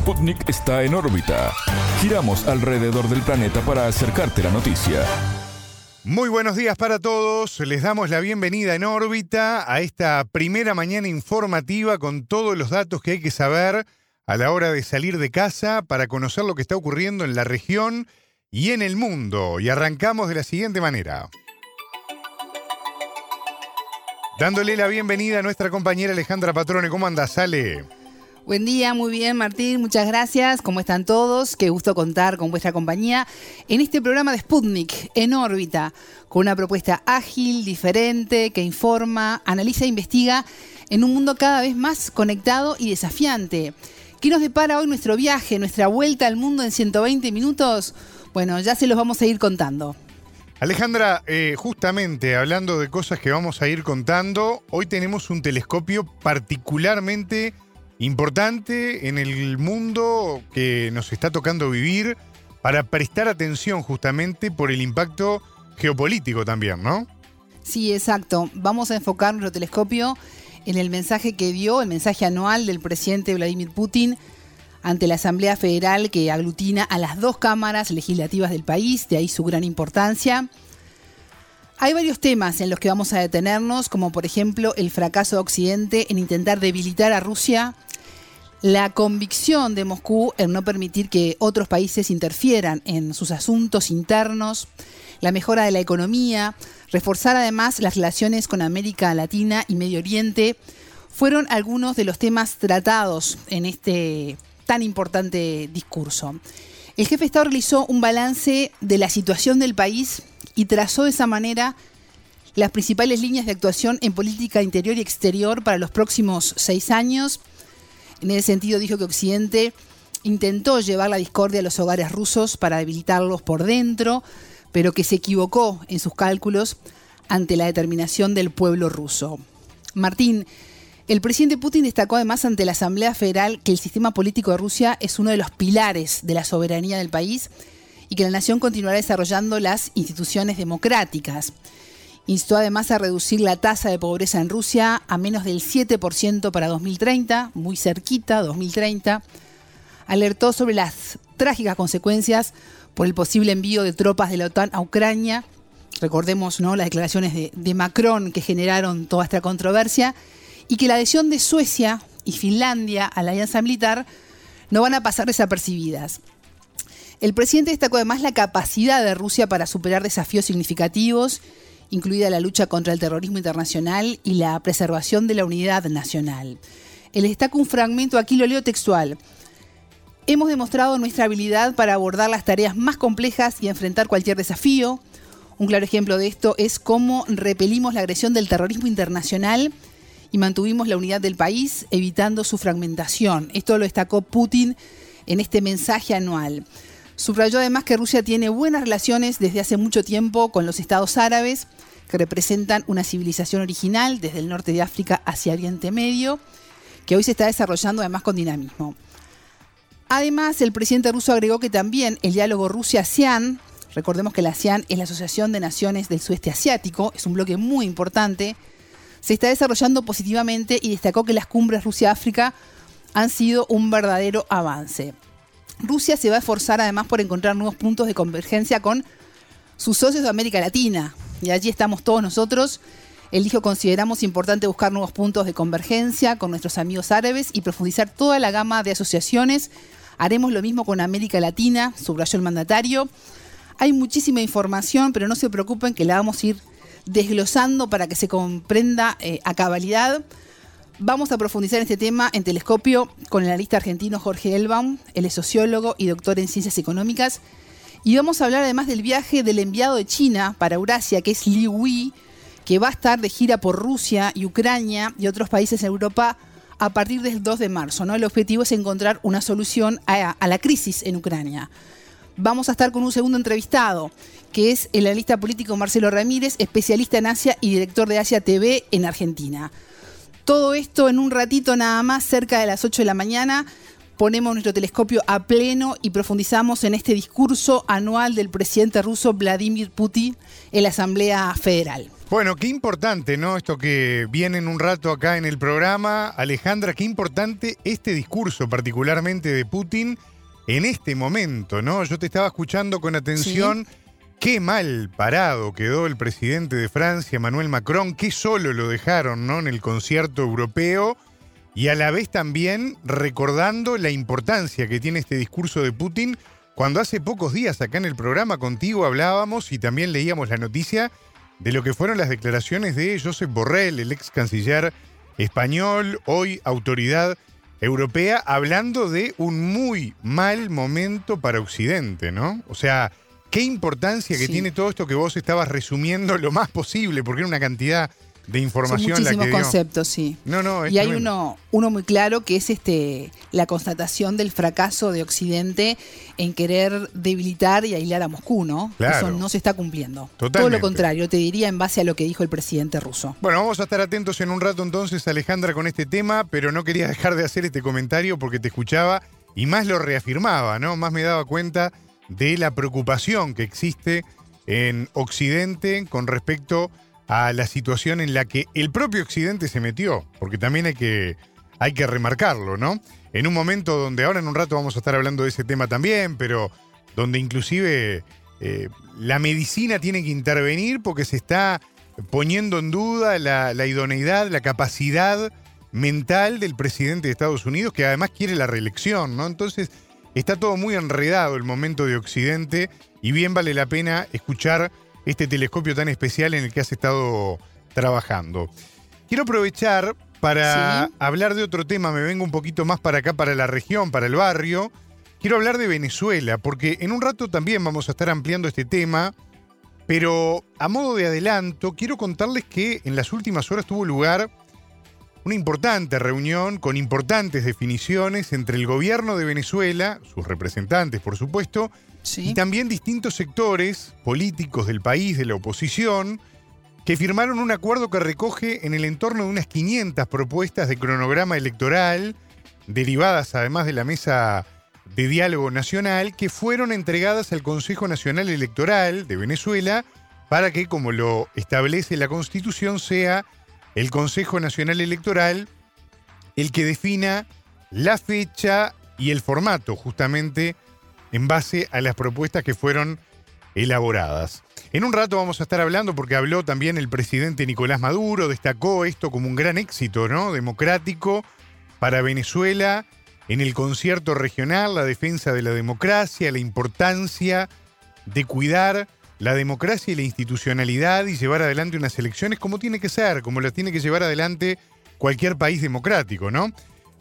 Sputnik está en órbita. Giramos alrededor del planeta para acercarte la noticia. Muy buenos días para todos. Les damos la bienvenida en órbita a esta primera mañana informativa con todos los datos que hay que saber a la hora de salir de casa para conocer lo que está ocurriendo en la región y en el mundo. Y arrancamos de la siguiente manera. Dándole la bienvenida a nuestra compañera Alejandra Patrone. ¿Cómo anda, Sale? Buen día, muy bien Martín, muchas gracias. ¿Cómo están todos? Qué gusto contar con vuestra compañía en este programa de Sputnik, en órbita, con una propuesta ágil, diferente, que informa, analiza e investiga en un mundo cada vez más conectado y desafiante. ¿Qué nos depara hoy nuestro viaje, nuestra vuelta al mundo en 120 minutos? Bueno, ya se los vamos a ir contando. Alejandra, eh, justamente hablando de cosas que vamos a ir contando, hoy tenemos un telescopio particularmente importante en el mundo que nos está tocando vivir para prestar atención justamente por el impacto geopolítico también, ¿no? Sí, exacto. Vamos a enfocar nuestro telescopio en el mensaje que dio, el mensaje anual del presidente Vladimir Putin ante la Asamblea Federal que aglutina a las dos cámaras legislativas del país, de ahí su gran importancia. Hay varios temas en los que vamos a detenernos, como por ejemplo el fracaso de Occidente en intentar debilitar a Rusia, la convicción de Moscú en no permitir que otros países interfieran en sus asuntos internos, la mejora de la economía, reforzar además las relaciones con América Latina y Medio Oriente, fueron algunos de los temas tratados en este tan importante discurso. El jefe de Estado realizó un balance de la situación del país y trazó de esa manera las principales líneas de actuación en política interior y exterior para los próximos seis años. En ese sentido dijo que Occidente intentó llevar la discordia a los hogares rusos para debilitarlos por dentro, pero que se equivocó en sus cálculos ante la determinación del pueblo ruso. Martín, el presidente Putin destacó además ante la Asamblea Federal que el sistema político de Rusia es uno de los pilares de la soberanía del país y que la nación continuará desarrollando las instituciones democráticas. Instó además a reducir la tasa de pobreza en Rusia a menos del 7% para 2030, muy cerquita, 2030. Alertó sobre las trágicas consecuencias por el posible envío de tropas de la OTAN a Ucrania. Recordemos ¿no? las declaraciones de, de Macron que generaron toda esta controversia y que la adhesión de Suecia y Finlandia a la alianza militar no van a pasar desapercibidas. El presidente destacó además la capacidad de Rusia para superar desafíos significativos, incluida la lucha contra el terrorismo internacional y la preservación de la unidad nacional. Él destaca un fragmento, aquí lo leo textual. Hemos demostrado nuestra habilidad para abordar las tareas más complejas y enfrentar cualquier desafío. Un claro ejemplo de esto es cómo repelimos la agresión del terrorismo internacional y mantuvimos la unidad del país, evitando su fragmentación. Esto lo destacó Putin en este mensaje anual. Subrayó además que Rusia tiene buenas relaciones desde hace mucho tiempo con los estados árabes, que representan una civilización original desde el norte de África hacia Oriente Medio, que hoy se está desarrollando además con dinamismo. Además, el presidente ruso agregó que también el diálogo Rusia-ASEAN, recordemos que la ASEAN es la Asociación de Naciones del Sudeste Asiático, es un bloque muy importante, se está desarrollando positivamente y destacó que las cumbres Rusia-África han sido un verdadero avance. Rusia se va a esforzar además por encontrar nuevos puntos de convergencia con sus socios de América Latina. Y allí estamos todos nosotros. Él dijo, consideramos importante buscar nuevos puntos de convergencia con nuestros amigos árabes y profundizar toda la gama de asociaciones. Haremos lo mismo con América Latina, subrayó el mandatario. Hay muchísima información, pero no se preocupen que la vamos a ir desglosando para que se comprenda eh, a cabalidad. Vamos a profundizar en este tema en telescopio con el analista argentino Jorge Elbaum, él es sociólogo y doctor en ciencias económicas. Y vamos a hablar además del viaje del enviado de China para Eurasia, que es Li Wei, que va a estar de gira por Rusia y Ucrania y otros países de Europa a partir del 2 de marzo. ¿no? El objetivo es encontrar una solución a, a la crisis en Ucrania. Vamos a estar con un segundo entrevistado, que es el analista político Marcelo Ramírez, especialista en Asia y director de Asia TV en Argentina. Todo esto en un ratito nada más, cerca de las 8 de la mañana. Ponemos nuestro telescopio a pleno y profundizamos en este discurso anual del presidente ruso Vladimir Putin en la Asamblea Federal. Bueno, qué importante, ¿no? Esto que viene en un rato acá en el programa. Alejandra, qué importante este discurso, particularmente de Putin, en este momento, ¿no? Yo te estaba escuchando con atención. Qué mal parado quedó el presidente de Francia, Emmanuel Macron, qué solo lo dejaron, ¿no? En el concierto europeo. Y a la vez también recordando la importancia que tiene este discurso de Putin, cuando hace pocos días acá en el programa contigo hablábamos y también leíamos la noticia de lo que fueron las declaraciones de Josep Borrell, el ex canciller español, hoy autoridad europea, hablando de un muy mal momento para Occidente, ¿no? O sea, qué importancia que Sí. tiene todo esto que vos estabas resumiendo lo más posible, porque era una cantidad de Son información la muchísimos que dio. conceptos, sí. No, no, Y hay uno, uno muy claro que es este la constatación del fracaso de Occidente en querer debilitar y aislar a Moscú, ¿no? Claro. Eso no se está cumpliendo. Todo Totalmente. lo contrario, te diría en base a lo que dijo el presidente ruso. Bueno, vamos a estar atentos en un rato entonces, Alejandra, con este tema, pero no quería dejar de hacer este comentario porque te escuchaba y más lo reafirmaba, ¿no? Más me daba cuenta de la preocupación que existe en Occidente con respecto a la situación en la que el propio Occidente se metió, porque también hay que, hay que remarcarlo, ¿no? En un momento donde ahora en un rato vamos a estar hablando de ese tema también, pero donde inclusive eh, la medicina tiene que intervenir porque se está poniendo en duda la, la idoneidad, la capacidad mental del presidente de Estados Unidos, que además quiere la reelección, ¿no? Entonces, está todo muy enredado el momento de Occidente y bien vale la pena escuchar este telescopio tan especial en el que has estado trabajando. Quiero aprovechar para Sí. hablar de otro tema, me vengo un poquito más para acá, para la región, para el barrio. Quiero hablar de Venezuela, porque en un rato también vamos a estar ampliando este tema, pero a modo de adelanto, quiero contarles que en las últimas horas tuvo lugar una importante reunión con importantes definiciones entre el gobierno de Venezuela, sus representantes por supuesto, Sí. y también distintos sectores políticos del país, de la oposición, que firmaron un acuerdo que recoge en el entorno de unas 500 propuestas de cronograma electoral, derivadas además de la mesa de diálogo nacional, que fueron entregadas al Consejo Nacional Electoral de Venezuela para que, como lo establece la Constitución, sea el Consejo Nacional Electoral el que defina la fecha y el formato justamente en base a las propuestas que fueron elaboradas. En un rato vamos a estar hablando porque habló también el presidente Nicolás Maduro, destacó esto como un gran éxito ¿no? democrático para Venezuela en el concierto regional, la defensa de la democracia, la importancia de cuidar la democracia y la institucionalidad y llevar adelante unas elecciones como tiene que ser, como las tiene que llevar adelante cualquier país democrático, ¿no?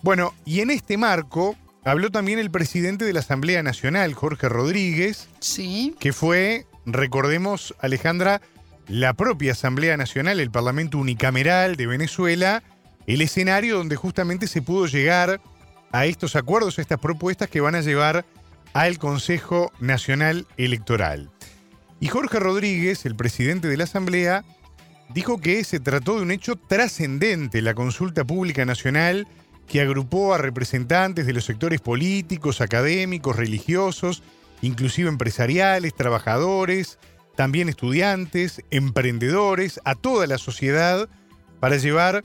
Bueno, y en este marco habló también el presidente de la Asamblea Nacional, Jorge Rodríguez, Sí. que fue, recordemos, Alejandra, la propia Asamblea Nacional, el Parlamento Unicameral de Venezuela, el escenario donde justamente se pudo llegar a estos acuerdos, a estas propuestas que van a llevar al Consejo Nacional Electoral. Y Jorge Rodríguez, el presidente de la Asamblea, dijo que se trató de un hecho trascendente, la consulta pública nacional que agrupó a representantes de los sectores políticos, académicos, religiosos, inclusive empresariales, trabajadores, también estudiantes, emprendedores, a toda la sociedad, para llevar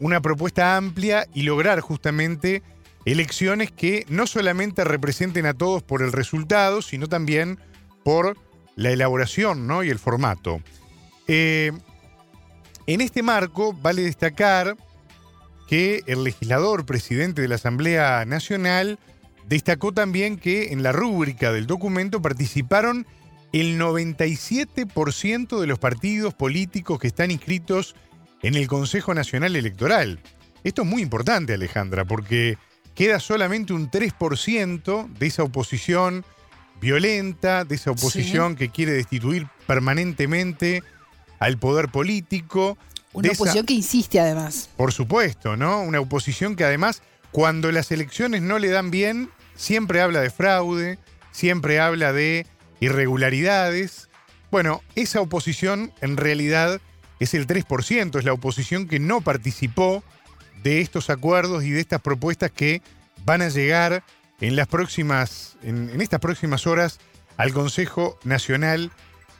una propuesta amplia y lograr justamente elecciones que no solamente representen a todos por el resultado, sino también por la elaboración ¿no? y el formato. Eh, en este marco vale destacar que el legislador presidente de la Asamblea Nacional destacó también que en la rúbrica del documento participaron el 97% de los partidos políticos que están inscritos en el Consejo Nacional Electoral. Esto es muy importante, Alejandra, porque queda solamente un 3% de esa oposición violenta, de esa oposición que quiere destituir permanentemente al poder político. Una esa- oposición que insiste además. por supuesto, ¿no? Una oposición que además, cuando las elecciones no le dan bien, siempre habla de fraude, siempre habla de irregularidades. Bueno, esa oposición en realidad es el 3%, es la oposición que no participó de estos acuerdos y de estas propuestas que van a llegar en las próximas, en, en estas próximas horas al Consejo Nacional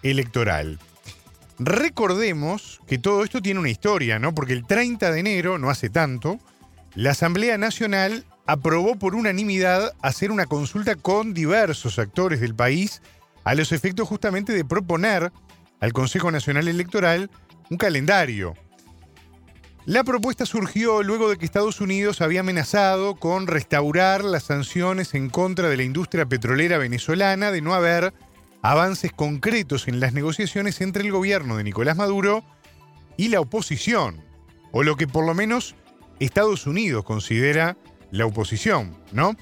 Electoral. Recordemos que todo esto tiene una historia, ¿no? Porque el 30 de enero, no hace tanto, la Asamblea Nacional aprobó por unanimidad hacer una consulta con diversos actores del país a los efectos justamente de proponer al Consejo Nacional Electoral un calendario. La propuesta surgió luego de que Estados Unidos había amenazado con restaurar las sanciones en contra de la industria petrolera venezolana de no haber avances concretos en las negociaciones entre el gobierno de Nicolás Maduro y la oposición, o lo que por lo menos Estados Unidos considera la oposición, ¿no?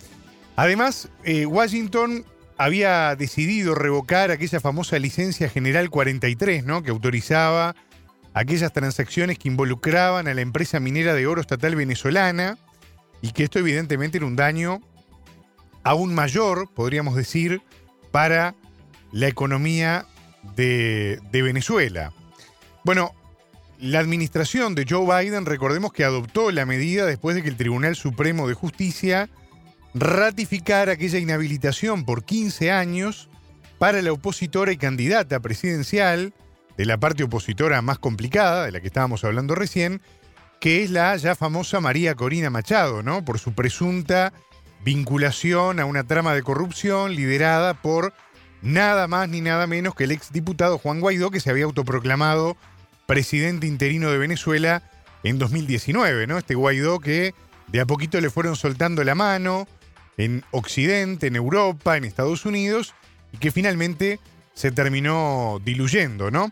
Además, eh, Washington había decidido revocar aquella famosa licencia general 43, ¿no? Que autorizaba aquellas transacciones que involucraban a la empresa minera de oro estatal venezolana y que esto evidentemente era un daño aún mayor, podríamos decir, para la economía de, Venezuela. Bueno, la administración de Joe Biden, recordemos que adoptó la medida después de que el Tribunal Supremo de Justicia ratificara aquella inhabilitación por 15 años para la opositora y candidata presidencial de la parte opositora más complicada, de la que estábamos hablando recién, que es la ya famosa María Corina Machado, ¿no? Por su presunta vinculación a una trama de corrupción liderada por nada más ni nada menos que el exdiputado Juan Guaidó, que se había autoproclamado presidente interino de Venezuela en 2019, ¿no? Este Guaidó que de a poquito le fueron soltando la mano en Occidente, en Europa, en Estados Unidos, y que finalmente se terminó diluyendo, ¿no?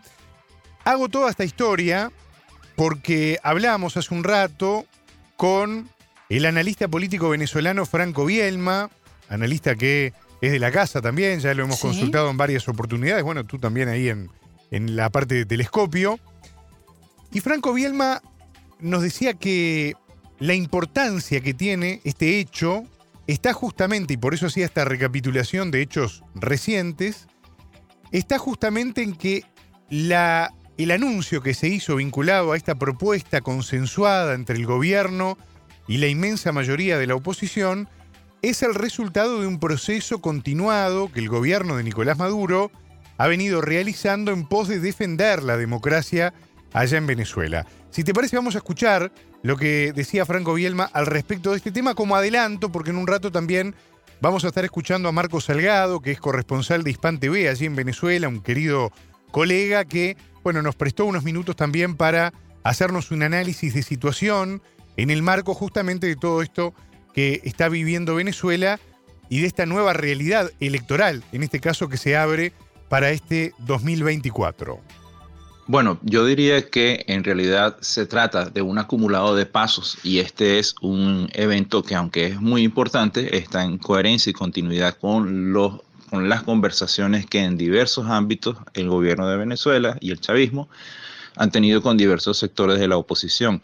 Hago toda esta historia porque hablamos hace un rato con el analista político venezolano Franco Bielma, analista que es de la casa también, ya lo hemos consultado en varias oportunidades, bueno, tú también ahí en, en la parte de telescopio. Y Franco Bielma nos decía que la importancia que tiene este hecho está justamente, y por eso hacía esta recapitulación de hechos recientes, está justamente en que la, el anuncio que se hizo vinculado a esta propuesta consensuada entre el gobierno y la inmensa mayoría de la oposición es el resultado de un proceso continuado que el gobierno de Nicolás Maduro ha venido realizando en pos de defender la democracia allá en Venezuela. Si te parece, vamos a escuchar lo que decía Franco Bielma al respecto de este tema como adelanto, porque en un rato también vamos a estar escuchando a Marco Salgado, que es corresponsal de Hispan TV allí en Venezuela, un querido colega que, bueno, nos prestó unos minutos también para hacernos un análisis de situación en el marco justamente de todo esto que está viviendo Venezuela y de esta nueva realidad electoral, en este caso que se abre para este 2024. Bueno, yo diría que en realidad se trata de un acumulado de pasos y este es un evento que aunque es muy importante, está en coherencia y continuidad con, los, con las conversaciones que en diversos ámbitos el gobierno de Venezuela y el chavismo han tenido con diversos sectores de la oposición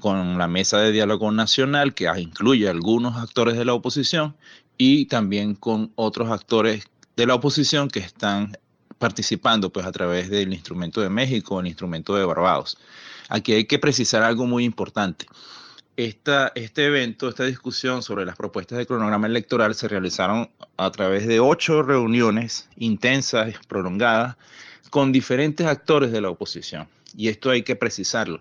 con la mesa de diálogo nacional que incluye algunos actores de la oposición y también con otros actores de la oposición que están participando pues a través del instrumento de México, el instrumento de Barbados. Aquí hay que precisar algo muy importante. Este evento, esta discusión sobre las propuestas de cronograma electoral se realizaron a través de ocho reuniones intensas, prolongadas, con diferentes actores de la oposición. Y esto hay que precisarlo.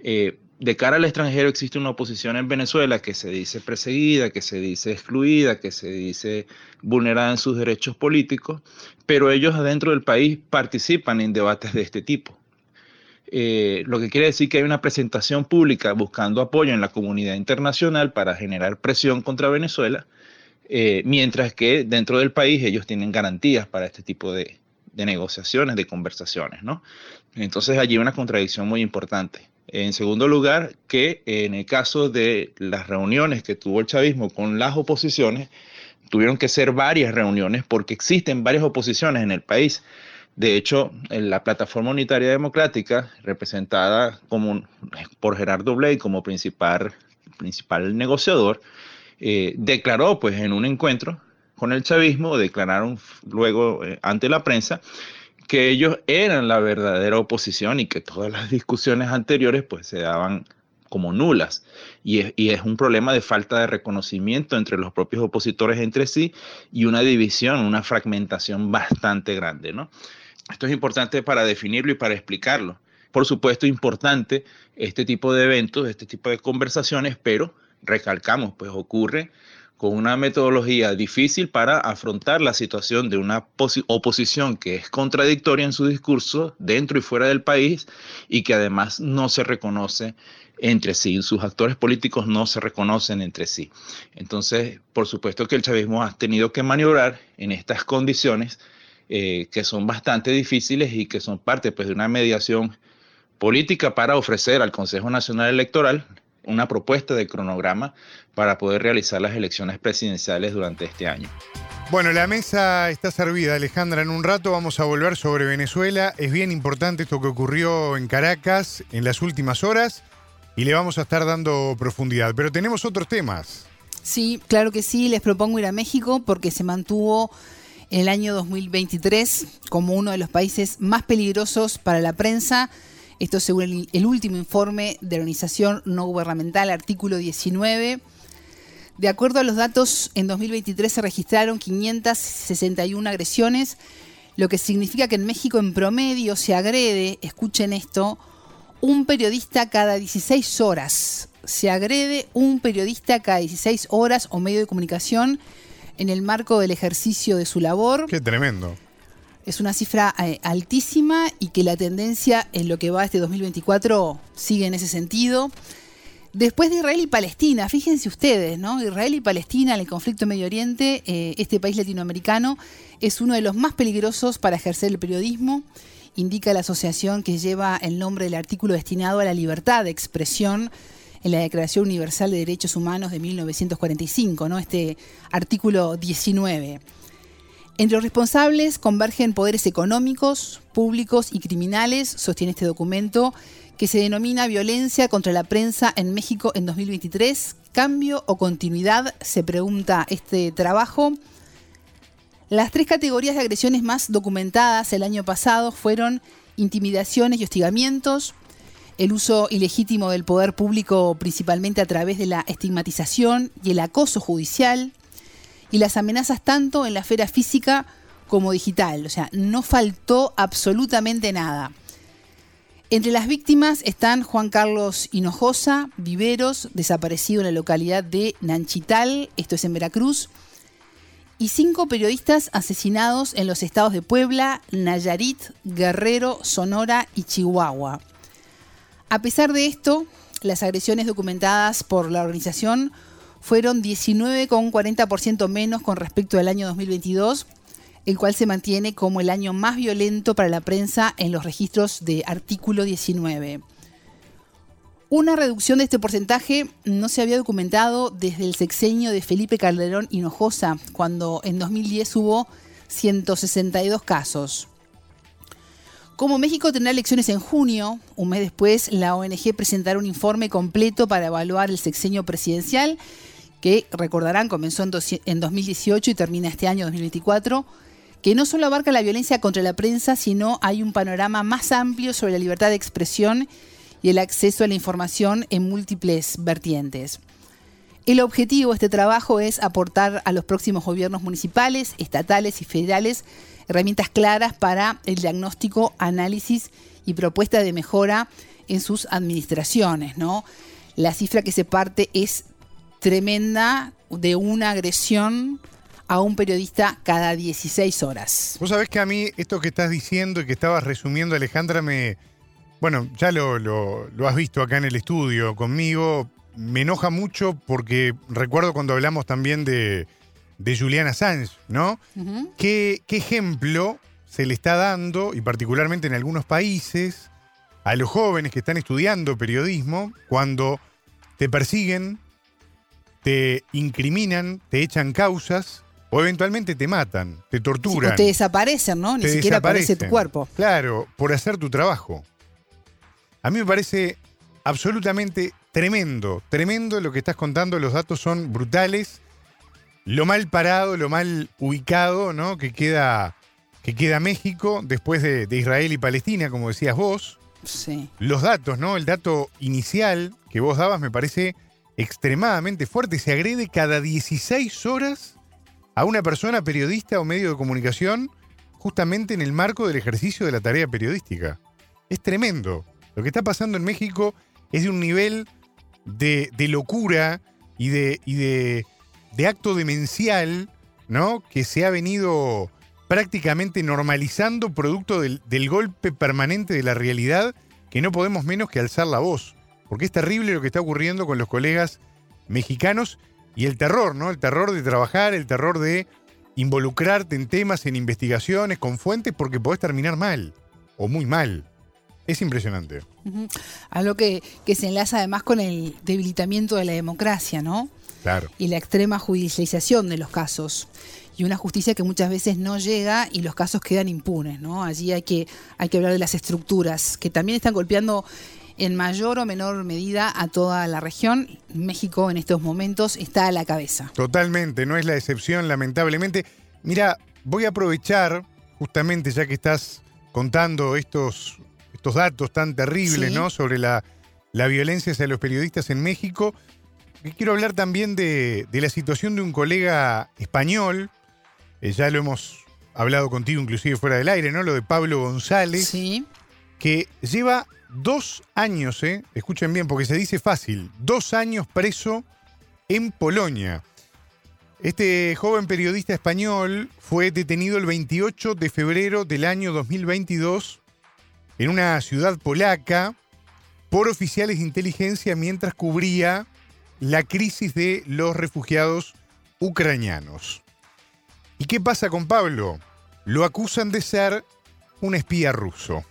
Eh, de cara al extranjero existe una oposición en Venezuela que se dice perseguida, que se dice excluida, que se dice vulnerada en sus derechos políticos, pero ellos adentro del país participan en debates de este tipo. Eh, lo que quiere decir que hay una presentación pública buscando apoyo en la comunidad internacional para generar presión contra Venezuela, eh, mientras que dentro del país ellos tienen garantías para este tipo de, negociaciones, de conversaciones, ¿no? Entonces allí hay una contradicción muy importante. En segundo lugar, que en el caso de las reuniones que tuvo el chavismo con las oposiciones, tuvieron que ser varias reuniones porque existen varias oposiciones en el país. De hecho, en la Plataforma Unitaria Democrática, representada como, por Gerardo Blay como principal, principal negociador, eh, declaró pues en un encuentro con el chavismo, declararon luego eh, ante la prensa que ellos eran la verdadera oposición y que todas las discusiones anteriores pues se daban como nulas. Y es, y es, un problema de falta de reconocimiento entre los propios opositores entre sí y una división, una fragmentación bastante grande, ¿no? Esto es importante para definirlo y para explicarlo. Por supuesto, importante este tipo de eventos, este tipo de conversaciones, pero recalcamos, pues ocurre con una metodología difícil para afrontar la situación de una oposición que es contradictoria en su discurso dentro y fuera del país y que además no se reconoce entre sí, sus actores políticos no se reconocen entre sí. Entonces, por supuesto que el chavismo ha tenido que maniobrar en estas condiciones eh, que son bastante difíciles y que son parte pues, de una mediación política para ofrecer al Consejo Nacional Electoral una propuesta de cronograma para poder realizar las elecciones presidenciales durante este año. Bueno, la mesa está servida, Alejandra. En un rato vamos a volver sobre Venezuela. Es bien importante esto que ocurrió en Caracas en las últimas horas y le vamos a estar dando profundidad. Pero tenemos otros temas. Sí, claro que sí. Les propongo ir a México porque se mantuvo el año 2023 como uno de los países más peligrosos para la prensa. Esto según el, último informe de la organización no gubernamental, artículo 19. De acuerdo a los datos, en 2023 se registraron 561 agresiones, lo que significa que en México en promedio se agrede, escuchen esto, un periodista cada 16 horas. Se agrede un periodista cada 16 horas o medio de comunicación en el marco del ejercicio de su labor. Qué tremendo. Es una cifra eh, altísima y que la tendencia en lo que va este 2024 sigue en ese sentido. Después de Israel y Palestina, fíjense ustedes, ¿no? Israel y Palestina, en el conflicto en Medio Oriente, eh, este país latinoamericano es uno de los más peligrosos para ejercer el periodismo indica la asociación que lleva el nombre del artículo destinado a la libertad de expresión en la Declaración Universal de Derechos Humanos de 1945, ¿no? este artículo 19. Entre los responsables convergen poderes económicos, públicos y criminales, sostiene este documento, que se denomina Violencia contra la Prensa en México en 2023. ¿Cambio o continuidad? Se pregunta este trabajo. Las tres categorías de agresiones más documentadas el año pasado fueron intimidaciones y hostigamientos, el uso ilegítimo del poder público principalmente a través de la estigmatización y el acoso judicial, y las amenazas tanto en la esfera física como digital. O sea, no faltó absolutamente nada. Entre las víctimas están Juan Carlos Hinojosa, Viveros, desaparecido en la localidad de Nanchital, esto es en Veracruz, y cinco periodistas asesinados en los estados de Puebla, Nayarit, Guerrero, Sonora y Chihuahua. A pesar de esto, las agresiones documentadas por la organización fueron 19,40% menos con respecto al año 2022, el cual se mantiene como el año más violento para la prensa en los registros de artículo 19. Una reducción de este porcentaje no se había documentado desde el sexenio de Felipe Calderón Hinojosa, cuando en 2010 hubo 162 casos. Como México tendrá elecciones en junio, un mes después la ONG presentará un informe completo para evaluar el sexenio presidencial, que recordarán comenzó en 2018 y termina este año 2024, que no solo abarca la violencia contra la prensa, sino hay un panorama más amplio sobre la libertad de expresión y el acceso a la información en múltiples vertientes. El objetivo de este trabajo es aportar a los próximos gobiernos municipales, estatales y federales herramientas claras para el diagnóstico, análisis y propuesta de mejora en sus administraciones. ¿no? La cifra que se parte es tremenda de una agresión a un periodista cada 16 horas. Vos sabés que a mí esto que estás diciendo y que estabas resumiendo, Alejandra, me, bueno, ya lo, has visto acá en el estudio conmigo. Me enoja mucho porque recuerdo cuando hablamos también de, de Julian Assange, ¿no? ¿Qué, ejemplo se le está dando, y particularmente en algunos países, a los jóvenes que están estudiando periodismo, cuando te persiguen, te incriminan, te echan causas o eventualmente te matan, te torturan. o te desaparecen, ¿no? Ni siquiera aparece tu cuerpo. Claro, por hacer tu trabajo. A mí me parece absolutamente tremendo, tremendo lo que estás contando, los datos son brutales. Lo mal parado, lo mal ubicado, ¿no? Que queda, que queda México después de, Israel y Palestina, como decías vos. Sí. Los datos, ¿no? El dato inicial que vos dabas me parece extremadamente fuerte. Se agrede cada 16 horas a una persona periodista o medio de comunicación justamente en el marco del ejercicio de la tarea periodística. Es tremendo. Lo que está pasando en México es de un nivel de, de locura y, de, y de, de acto demencial, ¿no? Que se ha venido prácticamente normalizando producto del, golpe permanente de la realidad que no podemos menos que alzar la voz. Porque es terrible lo que está ocurriendo con los colegas mexicanos y el terror, ¿no? El terror de trabajar, el terror de involucrarte en temas, en investigaciones, con fuentes, porque podés terminar mal o muy mal. Es impresionante. Ujú. Algo que se enlaza además con el debilitamiento de la democracia, ¿no? Claro. Y la extrema judicialización de los casos. Y una justicia que muchas veces no llega y los casos quedan impunes, ¿no? Allí hay que, hay que hablar de las estructuras, que también están golpeando en mayor o menor medida a toda la región. México en estos momentos está a la cabeza. Totalmente, no es la excepción, lamentablemente. Mira, voy a aprovechar, justamente ya que estás contando estos, estos datos tan terribles, Sí. ¿no? Sobre la, la violencia hacia los periodistas en México. Quiero hablar también de, de la situación de un colega español. eh, ya lo hemos hablado contigo, inclusive fuera del aire, ¿no? Lo de Pablo González. Sí. que lleva dos años, ¿eh? escuchen bien, porque se dice fácil, dos años preso en Polonia. Este joven periodista español fue detenido el 28 de febrero del año 2022 en una ciudad polaca por oficiales de inteligencia mientras cubría la crisis de los refugiados ucranianos. ¿Y qué pasa con Pablo? Lo acusan de ser un espía ruso.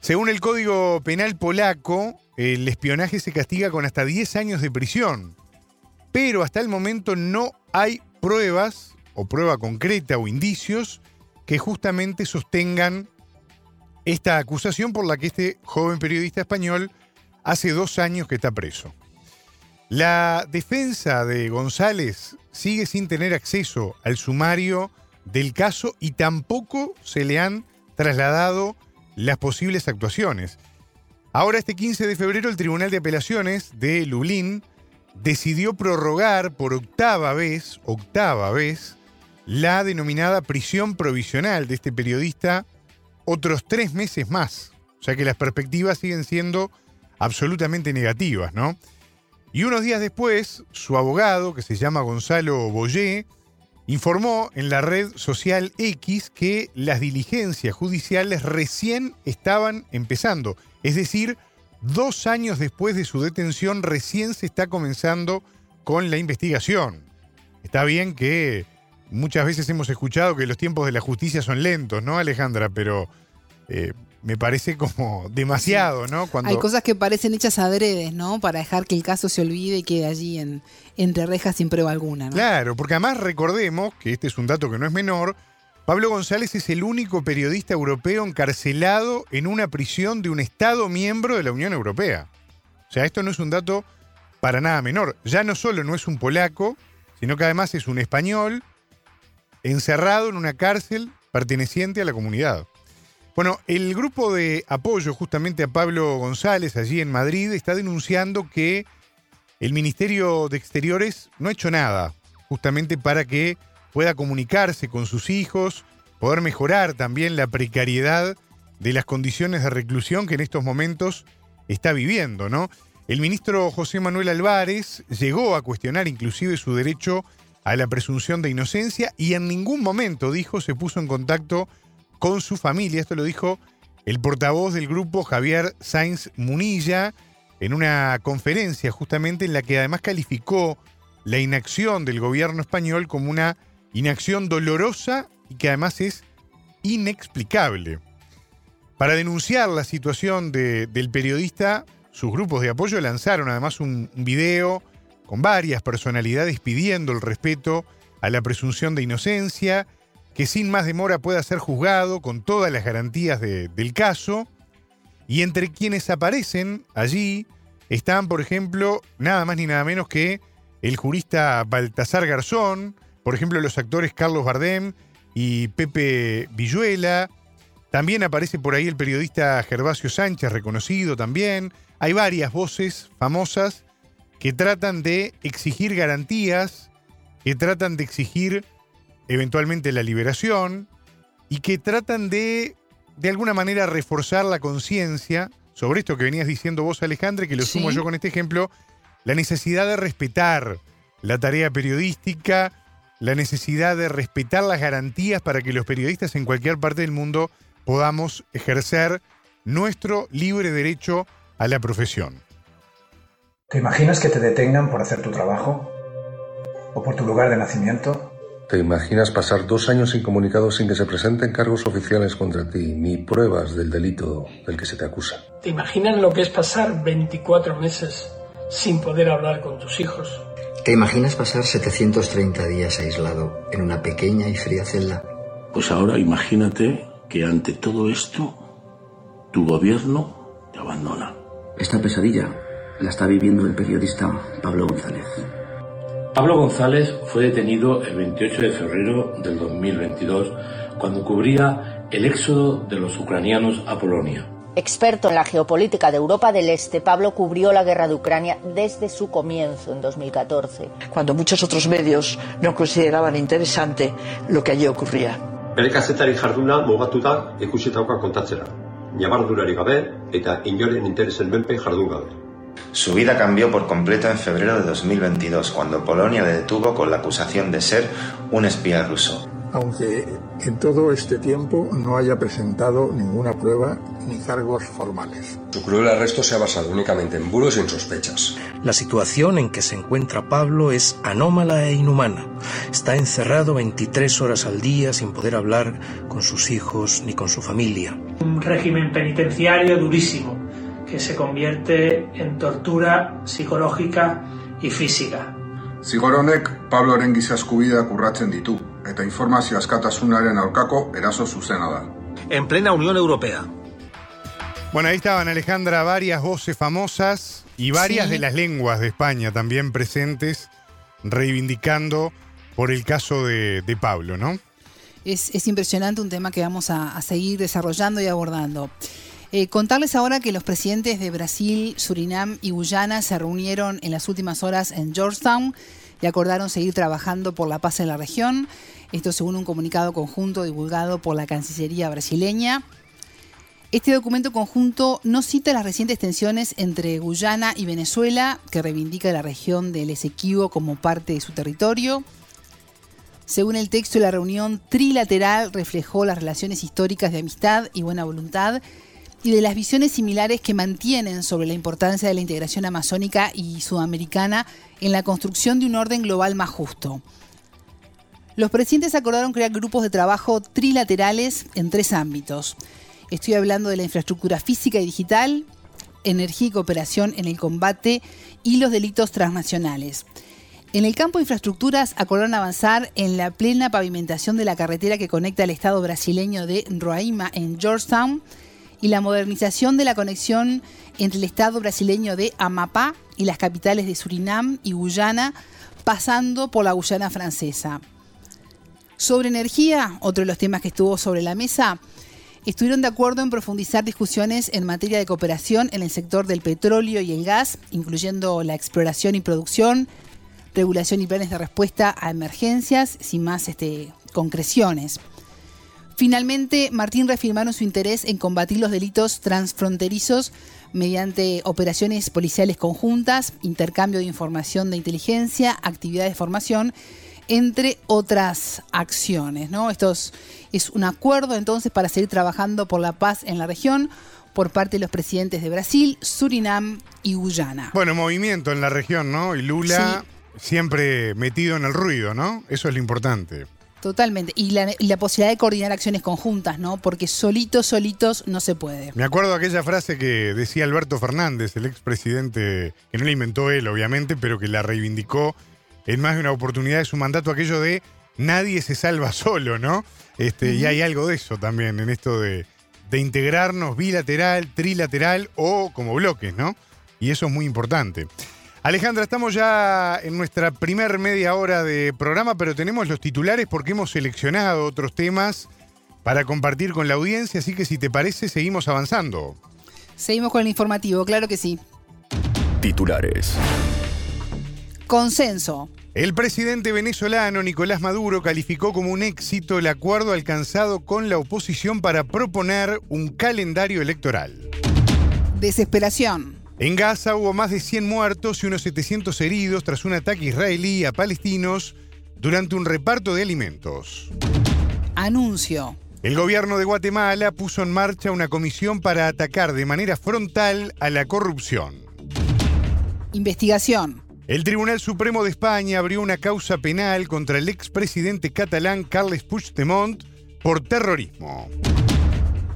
Según el Código Penal polaco, el espionaje se castiga con hasta 10 años de prisión. Pero hasta el momento no hay pruebas, o prueba concreta o indicios, que justamente sostengan esta acusación por la que este joven periodista español hace dos años que está preso. La defensa de González sigue sin tener acceso al sumario del caso y tampoco se le han trasladado las posibles actuaciones. Ahora, este 15 de febrero, el Tribunal de Apelaciones de Lublin decidió prorrogar por octava vez, octava vez, la denominada prisión provisional de este periodista otros tres meses más. O sea que las perspectivas siguen siendo absolutamente negativas, ¿no? Y unos días después, su abogado, que se llama Gonzalo Boyé, informó en la red social X que las diligencias judiciales recién estaban empezando. Es decir, dos años después de su detención recién se está comenzando con la investigación. Está bien que muchas veces hemos escuchado que los tiempos de la justicia son lentos, ¿no, Alejandra? Pero eh, me parece como demasiado, ¿no? Cuando... Hay cosas que parecen hechas adredes, ¿no? Para dejar que el caso se olvide y quede allí en, entre rejas sin prueba alguna, ¿no? Claro, porque además recordemos, que este es un dato que no es menor, Pablo González es el único periodista europeo encarcelado en una prisión de un Estado miembro de la Unión Europea. O sea, esto no es un dato para nada menor. Ya no solo no es un polaco, sino que además es un español encerrado en una cárcel perteneciente a la comunidad. Bueno, el grupo de apoyo justamente a Pablo González allí en Madrid está denunciando que el Ministerio de Exteriores no ha hecho nada justamente para que pueda comunicarse con sus hijos, poder mejorar también la precariedad de las condiciones de reclusión que en estos momentos está viviendo, ¿no? El ministro José Manuel Álvarez llegó a cuestionar inclusive su derecho a la presunción de inocencia y en ningún momento, dijo, se puso en contacto con su familia. Esto lo dijo el portavoz del grupo Javier Sainz Munilla en una conferencia justamente en la que además calificó la inacción del gobierno español como una inacción dolorosa y que además es inexplicable. Para denunciar la situación de- del periodista, sus grupos de apoyo lanzaron además un video con varias personalidades pidiendo el respeto a la presunción de inocencia, que sin más demora pueda ser juzgado con todas las garantías de- del caso. Y entre quienes aparecen allí están, por ejemplo, nada más ni nada menos que el jurista Baltasar Garzón, por ejemplo, los actores Carlos Bardem y Pepe Villuela. También aparece por ahí el periodista Gervasio Sánchez, reconocido también. Hay varias voces famosas que tratan de exigir garantías, que tratan de exigir eventualmente la liberación, y que tratan de, de alguna manera, reforzar la conciencia sobre esto que venías diciendo vos, Alejandra, que lo sumo Sí. yo con este ejemplo, la necesidad de respetar la tarea periodística, la necesidad de respetar las garantías para que los periodistas en cualquier parte del mundo podamos ejercer nuestro libre derecho a la profesión. ¿Te imaginas que te detengan por hacer tu trabajo? ¿O por tu lugar de nacimiento? ¿Te imaginas pasar dos años incomunicados sin que se presenten cargos oficiales contra ti ni pruebas del delito del que se te acusa? ¿Te imaginas lo que es pasar 24 meses sin poder hablar con tus hijos? ¿Te imaginas pasar 730 días aislado en una pequeña y fría celda? Pues ahora imagínate que ante todo esto tu gobierno te abandona. Esta pesadilla la está viviendo el periodista Pablo González. Pablo González fue detenido el 28 de febrero del 2022 cuando cubría el éxodo de los ucranianos a Polonia. Experto en la geopolítica de Europa del Este, Pablo cubrió la guerra de Ucrania desde su comienzo en 2014. Cuando muchos otros medios no consideraban interesante lo que allí ocurría. Bere kazetari jarduna mugatuta ikusitauka kontatzera. Ñabardurari gabe eta inoren interesen menpe jardun gabe. Su vida cambió por completo en febrero de 2022, cuando Polonia le detuvo con la acusación de ser un espía ruso. Aunque en todo este tiempo no haya presentado ninguna prueba ni cargos formales. Su cruel arresto se ha basado únicamente en bulos y en sospechas. La situación en que se encuentra Pablo es anómala e inhumana. Está encerrado 23 horas al día sin poder hablar con sus hijos ni con su familia. Un régimen penitenciario durísimo que se convierte en tortura psicológica y física. Zigor honek Pabloren giza eskubideak urratzen ditu, eta informazio askatasunaren aurkako eraso zuzena da. En plena Unión Europea. Bueno, ahí estaban, Alejandra, varias voces famosas y varias Sí. de las lenguas de España también presentes, reivindicando por el caso de, de Pablo, ¿no? Es, es impresionante un tema que vamos a, a seguir desarrollando y abordando. Eh, contarles ahora que los presidentes de Brasil, Surinam y Guyana se reunieron en las últimas horas en Georgetown y acordaron seguir trabajando por la paz en la región. Esto según un comunicado conjunto divulgado por la Cancillería brasileña. Este documento conjunto no cita las recientes tensiones entre Guyana y Venezuela, que reivindica la región del Esequibo como parte de su territorio. Según el texto, la reunión trilateral reflejó las relaciones históricas de amistad y buena voluntad y de las visiones similares que mantienen sobre la importancia de la integración amazónica y sudamericana en la construcción de un orden global más justo. Los presidentes acordaron crear grupos de trabajo trilaterales en tres ámbitos. Estoy hablando de la infraestructura física y digital, energía y cooperación en el combate y los delitos transnacionales. En el campo de infraestructuras acordaron avanzar en la plena pavimentación de la carretera que conecta el estado brasileño de Roraima en Georgetown y la modernización de la conexión entre el estado brasileño de Amapá y las capitales de Surinam y Guyana, pasando por la Guyana francesa. Sobre energía, otro de los temas que estuvo sobre la mesa, estuvieron de acuerdo en profundizar discusiones en materia de cooperación en el sector del petróleo y el gas, incluyendo la exploración y producción, regulación y planes de respuesta a emergencias, sin más este, concreciones. Finalmente, Martín reafirmaron su interés en combatir los delitos transfronterizos mediante operaciones policiales conjuntas, intercambio de información de inteligencia, actividades de formación, entre otras acciones. ¿no? Esto es, es un acuerdo entonces para seguir trabajando por la paz en la región por parte de los presidentes de Brasil, Surinam y Guyana. Bueno, movimiento en la región, ¿no? Y Lula siempre metido en el ruido, ¿no? Eso es lo importante. Totalmente. Y la, y la posibilidad de coordinar acciones conjuntas, ¿no? Porque solitos, solitos no se puede. Me acuerdo de aquella frase que decía Alberto Fernández, el expresidente, que no la inventó él, obviamente, pero que la reivindicó en más de una oportunidad de su mandato, aquello de nadie se salva solo, ¿no? Este, Y hay algo de eso también en esto de, de integrarnos bilateral, trilateral o como bloques, ¿no? Y eso es muy importante. Alejandra, estamos ya en nuestra primer media hora de programa, pero tenemos los titulares porque hemos seleccionado otros temas para compartir con la audiencia, así que si te parece, seguimos avanzando. Seguimos con el informativo, claro que sí. Titulares. Consenso. El presidente venezolano Nicolás Maduro calificó como un éxito el acuerdo alcanzado con la oposición para proponer un calendario electoral. Desesperación. En Gaza hubo más de 100 muertos y unos 700 heridos tras un ataque israelí a palestinos durante un reparto de alimentos. Anuncio. El gobierno de Guatemala puso en marcha una comisión para atacar de manera frontal a la corrupción. Investigación. El Tribunal Supremo de España abrió una causa penal contra el expresidente catalán Carles Puigdemont por terrorismo.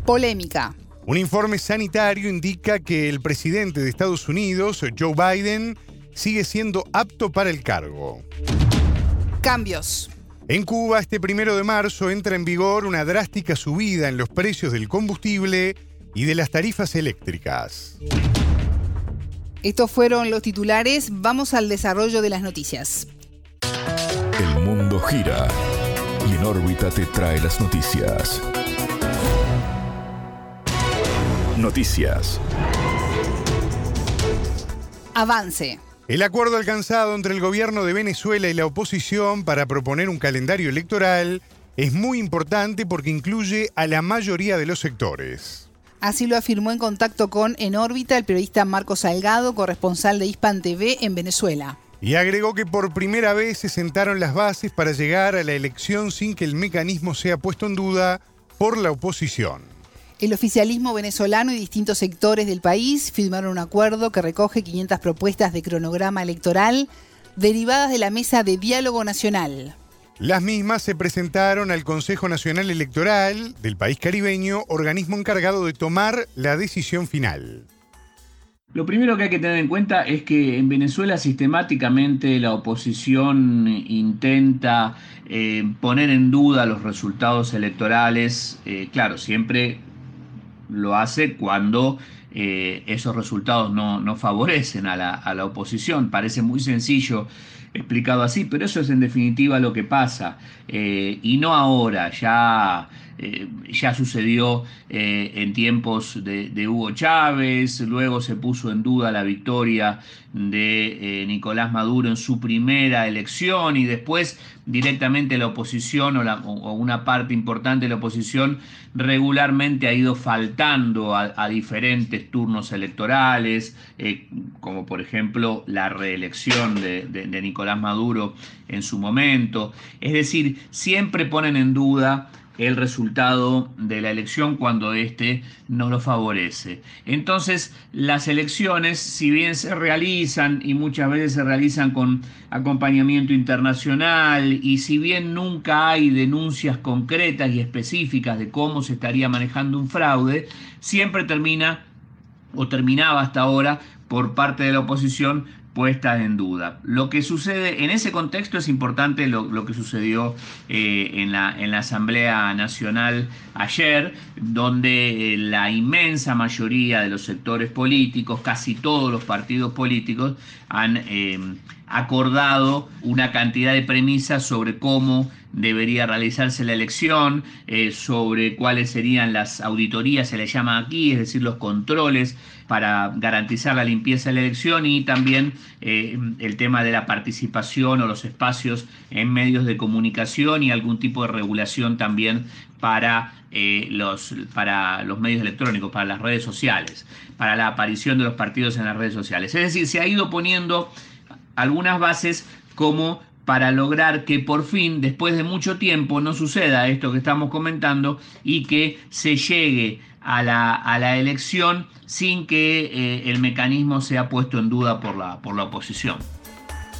Polémica. Un informe sanitario indica que el presidente de Estados Unidos, Joe Biden, sigue siendo apto para el cargo. Cambios. En Cuba, este primero de marzo entra en vigor una drástica subida en los precios del combustible y de las tarifas eléctricas. Estos fueron los titulares. Vamos al desarrollo de las noticias. El mundo gira y en órbita te trae las noticias. Noticias. Avance. El acuerdo alcanzado entre el gobierno de Venezuela y la oposición para proponer un calendario electoral es muy importante porque incluye a la mayoría de los sectores. Así lo afirmó en contacto con En órbita el periodista Marco Salgado, corresponsal de Hispan TV en Venezuela. Y agregó que por primera vez se sentaron las bases para llegar a la elección sin que el mecanismo sea puesto en duda por la oposición. El oficialismo venezolano y distintos sectores del país firmaron un acuerdo que recoge 500 propuestas de cronograma electoral derivadas de la Mesa de Diálogo Nacional. Las mismas se presentaron al Consejo Nacional Electoral del país caribeño, organismo encargado de tomar la decisión final. Lo primero que hay que tener en cuenta es que en Venezuela sistemáticamente la oposición intenta eh, poner en duda los resultados electorales, eh, claro, siempre lo hace cuando eh, esos resultados no, favorecen a la, a la, oposición. Parece muy sencillo explicado así, pero eso es en definitiva lo que pasa. Eh, y no ahora, ya eh, ya sucedió eh, en tiempos de, Hugo Chávez, luego se puso en duda la victoria de eh, Nicolás Maduro en su primera elección y después directamente la oposición o, una parte importante de la oposición regularmente ha ido faltando a, diferentes turnos electorales, como por ejemplo la reelección de Nicolás Maduro en su momento. Es decir, siempre ponen en duda el resultado de la elección cuando éste no lo favorece. Entonces, las elecciones, si bien se realizan y muchas veces se realizan con acompañamiento internacional y si bien nunca hay denuncias concretas y específicas de cómo se estaría manejando un fraude, siempre termina o terminaba hasta ahora por parte de la oposición puestas en duda. Lo que sucede en ese contexto es importante lo, que sucedió eh, en, la, en, la, Asamblea Nacional ayer, donde eh, la inmensa mayoría de los sectores políticos, casi todos los partidos políticos, han eh, acordado una cantidad de premisas sobre cómo debería realizarse la elección, sobre cuáles serían las auditorías, se le llama aquí, es decir, los controles para garantizar la limpieza de la elección y también eh, el tema de la participación o los espacios en medios de comunicación y algún tipo de regulación también para, eh, los, para los medios electrónicos, para las redes sociales, para la aparición de los partidos en las redes sociales. Es decir, se ha ido poniendo algunas bases como para lograr que por fin, después de mucho tiempo, no suceda esto que estamos comentando y que se llegue a la, a la elección sin que eh, el mecanismo sea puesto en duda por la, por la oposición.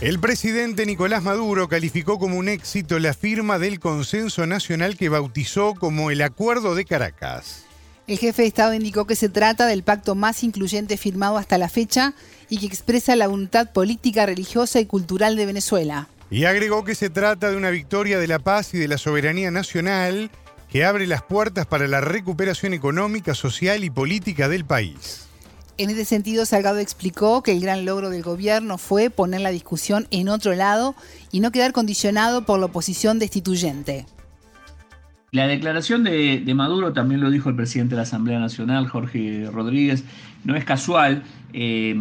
El presidente Nicolás Maduro calificó como un éxito la firma del consenso nacional que bautizó como el Acuerdo de Caracas. El jefe de Estado indicó que se trata del pacto más incluyente firmado hasta la fecha y que expresa la voluntad política, religiosa y cultural de Venezuela. Y agregó que se trata de una victoria de la paz y de la soberanía nacional que abre las puertas para la recuperación económica, social y política del país. En ese sentido, Salgado explicó que el gran logro del gobierno fue poner la discusión en otro lado y no quedar condicionado por la oposición destituyente. La declaración de, Maduro, también lo dijo el presidente de la Asamblea Nacional, Jorge Rodríguez, no es casual eh,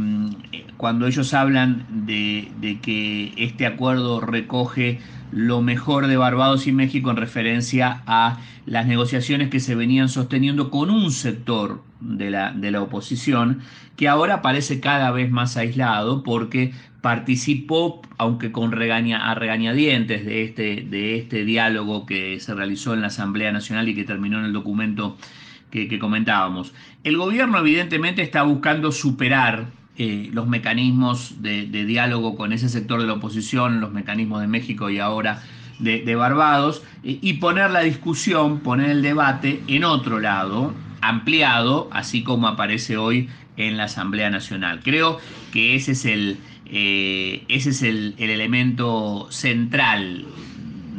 cuando ellos hablan de, que este acuerdo recoge lo mejor de Barbados y México en referencia a las negociaciones que se venían sosteniendo con un sector de la, de la oposición que ahora parece cada vez más aislado porque participó, aunque con a regañadientes, de este, de este diálogo que se realizó en la Asamblea Nacional y que terminó en el documento que, comentábamos. El gobierno evidentemente está buscando superar eh, los mecanismos de, diálogo con ese sector de la oposición, los mecanismos de México y ahora de, Barbados, eh, y poner la discusión, poner el debate en otro lado, ampliado, así como aparece hoy en la Asamblea Nacional. Creo que ese es el, eh, ese es el, elemento central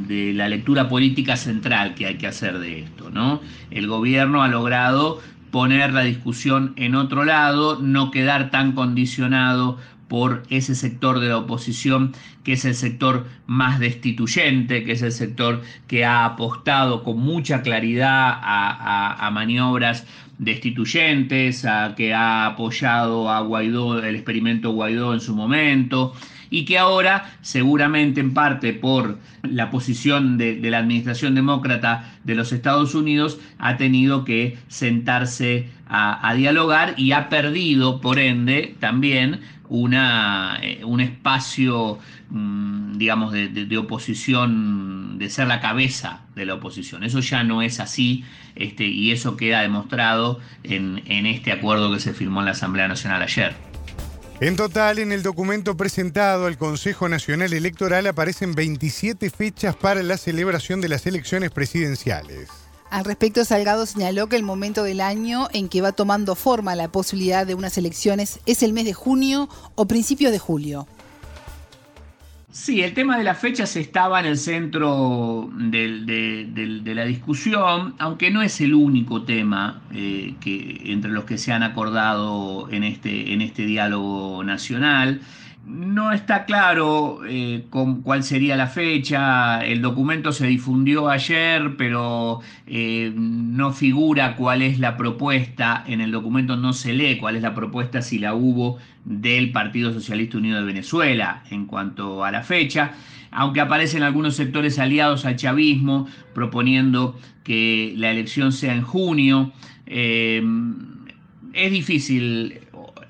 de la lectura política central que hay que hacer de esto. ¿no? El gobierno ha logrado poner la discusión en otro lado, no quedar tan condicionado por ese sector de la oposición que es el sector más destituyente, que es el sector que ha apostado con mucha claridad a, maniobras destituyentes, a que ha apoyado a Guaidó, el experimento Guaidó en su momento, y que ahora, seguramente en parte por la posición de, la administración demócrata de los Estados Unidos, ha tenido que sentarse a, dialogar y ha perdido, por ende, también una, eh, un espacio, mm, digamos, de, oposición, de ser la cabeza de la oposición. Eso ya no es así este, y eso queda demostrado en, en este acuerdo que se firmó en la Asamblea Nacional ayer. En total, en el documento presentado al Consejo Nacional Electoral aparecen 27 fechas para la celebración de las elecciones presidenciales. Al respecto, Salgado señaló que el momento del año en que va tomando forma la posibilidad de unas elecciones es el mes de junio o principios de julio. Sí, el tema de las fechas estaba en el centro de, la discusión, aunque no es el único tema eh, que, entre los que se han acordado en este, en este diálogo nacional. No está claro eh, cuál sería la fecha, el documento se difundió ayer, pero eh, no figura cuál es la propuesta, en el documento no se lee cuál es la propuesta, si la hubo del Partido Socialista Unido de Venezuela en cuanto a la fecha, aunque aparecen algunos sectores aliados al chavismo proponiendo que la elección sea en junio. Eh, es difícil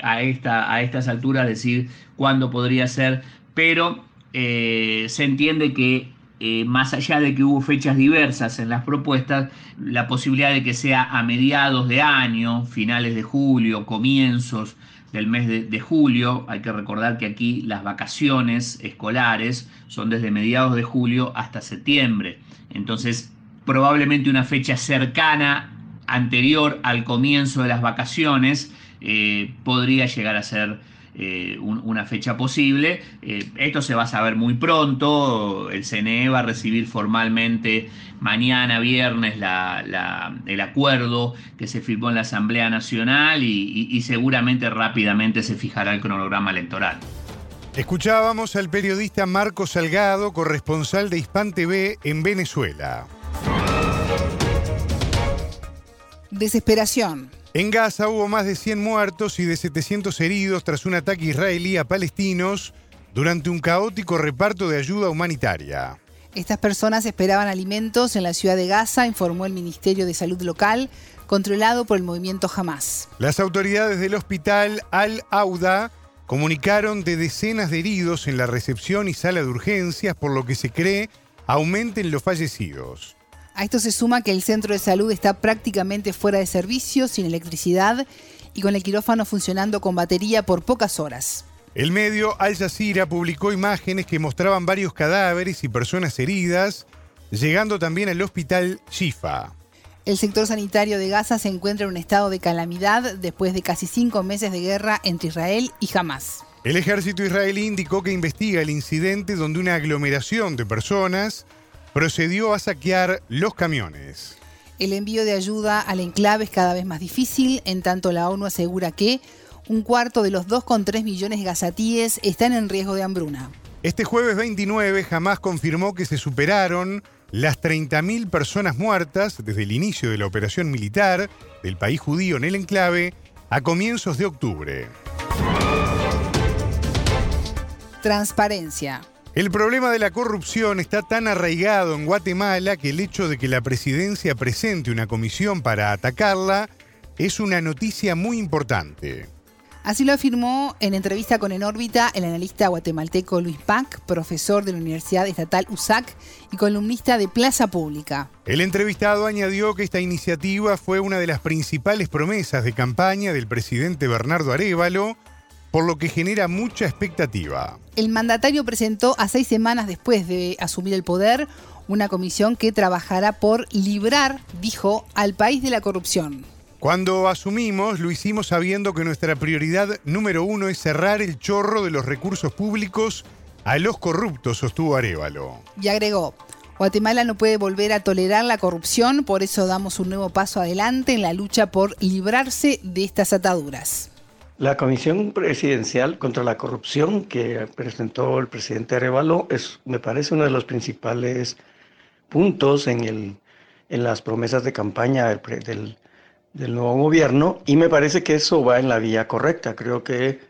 a, esta, a estas alturas decir cuándo podría ser, pero eh, se entiende que eh, más allá de que hubo fechas diversas en las propuestas, la posibilidad de que sea a mediados de año, finales de julio, comienzos del mes de, julio, hay que recordar que aquí las vacaciones escolares son desde mediados de julio hasta septiembre, entonces probablemente una fecha cercana, anterior al comienzo de las vacaciones, eh, podría llegar a ser eh, una fecha posible. Eh, esto se va a saber muy pronto. El CNE va a recibir formalmente mañana, viernes, el acuerdo que se firmó en la Asamblea Nacional y, seguramente rápidamente se fijará el cronograma electoral. Escuchábamos al periodista Marco Salgado, corresponsal de Hispan TV en Venezuela. Desesperación. En Gaza hubo más de 100 muertos y de 700 heridos tras un ataque israelí a palestinos durante un caótico reparto de ayuda humanitaria. Estas personas esperaban alimentos en la ciudad de Gaza, informó el Ministerio de Salud local, controlado por el movimiento Hamas. Las autoridades del hospital Al-Auda comunicaron de decenas de heridos en la recepción y sala de urgencias, por lo que se cree aumenten los fallecidos. A esto se suma que el centro de salud está prácticamente fuera de servicio, sin electricidad y con el quirófano funcionando con batería por pocas horas. El medio Al Jazeera publicó imágenes que mostraban varios cadáveres y personas heridas, llegando también al hospital Shifa. El sector sanitario de Gaza se encuentra en un estado de calamidad después de casi cinco meses de guerra entre Israel y Hamas. El ejército israelí indicó que investiga el incidente donde una aglomeración de personas procedió a saquear los camiones. El envío de ayuda al enclave es cada vez más difícil, en tanto la ONU asegura que un cuarto de los 2,3 millones de gazatíes están en riesgo de hambruna. Este jueves 29 jamás confirmó que se superaron las 30.000 personas muertas desde el inicio de la operación militar del país judío en el enclave a comienzos de octubre. Transparencia. El problema de la corrupción está tan arraigado en Guatemala que el hecho de que la presidencia presente una comisión para atacarla es una noticia muy importante. Así lo afirmó en entrevista con En órbita el analista guatemalteco Luis Pac, profesor de la Universidad Estatal USAC y columnista de Plaza Pública. El entrevistado añadió que esta iniciativa fue una de las principales promesas de campaña del presidente Bernardo Arevalo, por lo que genera mucha expectativa. El mandatario presentó a seis semanas después de asumir el poder una comisión que trabajará por librar, dijo, al país de la corrupción. Cuando asumimos, lo hicimos sabiendo que nuestra prioridad número uno es cerrar el chorro de los recursos públicos a los corruptos, sostuvo Arevalo. Y agregó, Guatemala no puede volver a tolerar la corrupción, por eso damos un nuevo paso adelante en la lucha por librarse de estas ataduras. La Comisión Presidencial contra la Corrupción que presentó el presidente Arevalo es, me parece, uno de los principales puntos en, el, en las promesas de campaña del, del del nuevo gobierno y me parece que eso va en la vía correcta. Creo que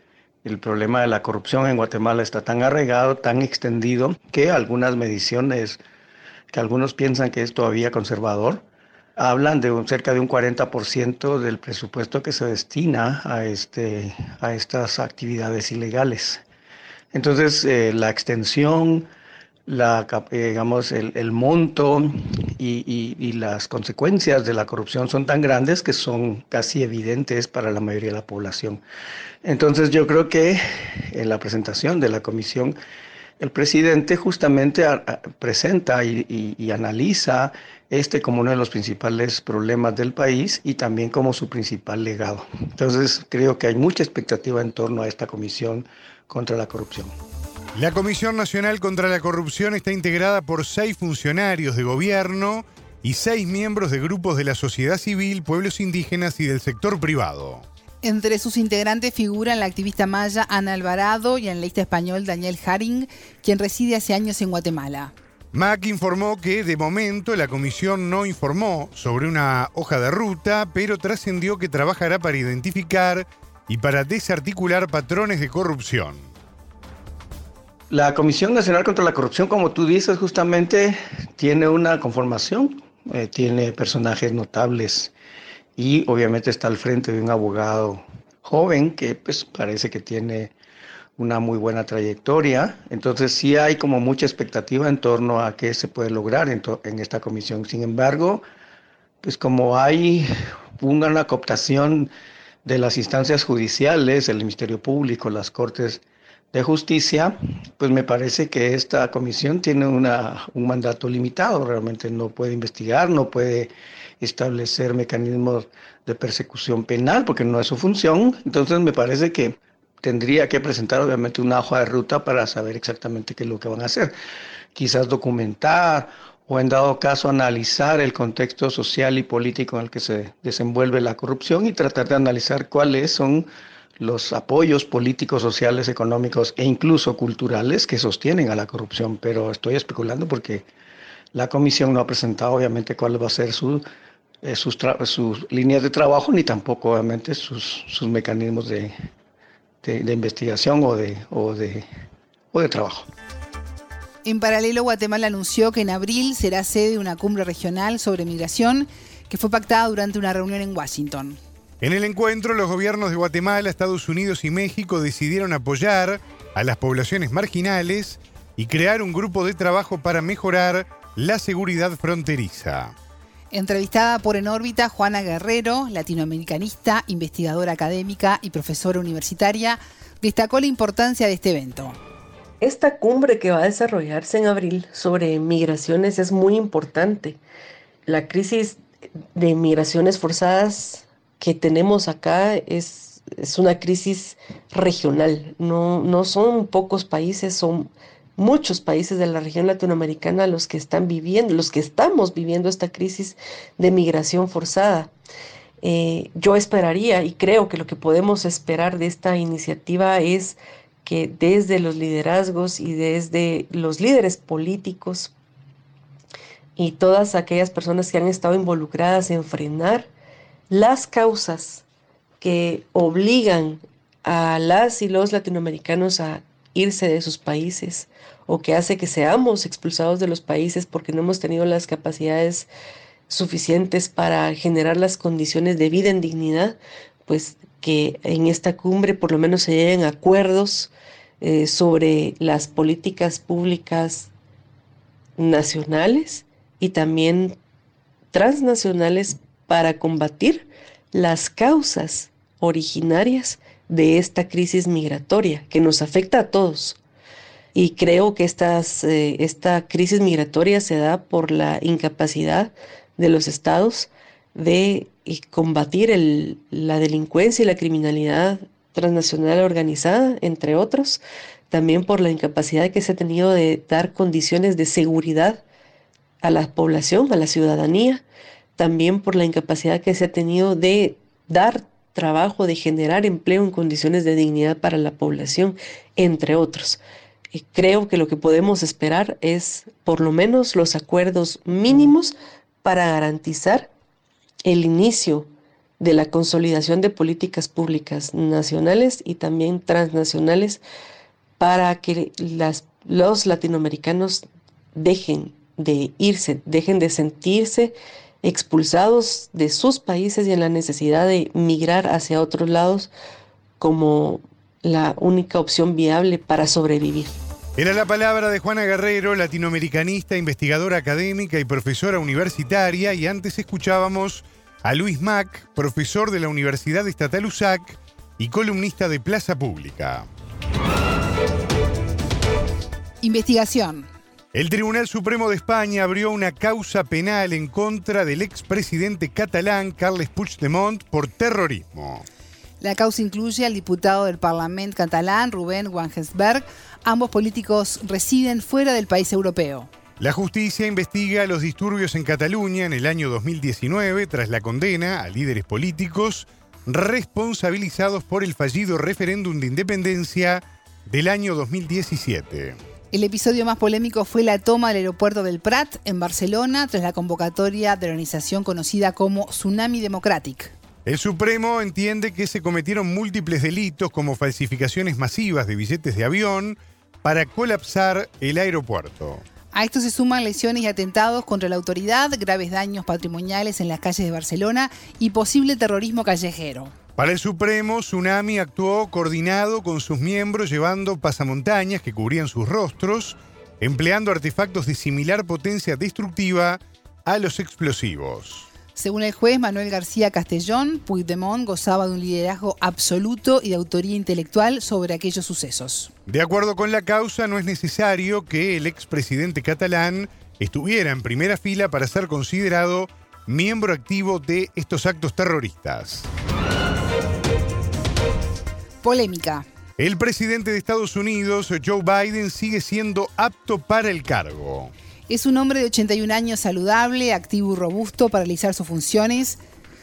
el problema de la corrupción en Guatemala está tan arraigado, tan extendido, que algunas mediciones, que algunos piensan que es todavía conservador, hablan de un, cerca de un 40% del presupuesto que se destina a, este, a estas actividades ilegales. Entonces, eh, la extensión, la, eh, digamos, el, monto y, las consecuencias de la corrupción son tan grandes que son casi evidentes para la mayoría de la población. Entonces yo creo que en la presentación de la comisión, el presidente justamente presenta y, analiza este como uno de los principales problemas del país y también como su principal legado. Entonces creo que hay mucha expectativa en torno a esta comisión contra la corrupción. La Comisión Nacional contra la Corrupción está integrada por seis funcionarios de gobierno y seis miembros de grupos de la sociedad civil, pueblos indígenas y del sector privado. Entre sus integrantes figuran la activista maya Ana Alvarado y el analista español Daniel Haring, quien reside hace años en Guatemala. Mac informó que de momento la comisión no informó sobre una hoja de ruta, pero trascendió que trabajará para identificar y para desarticular patrones de corrupción. La Comisión Nacional contra la Corrupción, como tú dices, justamente tiene una conformación, eh, tiene personajes notables y obviamente está al frente de un abogado joven que pues parece que tiene una muy buena trayectoria. Entonces sí hay como mucha expectativa en torno a qué se puede lograr en, esta comisión. Sin embargo, pues como hay una cooptación de las instancias judiciales, el Ministerio Público, las Cortes de Justicia, pues me parece que esta comisión tiene una, un mandato limitado, realmente no puede investigar, no puede establecer mecanismos de persecución penal, porque no es su función. Entonces me parece que tendría que presentar obviamente una hoja de ruta para saber exactamente qué es lo que van a hacer. Quizás documentar o en dado caso analizar el contexto social y político en el que se desenvuelve la corrupción y tratar de analizar cuáles son los apoyos políticos, sociales, económicos e incluso culturales que sostienen a la corrupción, pero estoy especulando porque la comisión no ha presentado obviamente cuál va a ser eh, sus, sus, líneas de trabajo ni tampoco obviamente sus, sus mecanismos de, de, investigación o de, o, de, o de trabajo. En paralelo, Guatemala anunció que en abril será sede de una cumbre regional sobre migración que fue pactada durante una reunión en Washington. En el encuentro, los gobiernos de Guatemala, Estados Unidos y México decidieron apoyar a las poblaciones marginales y crear un grupo de trabajo para mejorar la seguridad fronteriza. Entrevistada por En órbita, Juana Guerrero, latinoamericanista, investigadora académica y profesora universitaria, destacó la importancia de este evento. Esta cumbre que va a desarrollarse en abril sobre migraciones es muy importante. La crisis de migraciones forzadas que tenemos acá es, es una crisis regional. No, no son pocos países, son muchos países de la región latinoamericana los que están viviendo, los que estamos viviendo esta crisis de migración forzada. Eh, yo esperaría y creo que lo que podemos esperar de esta iniciativa es que desde los liderazgos y desde los líderes políticos y todas aquellas personas que han estado involucradas en frenar las causas que obligan a las y los latinoamericanos a irse de sus países o que hace que seamos expulsados de los países porque no hemos tenido las capacidades suficientes para generar las condiciones de vida en dignidad, pues que en esta cumbre por lo menos se lleguen acuerdos eh, sobre las políticas públicas nacionales y también transnacionales para combatir las causas originarias de esta crisis migratoria que nos afecta a todos. Y creo que estas, eh, esta crisis migratoria se da por la incapacidad de los estados de eh, combatir la delincuencia y la criminalidad transnacional organizada, entre otros, también por la incapacidad que se ha tenido de dar condiciones de seguridad a la población, a la ciudadanía, también por la incapacidad que se ha tenido de dar trabajo, de generar empleo en condiciones de dignidad para la población, entre otros. Creo que lo que podemos esperar es por lo menos los acuerdos mínimos para garantizar el inicio de la consolidación de políticas públicas nacionales y también transnacionales para que los latinoamericanos dejen de irse, dejen de sentirse expulsados de sus países y en la necesidad de migrar hacia otros lados como la única opción viable para sobrevivir. Era la palabra de Juana Guerrero, latinoamericanista, investigadora académica y profesora universitaria, y antes escuchábamos a Luis Mack, profesor de la Universidad Estatal USAC y columnista de Plaza Pública. Investigación. El Tribunal Supremo de España abrió una causa penal en contra del expresidente catalán Carles Puigdemont por terrorismo. La causa incluye al diputado del Parlamento catalán, Rubén Wagensberg. Ambos políticos residen fuera del país europeo. La justicia investiga los disturbios en Cataluña en el año 2019 tras la condena a líderes políticos responsabilizados por el fallido referéndum de independencia del año 2017. El episodio más polémico fue la toma del aeropuerto del Prat en Barcelona tras la convocatoria de la organización conocida como Tsunami Democratic. El Supremo entiende que se cometieron múltiples delitos como falsificaciones masivas de billetes de avión para colapsar el aeropuerto. A esto se suman lesiones y atentados contra la autoridad, graves daños patrimoniales en las calles de Barcelona y posible terrorismo callejero. Para el Supremo, Tsunami actuó coordinado con sus miembros llevando pasamontañas que cubrían sus rostros, empleando artefactos de similar potencia destructiva a los explosivos. Según el juez Manuel García Castellón, Puigdemont gozaba de un liderazgo absoluto y de autoría intelectual sobre aquellos sucesos. De acuerdo con la causa, no es necesario que el expresidente catalán estuviera en primera fila para ser considerado miembro activo de estos actos terroristas. Polémica. El presidente de Estados Unidos, Joe Biden, sigue siendo apto para el cargo. Es un hombre de 81 años saludable, activo y robusto para realizar sus funciones.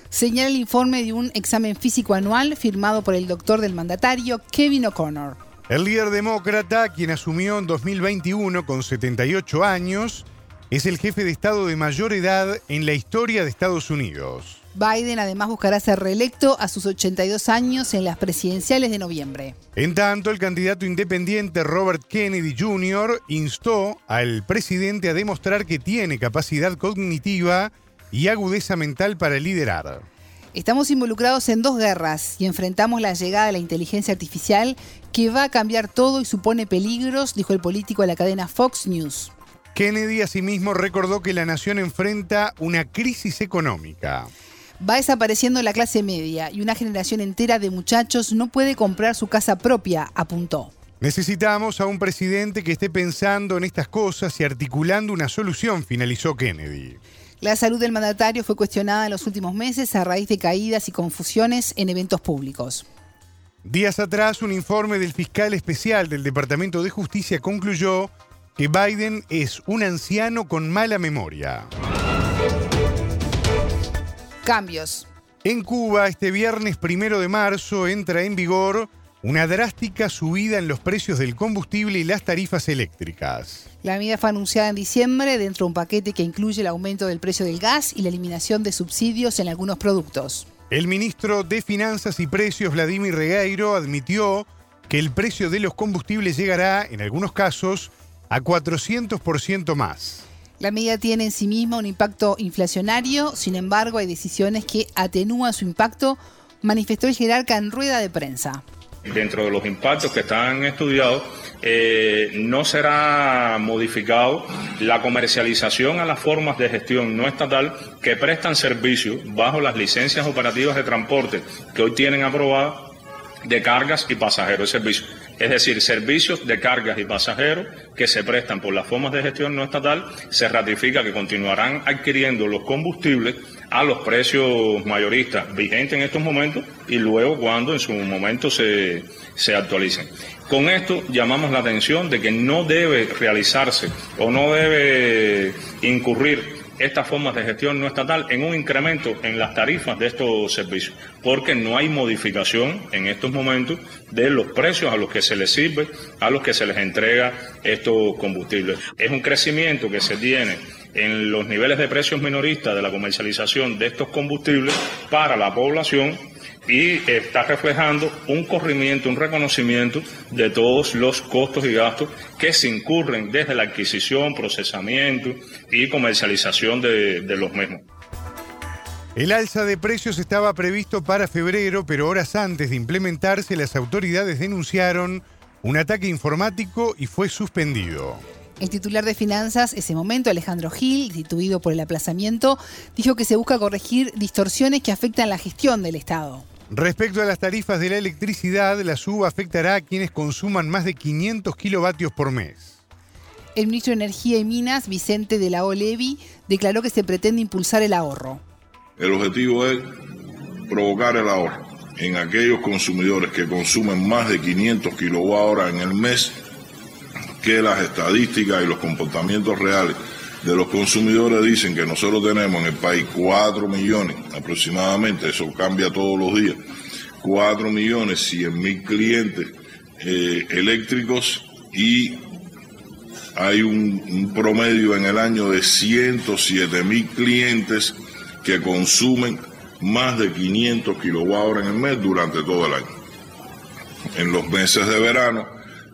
Señala el informe de un examen físico anual firmado por el doctor del mandatario, Kevin O'Connor. El líder demócrata, quien asumió en 2021 con 78 años, es el jefe de Estado de mayor edad en la historia de Estados Unidos. Biden además buscará ser reelecto a sus 82 años en las presidenciales de noviembre. En tanto, el candidato independiente Robert Kennedy Jr. instó al presidente a demostrar que tiene capacidad cognitiva y agudeza mental para liderar. Estamos involucrados en dos guerras y enfrentamos la llegada de la inteligencia artificial que va a cambiar todo y supone peligros, dijo el político a la cadena Fox News. Kennedy asimismo recordó que la nación enfrenta una crisis económica. Va desapareciendo la clase media y una generación entera de muchachos no puede comprar su casa propia, apuntó. Necesitamos a un presidente que esté pensando en estas cosas y articulando una solución, finalizó Kennedy. La salud del mandatario fue cuestionada en los últimos meses a raíz de caídas y confusiones en eventos públicos. Días atrás, un informe del fiscal especial del Departamento de Justicia concluyó que Biden es un anciano con mala memoria. Cambios. En Cuba, este viernes primero de marzo entra en vigor una drástica subida en los precios del combustible y las tarifas eléctricas. La medida fue anunciada en diciembre dentro de un paquete que incluye el aumento del precio del gas y la eliminación de subsidios en algunos productos. El ministro de Finanzas y Precios, Vladimir Regueiro, admitió que el precio de los combustibles llegará, en algunos casos, a 400% más. La medida tiene en sí misma un impacto inflacionario, sin embargo hay decisiones que atenúan su impacto, manifestó el jerarca en rueda de prensa. Dentro de los impactos que están estudiados, eh, no será modificado la comercialización a las formas de gestión no estatal que prestan servicio bajo las licencias operativas de transporte que hoy tienen aprobadas de cargas y pasajeros de servicio. Es decir, servicios de cargas y pasajeros que se prestan por las formas de gestión no estatal, se ratifica que continuarán adquiriendo los combustibles a los precios mayoristas vigentes en estos momentos y luego cuando en su momento se, se actualicen. Con esto llamamos la atención de que no debe realizarse o no debe incurrir estas formas de gestión no estatal en un incremento en las tarifas de estos servicios, porque no hay modificación en estos momentos de los precios a los que se les sirve, a los que se les entrega estos combustibles. Es un crecimiento que se tiene en los niveles de precios minoristas de la comercialización de estos combustibles para la población y está reflejando un corrimiento, un reconocimiento de todos los costos y gastos que se incurren desde la adquisición, procesamiento y comercialización de, de los mismos. El alza de precios estaba previsto para febrero, pero horas antes de implementarse las autoridades denunciaron un ataque informático y fue suspendido. El titular de finanzas, ese momento, Alejandro Gil, destituido por el aplazamiento, dijo que se busca corregir distorsiones que afectan la gestión del Estado. Respecto a las tarifas de la electricidad, la suba afectará a quienes consuman más de 500 kilovatios por mes. El ministro de Energía y Minas, Vicente de la Olevi, declaró que se pretende impulsar el ahorro. El objetivo es provocar el ahorro en aquellos consumidores que consumen más de 500 kilowatt en el mes, que las estadísticas y los comportamientos reales de los consumidores dicen que nosotros tenemos en el país 4 millones aproximadamente, eso cambia todos los días, 4 millones 100 mil clientes eh, eléctricos y hay un, promedio en el año de 107 mil clientes que consumen más de 500 kilowatt en el mes durante todo el año. En los meses de verano,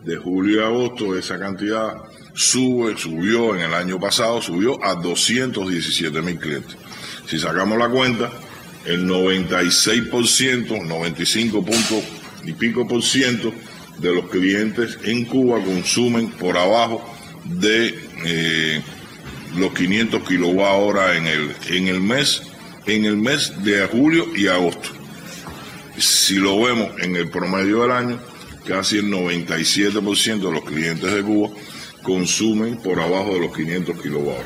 de julio y agosto, esa cantidad sube, subió en el año pasado, subió a 217 mil clientes. Si sacamos la cuenta, el 96%, 95 puntos y pico por ciento de los clientes en Cuba consumen por abajo de eh, los 500 kilowatt hora en el, en el mes, en el mes de julio y agosto. Si lo vemos en el promedio del año, casi el 97% de los clientes de Cuba consumen por abajo de los 500 kilovatios.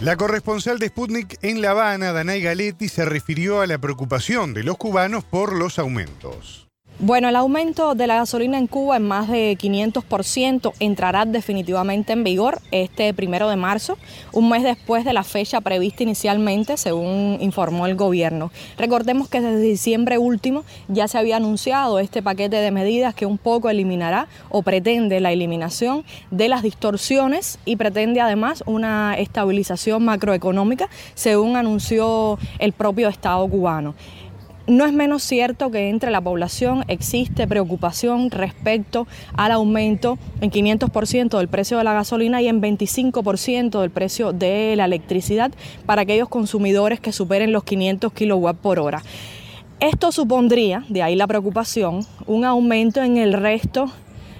La corresponsal de Sputnik en La Habana, Danay Galetti, se refirió a la preocupación de los cubanos por los aumentos. Bueno, el aumento de la gasolina en Cuba en más de 500% entrará definitivamente en vigor este primero de marzo, un mes después de la fecha prevista inicialmente, según informó el gobierno. Recordemos que desde diciembre último ya se había anunciado este paquete de medidas que un poco eliminará o pretende la eliminación de las distorsiones y pretende además una estabilización macroeconómica, según anunció el propio Estado cubano. No es menos cierto que entre la población existe preocupación respecto al aumento en 500% del precio de la gasolina y en 25% del precio de la electricidad para aquellos consumidores que superen los 500 kilowatt por hora. Esto supondría, de ahí la preocupación, un aumento en el resto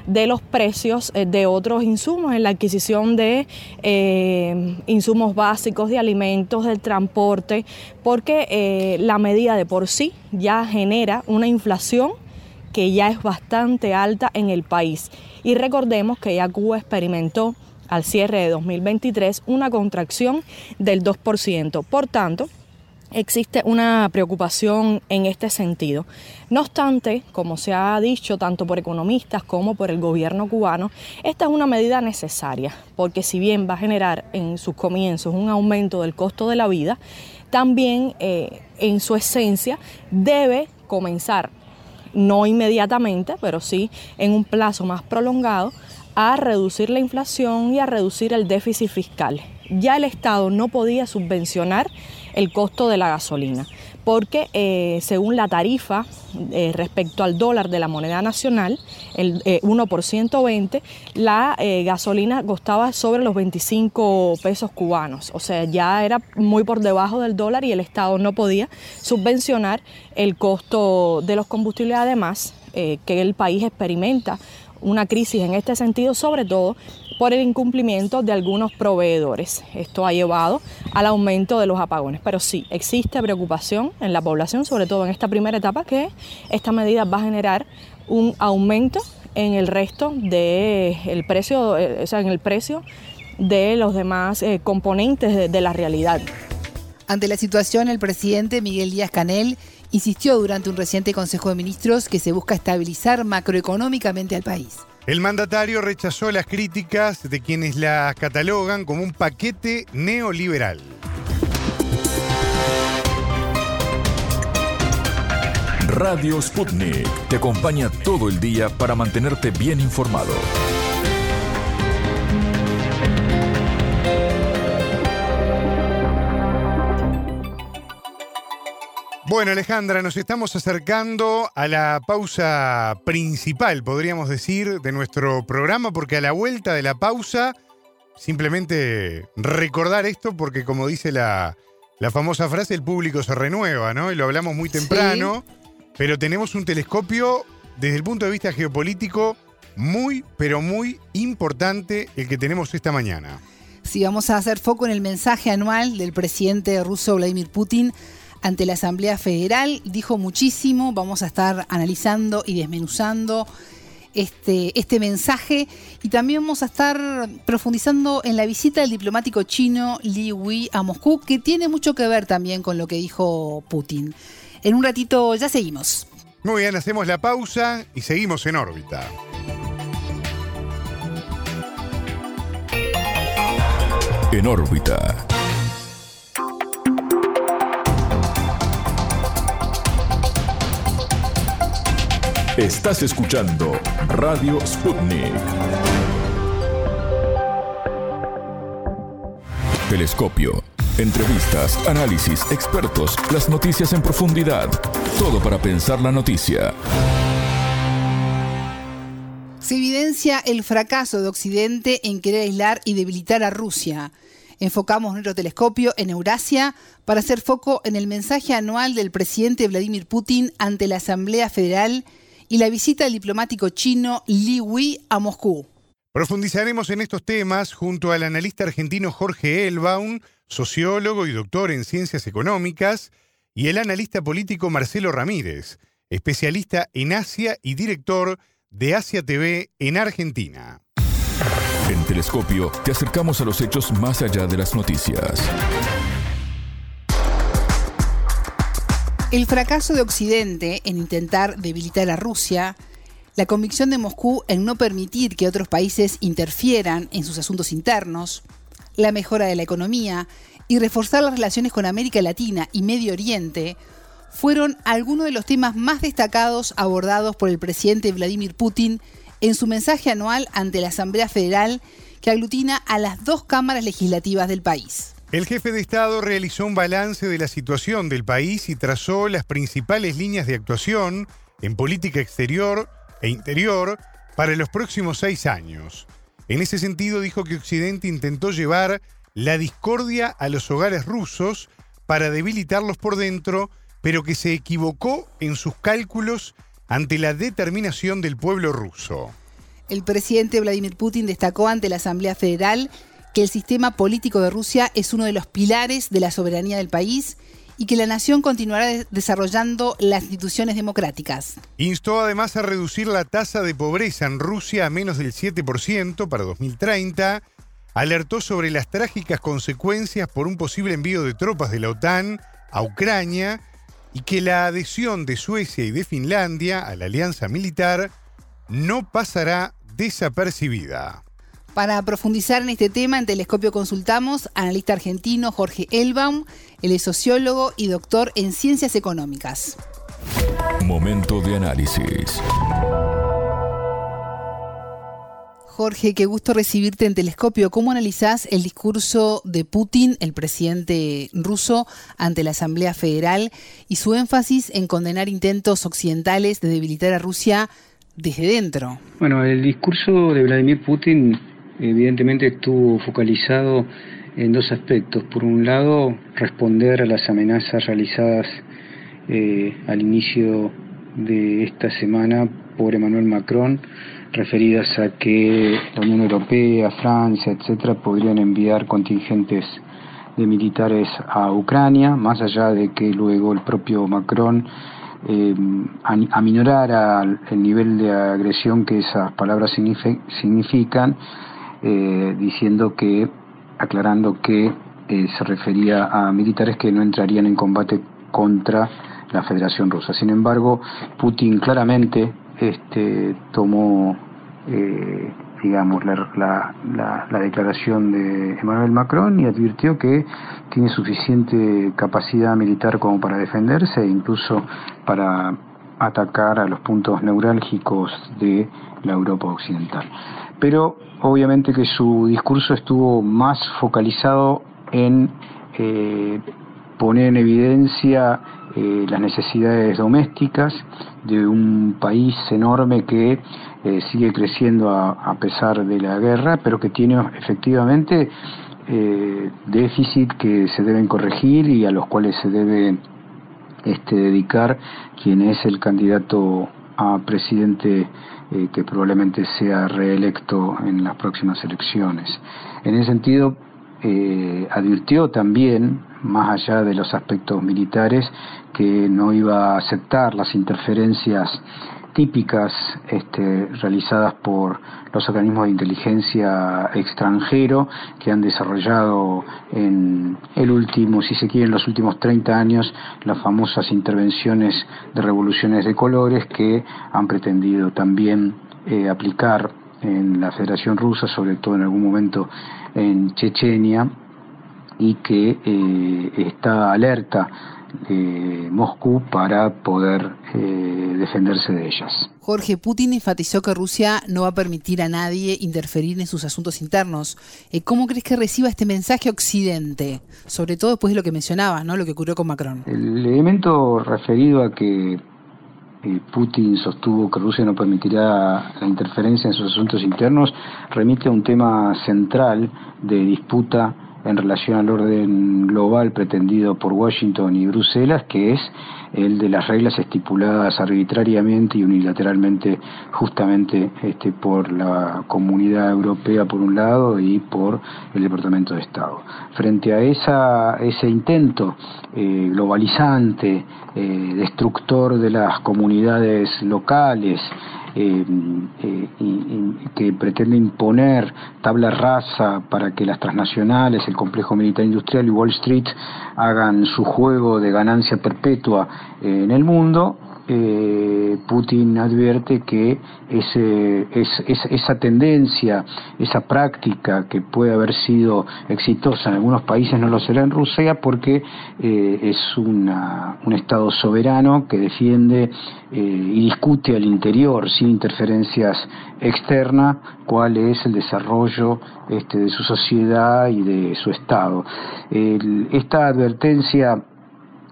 de los precios eh, de otros insumos, en la adquisición de eh, insumos básicos, de alimentos, del transporte, porque eh, la medida de por sí ya genera una inflación que ya es bastante alta en el país. Y recordemos que ya Cuba experimentó al cierre de 2023 una contracción del 2%. Por tanto, existe una preocupación en este sentido. No obstante, como se ha dicho tanto por economistas como por el gobierno cubano, esta es una medida necesaria, porque si bien va a generar en sus comienzos un aumento del costo de la vida, también eh, en su esencia debe comenzar no inmediatamente, pero sí en un plazo más prolongado, a reducir la inflación y a reducir el déficit fiscal. Ya el Estado no podía subvencionar el costo de la gasolina porque eh, según la tarifa eh, respecto al dólar de la moneda nacional, el 1 eh, por 120, la gasolina costaba sobre los 25 pesos cubanos. O sea, ya era muy por debajo del dólar y el Estado no podía subvencionar el costo de los combustibles, además que el país experimenta una crisis en este sentido, sobre todo por el incumplimiento de algunos proveedores. Esto ha llevado al aumento de los apagones. Pero sí, existe preocupación en la población, sobre todo en esta primera etapa, que esta medida va a generar un aumento en el resto del precio, eh, o sea, en el precio de los demás eh, componentes de la realidad. Ante la situación, el presidente Miguel Díaz Canel insistió durante un reciente Consejo de Ministros que se busca estabilizar macroeconómicamente al país. El mandatario rechazó las críticas de quienes la catalogan como un paquete neoliberal. Radio Sputnik te acompaña todo el día para mantenerte bien informado. Bueno, Alejandra, nos estamos acercando a la pausa principal, podríamos decir, de nuestro programa, porque a la vuelta de la pausa, simplemente recordar esto, porque como dice la, famosa frase, el público se renueva, ¿no? Y lo hablamos muy temprano, pero tenemos un telescopio desde el punto de vista geopolítico muy, pero muy importante el que tenemos esta mañana. Sí, vamos a hacer foco en el mensaje anual del presidente ruso Vladimir Putin ante la Asamblea Federal. Dijo muchísimo, vamos a estar analizando y desmenuzando este, este mensaje y también vamos a estar profundizando en la visita del diplomático chino Li Wei a Moscú, que tiene mucho que ver también con lo que dijo Putin. En un ratito ya seguimos. Muy bien, hacemos la pausa y seguimos en órbita. En órbita. Estás escuchando Radio Sputnik. Telescopio. Entrevistas, análisis, expertos, las noticias en profundidad. Todo para pensar la noticia. Se evidencia el fracaso de Occidente en querer aislar y debilitar a Rusia. Enfocamos nuestro telescopio en Eurasia para hacer foco en el mensaje anual del presidente Vladimir Putin ante la Asamblea Federal y la visita del diplomático chino Li Wei a Moscú. Profundizaremos en estos temas junto al analista argentino Jorge Elbaum, sociólogo y doctor en ciencias económicas, y el analista político Marcelo Ramírez, especialista en Asia y director de Asia TV en Argentina. En Telescopio te acercamos a los hechos más allá de las noticias. El fracaso de Occidente en intentar debilitar a Rusia, la convicción de Moscú en no permitir que otros países interfieran en sus asuntos internos, la mejora de la economía y reforzar las relaciones con América Latina y Medio Oriente fueron algunos de los temas más destacados abordados por el presidente Vladimir Putin en su mensaje anual ante la Asamblea Federal que aglutina a las dos cámaras legislativas del país. El jefe de Estado realizó un balance de la situación del país y trazó las principales líneas de actuación en política exterior e interior para los próximos seis años. En ese sentido dijo que Occidente intentó llevar la discordia a los hogares rusos para debilitarlos por dentro, pero que se equivocó en sus cálculos ante la determinación del pueblo ruso. El presidente Vladimir Putin destacó ante la Asamblea Federal que el sistema político de Rusia es uno de los pilares de la soberanía del país y que la nación continuará desarrollando las instituciones democráticas. Instó además a reducir la tasa de pobreza en Rusia a menos del 7% para 2030, alertó sobre las trágicas consecuencias por un posible envío de tropas de la OTAN a Ucrania y que la adhesión de Suecia y de Finlandia a la alianza militar no pasará desapercibida. Para profundizar en este tema, en Telescopio consultamos analista argentino Jorge Elbaum, él es sociólogo y doctor en ciencias económicas. Momento de análisis. Jorge, qué gusto recibirte en Telescopio. ¿Cómo analizás el discurso de Putin, el presidente ruso, ante la Asamblea Federal y su énfasis en condenar intentos occidentales de debilitar a Rusia desde dentro? Bueno, el discurso de Vladimir Putin evidentemente estuvo focalizado en dos aspectos. Por un lado, responder a las amenazas realizadas eh, al inicio de esta semana por Emmanuel Macron referidas a que la Unión Europea, Francia, etcétera, podrían enviar contingentes de militares a Ucrania, más allá de que luego el propio Macron eh, aminorara el nivel de agresión que esas palabras significan, eh, diciendo que, aclarando que eh, se refería a militares que no entrarían en combate contra la Federación Rusa. Sin embargo, Putin claramente este, tomó eh, digamos, la, la, declaración de Emmanuel Macron y advirtió que tiene suficiente capacidad militar como para defenderse e incluso para atacar a los puntos neurálgicos de la Europa occidental. Pero obviamente que su discurso estuvo más focalizado en eh, poner en evidencia eh, las necesidades domésticas de un país enorme que eh, sigue creciendo a, pesar de la guerra, pero que tiene efectivamente eh, déficit que se deben corregir y a los cuales se debe este, dedicar quien es el candidato a presidente que probablemente sea reelecto en las próximas elecciones. En ese sentido, advirtió también más allá de los aspectos militares, que no iba a aceptar las interferencias típicas este, realizadas por los organismos de inteligencia extranjero que han desarrollado en el último, si se quiere, en los últimos 30 años las famosas intervenciones de revoluciones de colores que han pretendido también eh, aplicar en la Federación Rusa, sobre todo en algún momento en Chechenia, y que eh, está alerta eh, Moscú para poder eh, defenderse de ellas. Jorge Putin enfatizó que Rusia no va a permitir a nadie interferir en sus asuntos internos. ¿Cómo crees que reciba este mensaje Occidente? Sobre todo después de lo que mencionabas, ¿no? lo que ocurrió con Macron. El elemento referido a que Putin sostuvo que Rusia no permitirá la interferencia en sus asuntos internos remite a un tema central de disputa en relación al orden global pretendido por Washington y Bruselas, que es el de las reglas estipuladas arbitrariamente y unilateralmente justamente este, por la comunidad europea por un lado y por el Departamento de Estado. Frente a esa, ese intento eh, globalizante, eh, destructor de las comunidades locales, eh, eh, que pretende imponer tabla rasa para que las transnacionales, el complejo militar industrial y Wall Street hagan su juego de ganancia perpetua en el mundo, eh, Putin advierte que esa tendencia, esa práctica que puede haber sido exitosa en algunos países no lo será en Rusia porque eh, es una, un Estado soberano que defiende eh, y discute al interior sin interferencias externas cuál es el desarrollo este, de su sociedad y de su Estado. esta advertencia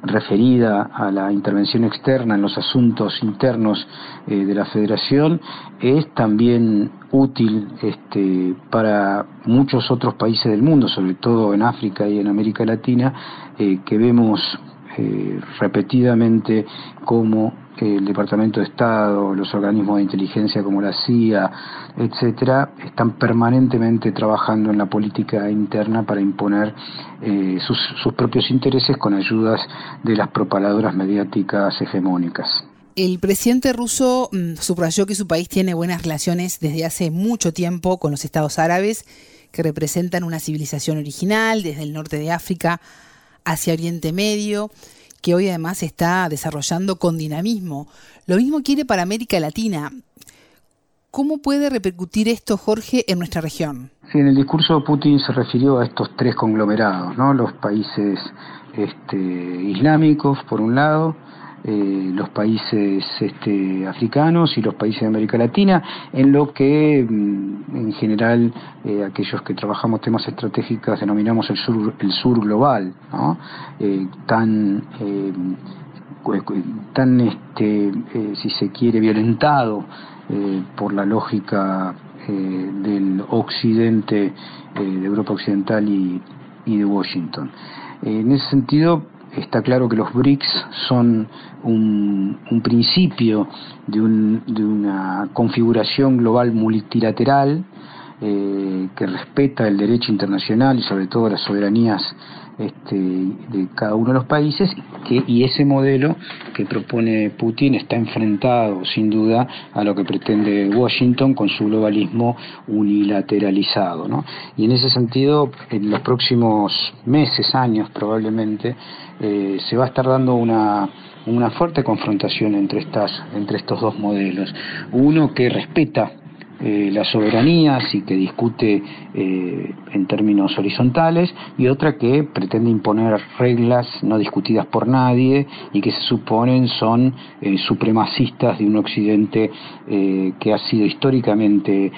referida a la intervención externa en los asuntos internos eh, de la Federación es también útil este, para muchos otros países del mundo, sobre todo en África y en América Latina, eh, que vemos eh, repetidamente cómo el Departamento de Estado, los organismos de inteligencia como la CIA, etcétera, están permanentemente trabajando en la política interna para imponer eh, sus, propios intereses con ayudas de las propaladoras mediáticas hegemónicas. El presidente ruso mm, subrayó que su país tiene buenas relaciones desde hace mucho tiempo con los estados árabes, que representan una civilización original desde el norte de África hacia Oriente Medio que hoy además se está desarrollando con dinamismo. Lo mismo quiere para América Latina. ¿Cómo puede repercutir esto, Jorge, en nuestra región? Sí, en el discurso Putin se refirió a estos tres conglomerados, ¿no? Los países este, islámicos, por un lado, eh, los países este, africanos y los países de América Latina, en lo que mm, en general eh, aquellos que trabajamos temas estratégicos denominamos el sur, el sur global, tan tan este, si se quiere violentado por la lógica del occidente de Europa occidental y, y de Washington. En ese sentido, está claro que los BRICS son un, principio de, una configuración global multilateral eh, que respeta el derecho internacional y sobre todo las soberanías este, de cada uno de los países que, y ese modelo que propone Putin está enfrentado sin duda a lo que pretende Washington con su globalismo unilateralizado. ¿no? Y en ese sentido, en los próximos meses, años probablemente, eh, se va a estar dando una, una fuerte confrontación entre, estas, entre estos dos modelos. Uno que respeta eh, las soberanías y que discute eh, en términos horizontales y otra que pretende imponer reglas no discutidas por nadie y que se suponen son eh, supremacistas de un occidente que ha sido históricamente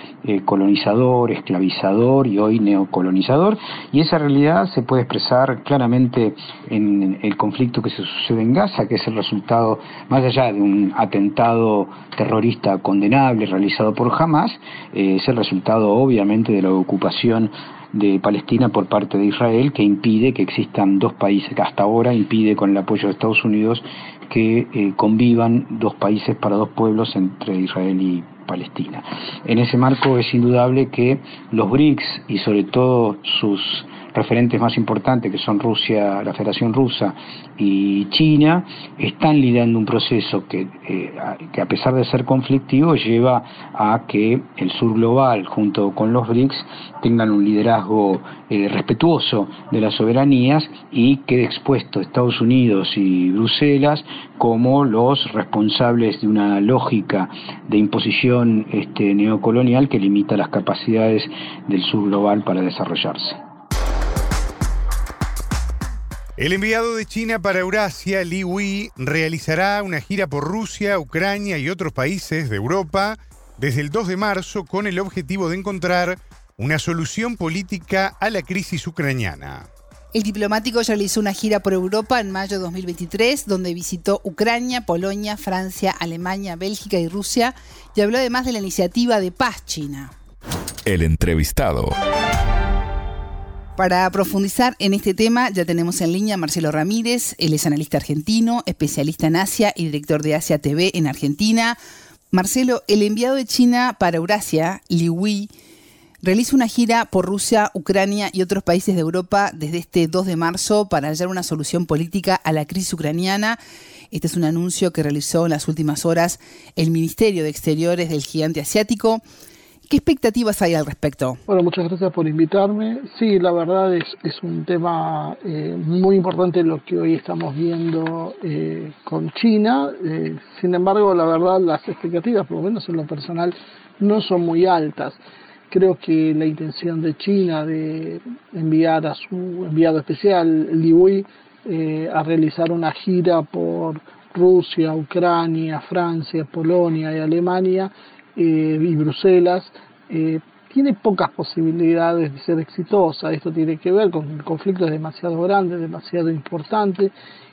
colonizador, esclavizador y hoy neocolonizador. Y esa realidad se puede expresar claramente en el conflicto que se sucede en Gaza que es el resultado más allá de un atentado terrorista condenable realizado por Hamas eh, es el resultado obviamente de la ocupación de Palestina por parte de Israel que impide que existan dos países, que hasta ahora impide con el apoyo de Estados Unidos que eh, convivan dos países para dos pueblos entre Israel y Palestina. En ese marco es indudable que los BRICS y sobre todo sus referentes más importantes, que son Rusia, la Federación Rusa y China, están liderando un proceso que, eh, que a pesar de ser conflictivo lleva a que el sur global junto con los BRICS tengan un liderazgo eh, respetuoso de las soberanías y quede expuesto Estados Unidos y Bruselas como los responsables de una lógica de imposición este, neocolonial que limita las capacidades del sur global para desarrollarse. El enviado de China para Eurasia, Li Wei, realizará una gira por Rusia, Ucrania y otros países de Europa desde el 2 de marzo con el objetivo de encontrar una solución política a la crisis ucraniana. El diplomático realizó una gira por Europa en mayo de 2023, donde visitó Ucrania, Polonia, Francia, Alemania, Bélgica y Rusia, y habló además de la iniciativa de paz china. El entrevistado. Para profundizar en este tema ya tenemos en línea a Marcelo Ramírez, él es analista argentino, especialista en Asia y director de Asia TV en Argentina. Marcelo, el enviado de China para Eurasia, Li Wei, realiza una gira por Rusia, Ucrania y otros países de Europa desde este 2 de marzo para hallar una solución política a la crisis ucraniana. Este es un anuncio que realizó en las últimas horas el Ministerio de Exteriores del gigante asiático. ¿Qué expectativas hay al respecto? Bueno, muchas gracias por invitarme. Sí, la verdad es, es un tema eh, muy importante lo que hoy estamos viendo eh, con China. Eh, sin embargo, la verdad, las expectativas, por lo menos en lo personal, no son muy altas. Creo que la intención de China de enviar a su enviado especial, Li Wei, a realizar una gira por Rusia, Ucrania, Francia, Polonia y Alemania eh, y Bruselas eh, tiene pocas posibilidades de ser exitosa. Esto tiene que ver con conflictos demasiado grandes, demasiado importantes,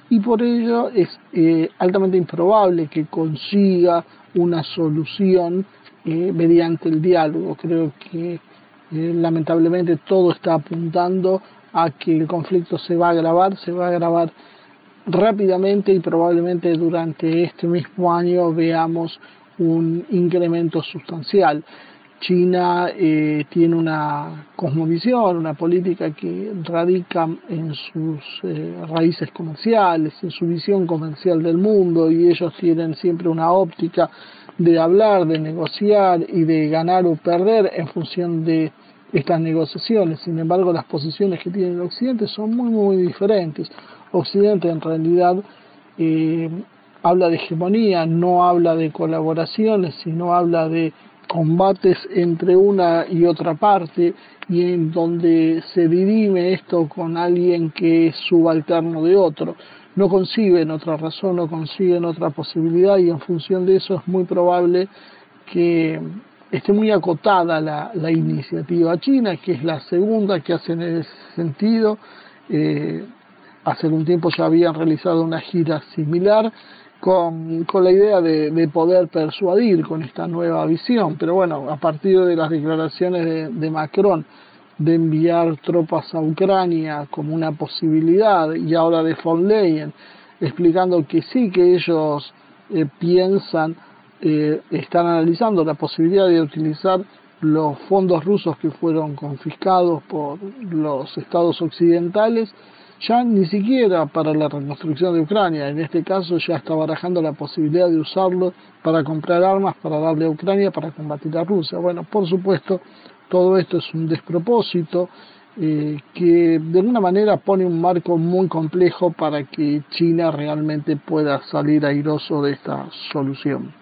y por ello es eh, altamente improbable que consiga una solución mediante el diálogo. Creo que lamentablemente todo está apuntando a que el conflicto se va a agravar, se va a agravar rápidamente y probablemente durante este mismo año veamos un incremento sustancial. China eh, tiene una cosmovisión, una política que radica en sus eh, raíces comerciales, en su visión comercial del mundo y ellos tienen siempre una óptica de hablar, de negociar y de ganar o perder en función de estas negociaciones. Sin embargo, las posiciones que tiene el Occidente son muy, muy diferentes. Occidente en realidad eh, habla de hegemonía, no habla de colaboraciones, sino habla de combates entre una y otra parte y en donde se dirime esto con alguien que es subalterno de otro. no conciben otra razón, no consiguen otra posibilidad y en función de eso es muy probable que esté muy acotada la, la iniciativa china, que es la segunda que hace en ese sentido. Eh, hace un tiempo ya habían realizado una gira similar con, con la idea de, de, poder persuadir con esta nueva visión. Pero bueno, a partir de las declaraciones de, de Macron de enviar tropas a Ucrania como una posibilidad y ahora de von Leyen explicando que sí que ellos eh, piensan eh, están analizando la posibilidad de utilizar los fondos rusos que fueron confiscados por los estados occidentales, ya ni siquiera para la reconstrucción de Ucrania, en este caso ya está barajando la posibilidad de usarlo para comprar armas para darle a Ucrania para combatir a Rusia. Bueno, por supuesto, todo esto es un despropósito eh, que de alguna manera pone un marco muy complejo para que China realmente pueda salir airoso de esta solución.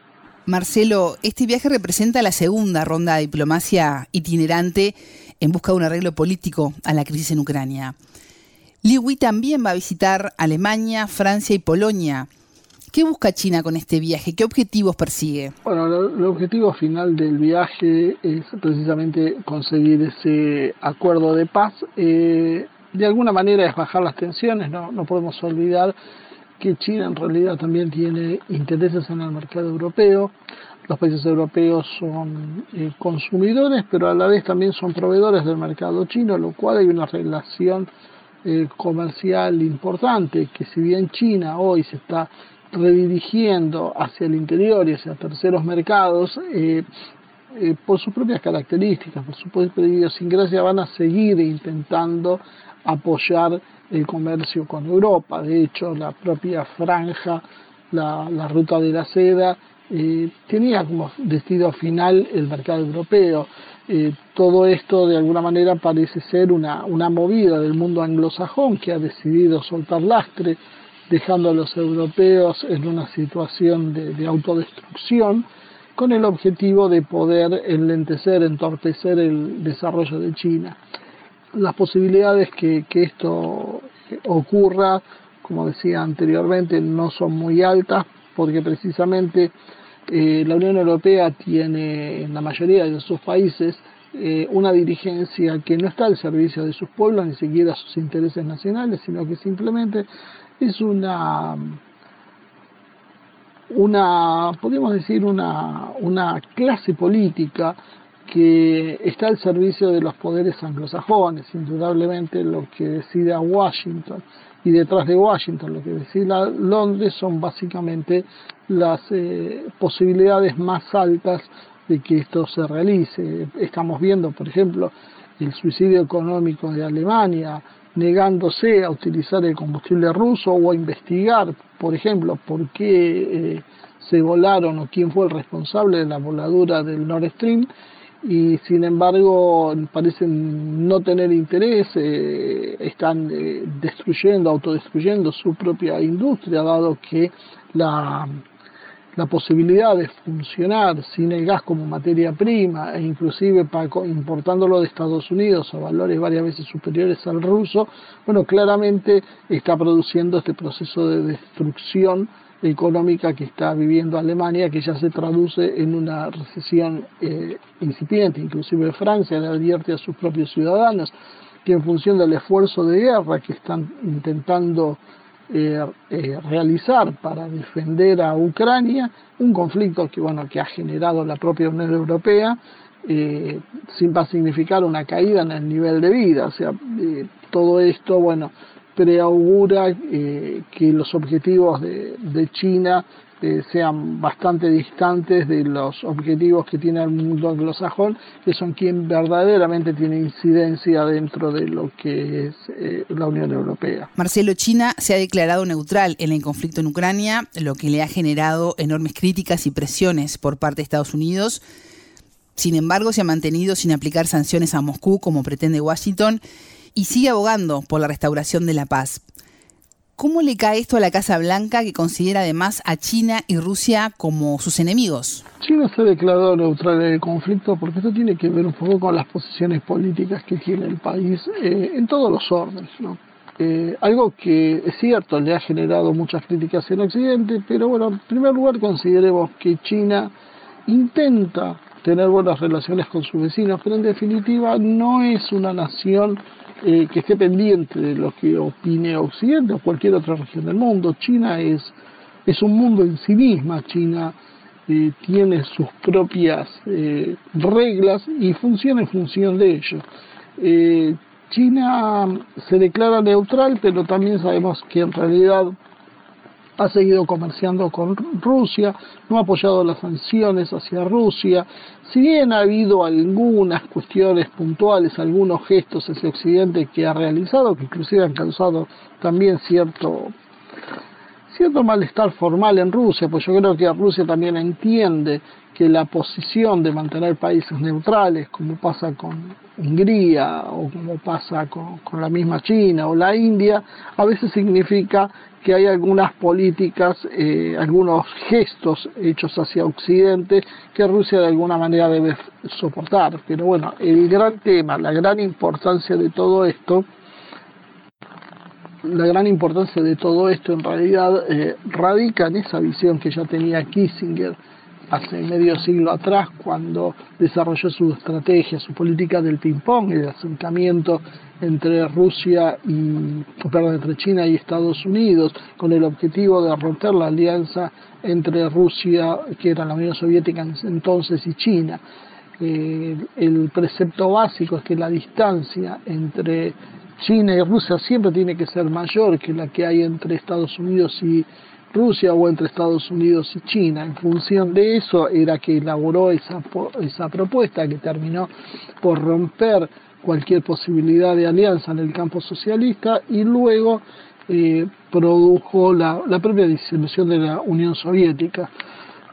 Marcelo, este viaje representa la segunda ronda de diplomacia itinerante en busca de un arreglo político a la crisis en Ucrania. Liu también va a visitar Alemania, Francia y Polonia. ¿Qué busca China con este viaje? ¿Qué objetivos persigue? Bueno, el objetivo final del viaje es precisamente conseguir ese acuerdo de paz. Eh, de alguna manera es bajar las tensiones, no, no podemos olvidar que China en realidad también tiene intereses en el mercado europeo. Los países europeos son eh, consumidores, pero a la vez también son proveedores del mercado chino, lo cual hay una relación eh, comercial importante, que si bien China hoy se está redirigiendo hacia el interior y hacia terceros mercados, eh, por sus propias características, por su propia idiosincrasia, van a seguir intentando apoyar el comercio con Europa. De hecho, la propia franja, la ruta de la seda, eh, tenía como destino final el mercado europeo. Eh, todo esto de alguna manera parece ser una, una movida del mundo anglosajón que ha decidido soltar lastre, dejando a los europeos en una situación de, de autodestrucción con el objetivo de poder enlentecer, entorpecer el desarrollo de China las posibilidades que, que esto ocurra, como decía anteriormente, no son muy altas porque precisamente eh, la Unión Europea tiene en la mayoría de sus países eh, una dirigencia que no está al servicio de sus pueblos, ni siquiera sus intereses nacionales, sino que simplemente es una una podríamos decir una, una clase política que está al servicio de los poderes anglosajones, indudablemente lo que decida Washington y detrás de Washington lo que decida Londres son básicamente las eh, posibilidades más altas de que esto se realice. Estamos viendo, por ejemplo, el suicidio económico de Alemania, negándose a utilizar el combustible ruso o a investigar, por ejemplo, por qué eh, se volaron o quién fue el responsable de la voladura del Nord Stream y sin embargo parecen no tener interés, eh, están eh, destruyendo, autodestruyendo su propia industria, dado que la, la posibilidad de funcionar sin el gas como materia prima e inclusive para, importándolo de Estados Unidos a valores varias veces superiores al ruso, bueno, claramente está produciendo este proceso de destrucción económica que está viviendo Alemania, que ya se traduce en una recesión eh, incipiente. Inclusive Francia le advierte a sus propios ciudadanos que en función del esfuerzo de guerra que están intentando eh, eh, realizar para defender a Ucrania, un conflicto que bueno que ha generado la propia Unión Europea, sin va a significar una caída en el nivel de vida. O sea, todo esto, bueno, preaugura eh, que los objetivos de, China eh, sean bastante distantes de los objetivos que tiene el mundo anglosajón, que son quien verdaderamente tiene incidencia dentro de lo que es eh, la Unión Europea. Marcelo, China se ha declarado neutral en el conflicto en Ucrania, lo que le ha generado enormes críticas y presiones por parte de Estados Unidos. Sin embargo, se ha mantenido sin aplicar sanciones a Moscú como pretende Washington y sigue abogando por la restauración de la paz. ¿Cómo le cae esto a la Casa Blanca que considera además a China y Rusia como sus enemigos? China se ha declarado neutral en el conflicto porque esto tiene que ver un poco con las posiciones políticas que tiene el país eh, en todos los órdenes. ¿no? eh, algo que es cierto, le ha generado muchas críticas en Occidente, pero bueno, en primer lugar consideremos que China intenta tener buenas relaciones con sus vecinos, pero en definitiva no es una nación eh, que esté pendiente de lo que opine Occidente o cualquier otra región del mundo. China es, es un mundo en sí misma, China eh, tiene sus propias eh, reglas y funciona en función de ello. Eh, China se declara neutral, pero también sabemos que en realidad ha seguido comerciando con Rusia, no ha apoyado las sanciones hacia Rusia, si bien ha habido algunas cuestiones puntuales, algunos gestos hacia Occidente que ha realizado, que inclusive han causado también cierto cierto malestar formal en Rusia, pues yo creo que Rusia también entiende que la posición de mantener países neutrales, como pasa con Hungría o como pasa con, la misma China o la India, a veces significa que hay algunas políticas, eh, algunos gestos hechos hacia Occidente que Rusia de alguna manera debe soportar. Pero bueno, el gran tema, la gran importancia de todo esto, la gran importancia de todo esto en realidad eh, radica en esa visión que ya tenía Kissinger hace medio siglo atrás cuando desarrolló su estrategia, su política del ping-pong, el acercamiento entre Rusia y, perdón, entre China y Estados Unidos, con el objetivo de romper la alianza entre Rusia, que era la Unión Soviética entonces, y China. Eh, el precepto básico es que la distancia entre China y Rusia siempre tiene que ser mayor que la que hay entre Estados Unidos y Rusia o entre Estados Unidos y China. En función de eso era que elaboró esa, esa propuesta que terminó por romper cualquier posibilidad de alianza en el campo socialista y luego eh, produjo la, la propia disolución de la Unión Soviética.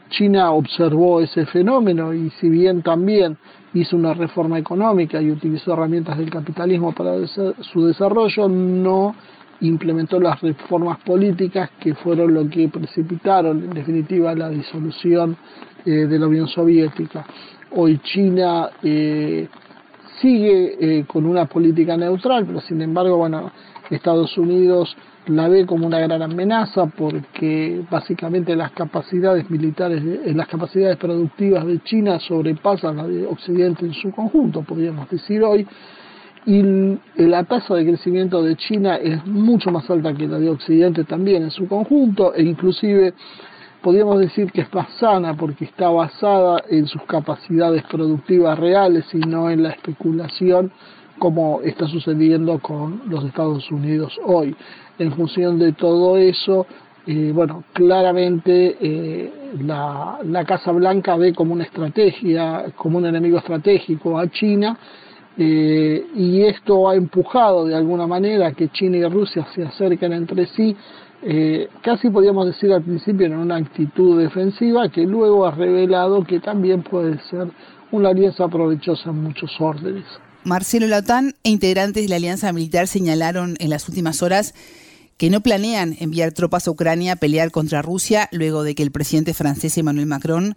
China observó ese fenómeno y si bien también hizo una reforma económica y utilizó herramientas del capitalismo para su desarrollo, no implementó las reformas políticas que fueron lo que precipitaron en definitiva la disolución eh, de la Unión Soviética. Hoy China eh, sigue eh, con una política neutral, pero sin embargo, bueno, Estados Unidos la ve como una gran amenaza porque básicamente las capacidades militares, eh, las capacidades productivas de China sobrepasan las de Occidente en su conjunto, podríamos decir hoy, y la tasa de crecimiento de China es mucho más alta que la de Occidente también en su conjunto, e inclusive podríamos decir que es más sana porque está basada en sus capacidades productivas reales y no en la especulación como está sucediendo con los Estados Unidos hoy. En función de todo eso, eh, bueno, claramente eh, la, la, Casa Blanca ve como una estrategia, como un enemigo estratégico a China, eh, y esto ha empujado de alguna manera que China y Rusia se acerquen entre sí, casi podríamos decir al principio en una actitud defensiva, que luego ha revelado que también puede ser una alianza provechosa en muchos órdenes. Marcelo, la OTAN e integrantes de la alianza militar señalaron en las últimas horas que no planean enviar tropas a Ucrania a pelear contra Rusia luego de que el presidente francés Emmanuel Macron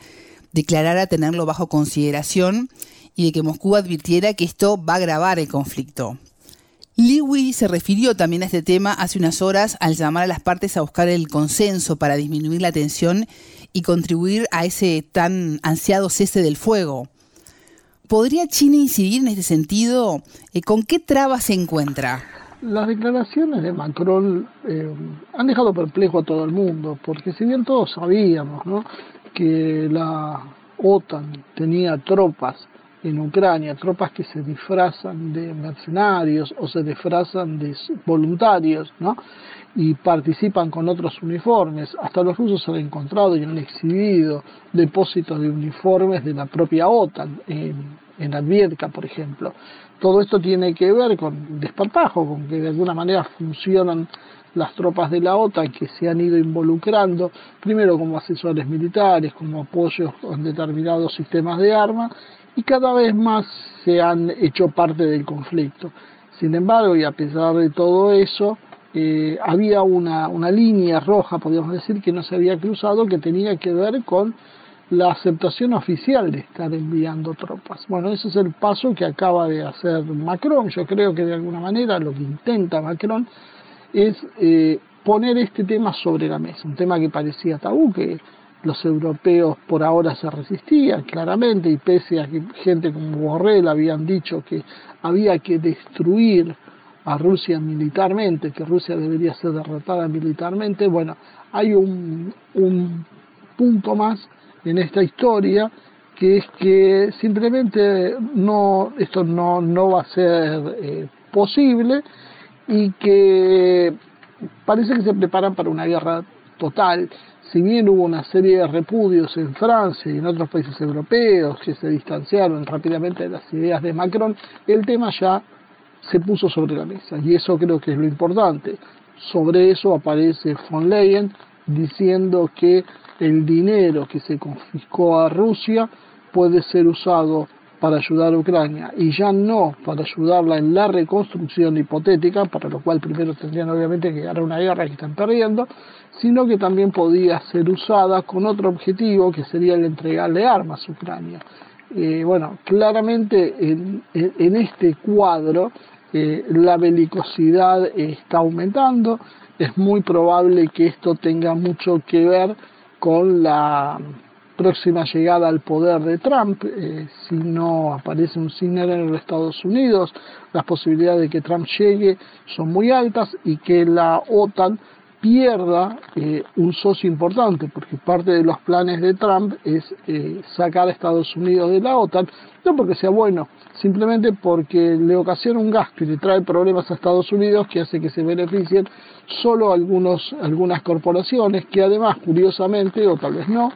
declarara tenerlo bajo consideración y de que Moscú advirtiera que esto va a agravar el conflicto. Liwi se refirió también a este tema hace unas horas al llamar a las partes a buscar el consenso para disminuir la tensión y contribuir a ese tan ansiado cese del fuego. ¿Podría China incidir en este sentido? Eh, ¿Con qué trabas se encuentra? Las declaraciones de Macron eh, han dejado perplejo a todo el mundo, porque si bien todos sabíamos que la OTAN tenía tropas en Ucrania, tropas que se disfrazan de mercenarios o se disfrazan de voluntarios, ¿no? y participan con otros uniformes. Hasta los rusos han encontrado y han exhibido depósitos de uniformes de la propia OTAN en, en Advietka, por ejemplo. Todo esto tiene que ver con desparpajo, con que de alguna manera funcionan las tropas de la OTAN que se han ido involucrando, primero como asesores militares, como apoyos en determinados sistemas de armas, y cada vez más se han hecho parte del conflicto. Sin embargo, y a pesar de todo eso, eh, había una, una línea roja, podríamos decir, que no se había cruzado, que tenía que ver con la aceptación oficial de estar enviando tropas. Bueno, ese es el paso que acaba de hacer Macron. Yo creo que de alguna manera lo que intenta Macron es eh, poner este tema sobre la mesa, un tema que parecía tabú, que los europeos por ahora se resistían claramente y pese a que gente como Borrell habían dicho que había que destruir a Rusia militarmente, que Rusia debería ser derrotada militarmente, bueno, hay un, un punto más en esta historia que es que simplemente no esto no, no va a ser eh, posible y que parece que se preparan para una guerra total. Si bien hubo una serie de repudios en Francia y en otros países europeos que se distanciaron rápidamente de las ideas de Macron, el tema ya se puso sobre la mesa y eso creo que es lo importante. Sobre eso aparece von Leyen diciendo que el dinero que se confiscó a Rusia puede ser usado para ayudar a Ucrania y ya no para ayudarla en la reconstrucción hipotética, para lo cual primero tendrían obviamente que ganar una guerra que están perdiendo, sino que también podía ser usada con otro objetivo que sería el entregarle armas a Ucrania. Eh, bueno, claramente en, en este cuadro eh, la belicosidad está aumentando, es muy probable que esto tenga mucho que ver con la próxima llegada al poder de Trump, eh, si no aparece un signo en los Estados Unidos, las posibilidades de que Trump llegue son muy altas y que la OTAN pierda eh, un socio importante, porque parte de los planes de Trump es eh, sacar a Estados Unidos de la OTAN, no porque sea bueno, simplemente porque le ocasiona un gasto y le trae problemas a Estados Unidos que hace que se beneficien solo algunos, algunas corporaciones que además, curiosamente, o tal vez no,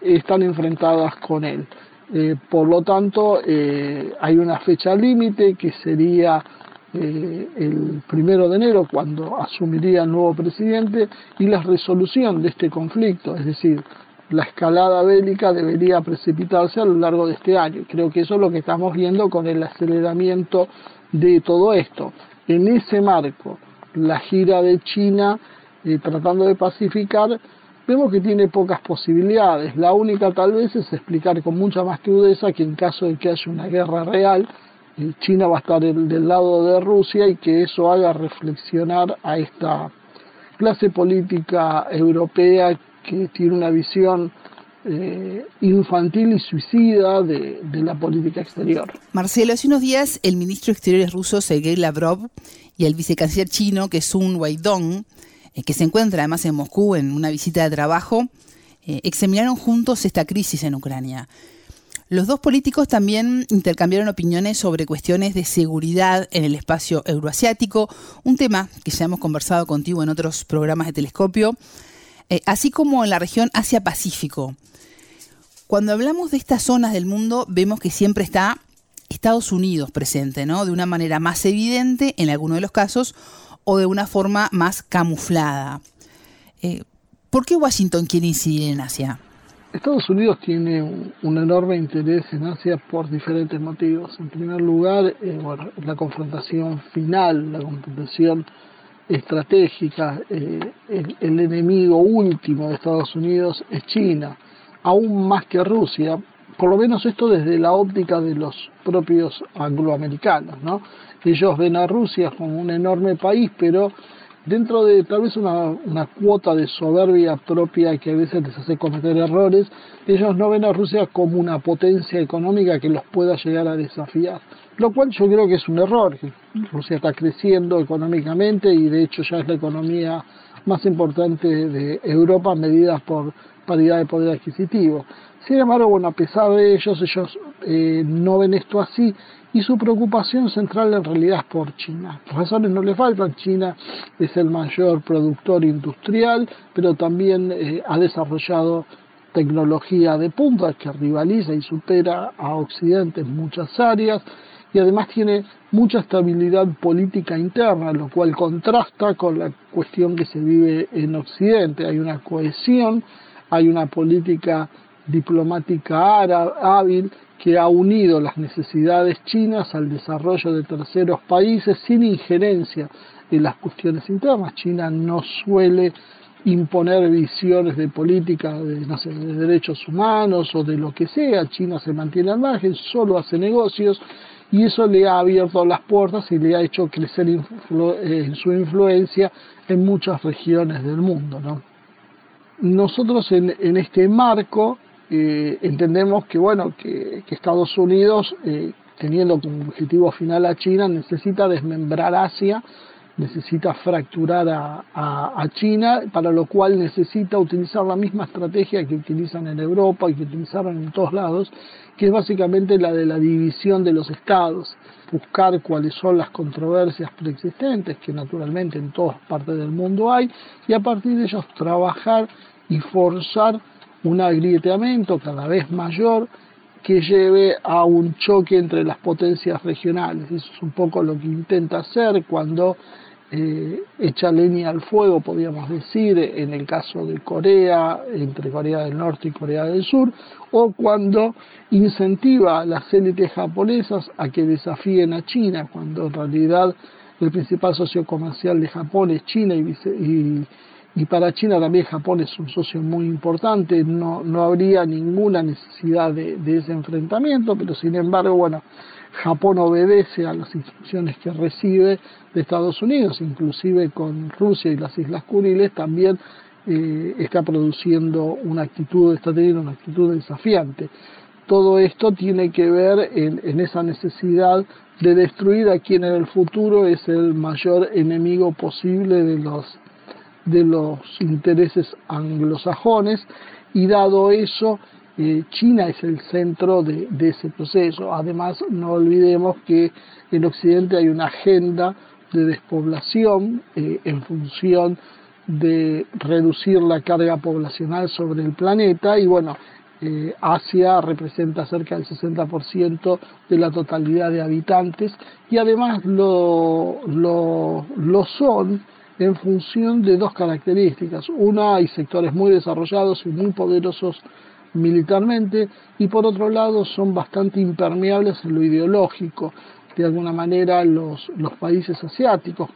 están enfrentadas con él. Eh, por lo tanto, hay una fecha límite que sería eh, el primero de enero, cuando asumiría el nuevo presidente, y la resolución de este conflicto, es decir, la escalada bélica debería precipitarse a lo largo de este año. Creo que eso es lo que estamos viendo con el aceleramiento de todo esto. En ese marco, la gira de China eh, tratando de pacificar, vemos que tiene pocas posibilidades. La única tal vez es explicar con mucha más crudeza que en caso de que haya una guerra real, China va a estar del lado de Rusia y que eso haga reflexionar a esta clase política europea que tiene una visión eh, infantil y suicida de, la política exterior. Marcelo, hace unos días el ministro de Exteriores ruso Sergei Lavrov y el vicecanciller chino, que es Sun Weidong, eh, que se encuentra además en Moscú en una visita de trabajo, eh, examinaron juntos esta crisis en Ucrania. Los dos políticos también intercambiaron opiniones sobre cuestiones de seguridad en el espacio euroasiático, un tema que ya hemos conversado contigo en otros programas de telescopio, eh, así como en la región Asia-Pacífico. Cuando hablamos de estas zonas del mundo, vemos que siempre está Estados Unidos presente, ¿no? De una manera más evidente en algunos de los casos o de una forma más camuflada. Eh, ¿Por qué Washington quiere incidir en Asia? Estados Unidos tiene un, enorme interés en Asia por diferentes motivos. En primer lugar, eh, la confrontación final, la confrontación estratégica, eh, el, enemigo último de Estados Unidos es China, aún más que Rusia, por lo menos esto desde la óptica de los propios angloamericanos, ¿no? Ellos ven a Rusia como un enorme país, pero dentro de tal vez una, cuota de soberbia propia que a veces les hace cometer errores, ellos no ven a Rusia como una potencia económica que los pueda llegar a desafiar. Lo cual yo creo que es un error. Rusia está creciendo económicamente y de hecho ya es la economía más importante de Europa medida por paridad de poder adquisitivo. Sin embargo, bueno, a pesar de ellos, ellos eh, no ven esto así y su preocupación central en realidad es por China. Razones no le faltan, China es el mayor productor industrial, pero también eh, ha desarrollado tecnología de punta que rivaliza y supera a Occidente en muchas áreas y además tiene mucha estabilidad política interna, lo cual contrasta con la cuestión que se vive en Occidente. Hay una cohesión, hay una política diplomática hábil que ha unido las necesidades chinas al desarrollo de terceros países sin injerencia en las cuestiones internas. China no suele imponer visiones de política de derechos humanos o de lo que sea. China se mantiene al margen, solo hace negocios y eso le ha abierto las puertas y le ha hecho crecer eh, su influencia en muchas regiones del mundo. ¿no? Nosotros en, en este marco eh, entendemos que bueno que, Estados Unidos eh, teniendo como objetivo final a China necesita desmembrar Asia necesita fracturar a, China, para lo cual necesita utilizar la misma estrategia que utilizan en Europa y que utilizaron en todos lados, que es básicamente la de la división de los estados, buscar cuáles son las controversias preexistentes, que naturalmente en todas partes del mundo hay, y a partir de ellos trabajar y forzar un agrieteamiento cada vez mayor que lleve a un choque entre las potencias regionales. Eso es un poco lo que intenta hacer cuando eh, echa leña al fuego, podríamos decir, en el caso de Corea, entre Corea del Norte y Corea del Sur, o cuando incentiva a las élites japonesas a que desafíen a China, cuando en realidad el principal socio comercial de Japón es China y, y, para China también Japón es un socio muy importante, no, no habría ninguna necesidad de, de ese enfrentamiento, pero sin embargo, bueno, Japón obedece a las instrucciones que recibe de Estados Unidos, inclusive con Rusia y las Islas Kuriles, también eh, está produciendo una actitud, está teniendo una actitud desafiante. Todo esto tiene que ver en, esa necesidad de destruir a quien en el futuro es el mayor enemigo posible de los, de los intereses anglosajones y dado eso eh, China es el centro de, ese proceso. Además, no olvidemos que en Occidente hay una agenda de despoblación eh, en función de reducir la carga poblacional sobre el planeta y bueno, eh, Asia representa cerca del 60% de la totalidad de habitantes y además lo, lo, lo son en función de dos características. Una, hay sectores muy desarrollados y muy poderosos militarmente y por otro lado son bastante impermeables en lo ideológico. De alguna manera los, los países asiáticos,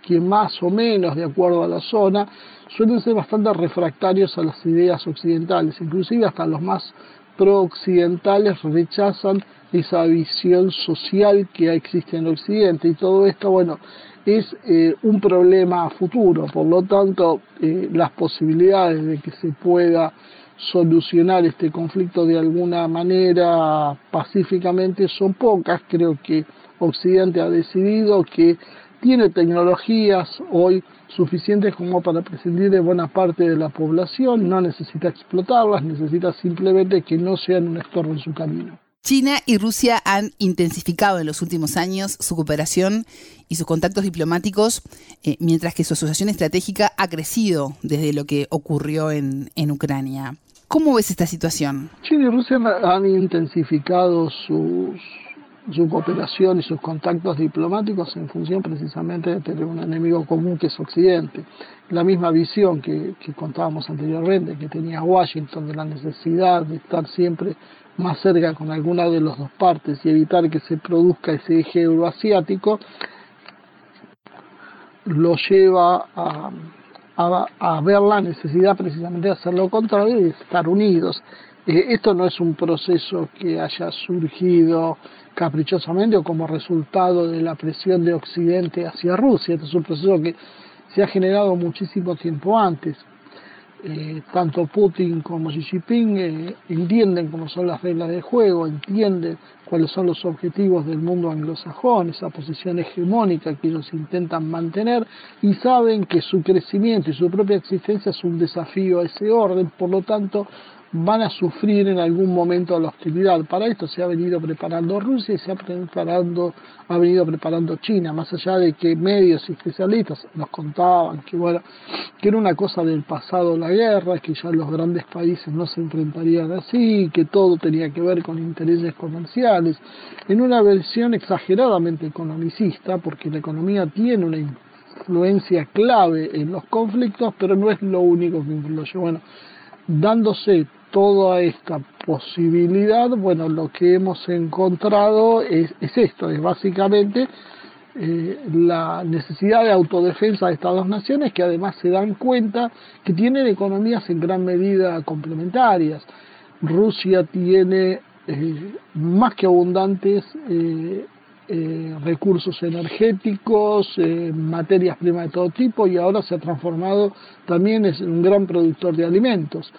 que más o menos de acuerdo a la zona, suelen ser bastante refractarios a las ideas occidentales, inclusive hasta los más pro-occidentales rechazan esa visión social que existe en Occidente. Y todo esto, bueno, es eh, un problema futuro, por lo tanto eh, las posibilidades de que se pueda solucionar este conflicto de alguna manera pacíficamente son pocas. Creo que Occidente ha decidido que tiene tecnologías hoy suficientes como para prescindir de buena parte de la población, no necesita explotarlas, necesita simplemente que no sean un estorbo en su camino. China y Rusia han intensificado en los últimos años su cooperación y sus contactos diplomáticos, eh, mientras que su asociación estratégica ha crecido desde lo que ocurrió en, en Ucrania. ¿Cómo ves esta situación? China y Rusia han intensificado su cooperación y sus contactos diplomáticos en función precisamente de tener un enemigo común que es Occidente. La misma visión que, que contábamos anteriormente, que tenía Washington de la necesidad de estar siempre más cerca con alguna de las dos partes y evitar que se produzca ese eje euroasiático, lo lleva a a, ver la necesidad precisamente de hacer lo contrario y de estar unidos. Eh, esto no es un proceso que haya surgido caprichosamente o como resultado de la presión de Occidente hacia Rusia, este es un proceso que se ha generado muchísimo tiempo antes. Eh, tanto Putin como Xi Jinping eh, entienden cómo son las reglas del juego, entienden cuáles son los objetivos del mundo anglosajón, esa posición hegemónica que ellos intentan mantener y saben que su crecimiento y su propia existencia es un desafío a ese orden, por lo tanto van a sufrir en algún momento la hostilidad. Para esto se ha venido preparando Rusia y se ha, preparando, ha venido preparando China, más allá de que medios y especialistas nos contaban que, bueno, que era una cosa del pasado la guerra, que ya los grandes países no se enfrentarían así, que todo tenía que ver con intereses comerciales, en una versión exageradamente economicista, porque la economía tiene una influencia clave en los conflictos, pero no es lo único que influye. Bueno, dándose toda esta posibilidad, bueno, lo que hemos encontrado es, esto, es básicamente eh, la necesidad de autodefensa de estas dos naciones que además se dan cuenta que tienen economías en gran medida complementarias. Rusia tiene eh, más que abundantes eh, recursos energéticos, materias primas de todo tipo y ahora se ha transformado también en un gran productor de alimentos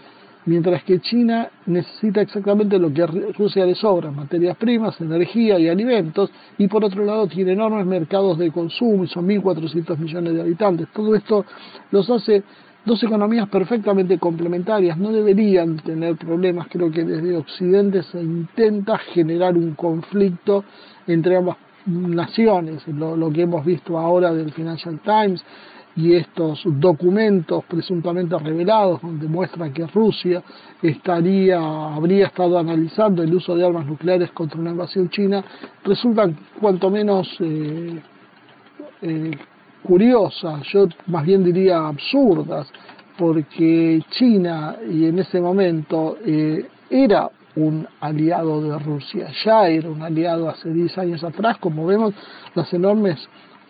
mientras que China necesita exactamente lo que Rusia le sobra, materias primas, energía y alimentos, y por otro lado tiene enormes mercados de consumo y son 1.400 millones de habitantes. Todo esto los hace dos economías perfectamente complementarias, no deberían tener problemas, creo que desde Occidente se intenta generar un conflicto entre ambas naciones, lo, lo que hemos visto ahora del Financial Times, y estos documentos presuntamente revelados donde muestra que Rusia estaría habría estado analizando el uso de armas nucleares contra una invasión china resultan cuanto menos eh, eh, curiosas, yo más bien diría absurdas, porque China y en ese momento eh, era un aliado de Rusia, ya era un aliado hace 10 años atrás, como vemos las enormes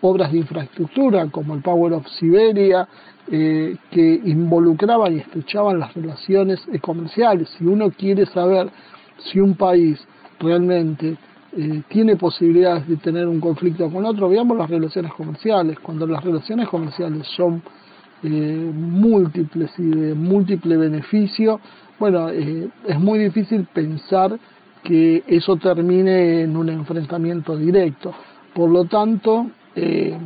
obras de infraestructura como el Power of Siberia, eh, que involucraban y estrechaban las relaciones comerciales. Si uno quiere saber si un país realmente eh, tiene posibilidades de tener un conflicto con otro, veamos las relaciones comerciales. Cuando las relaciones comerciales son eh, múltiples y de múltiple beneficio, bueno, es muy difícil pensar que eso termine en un enfrentamiento directo. Por lo tanto, eh,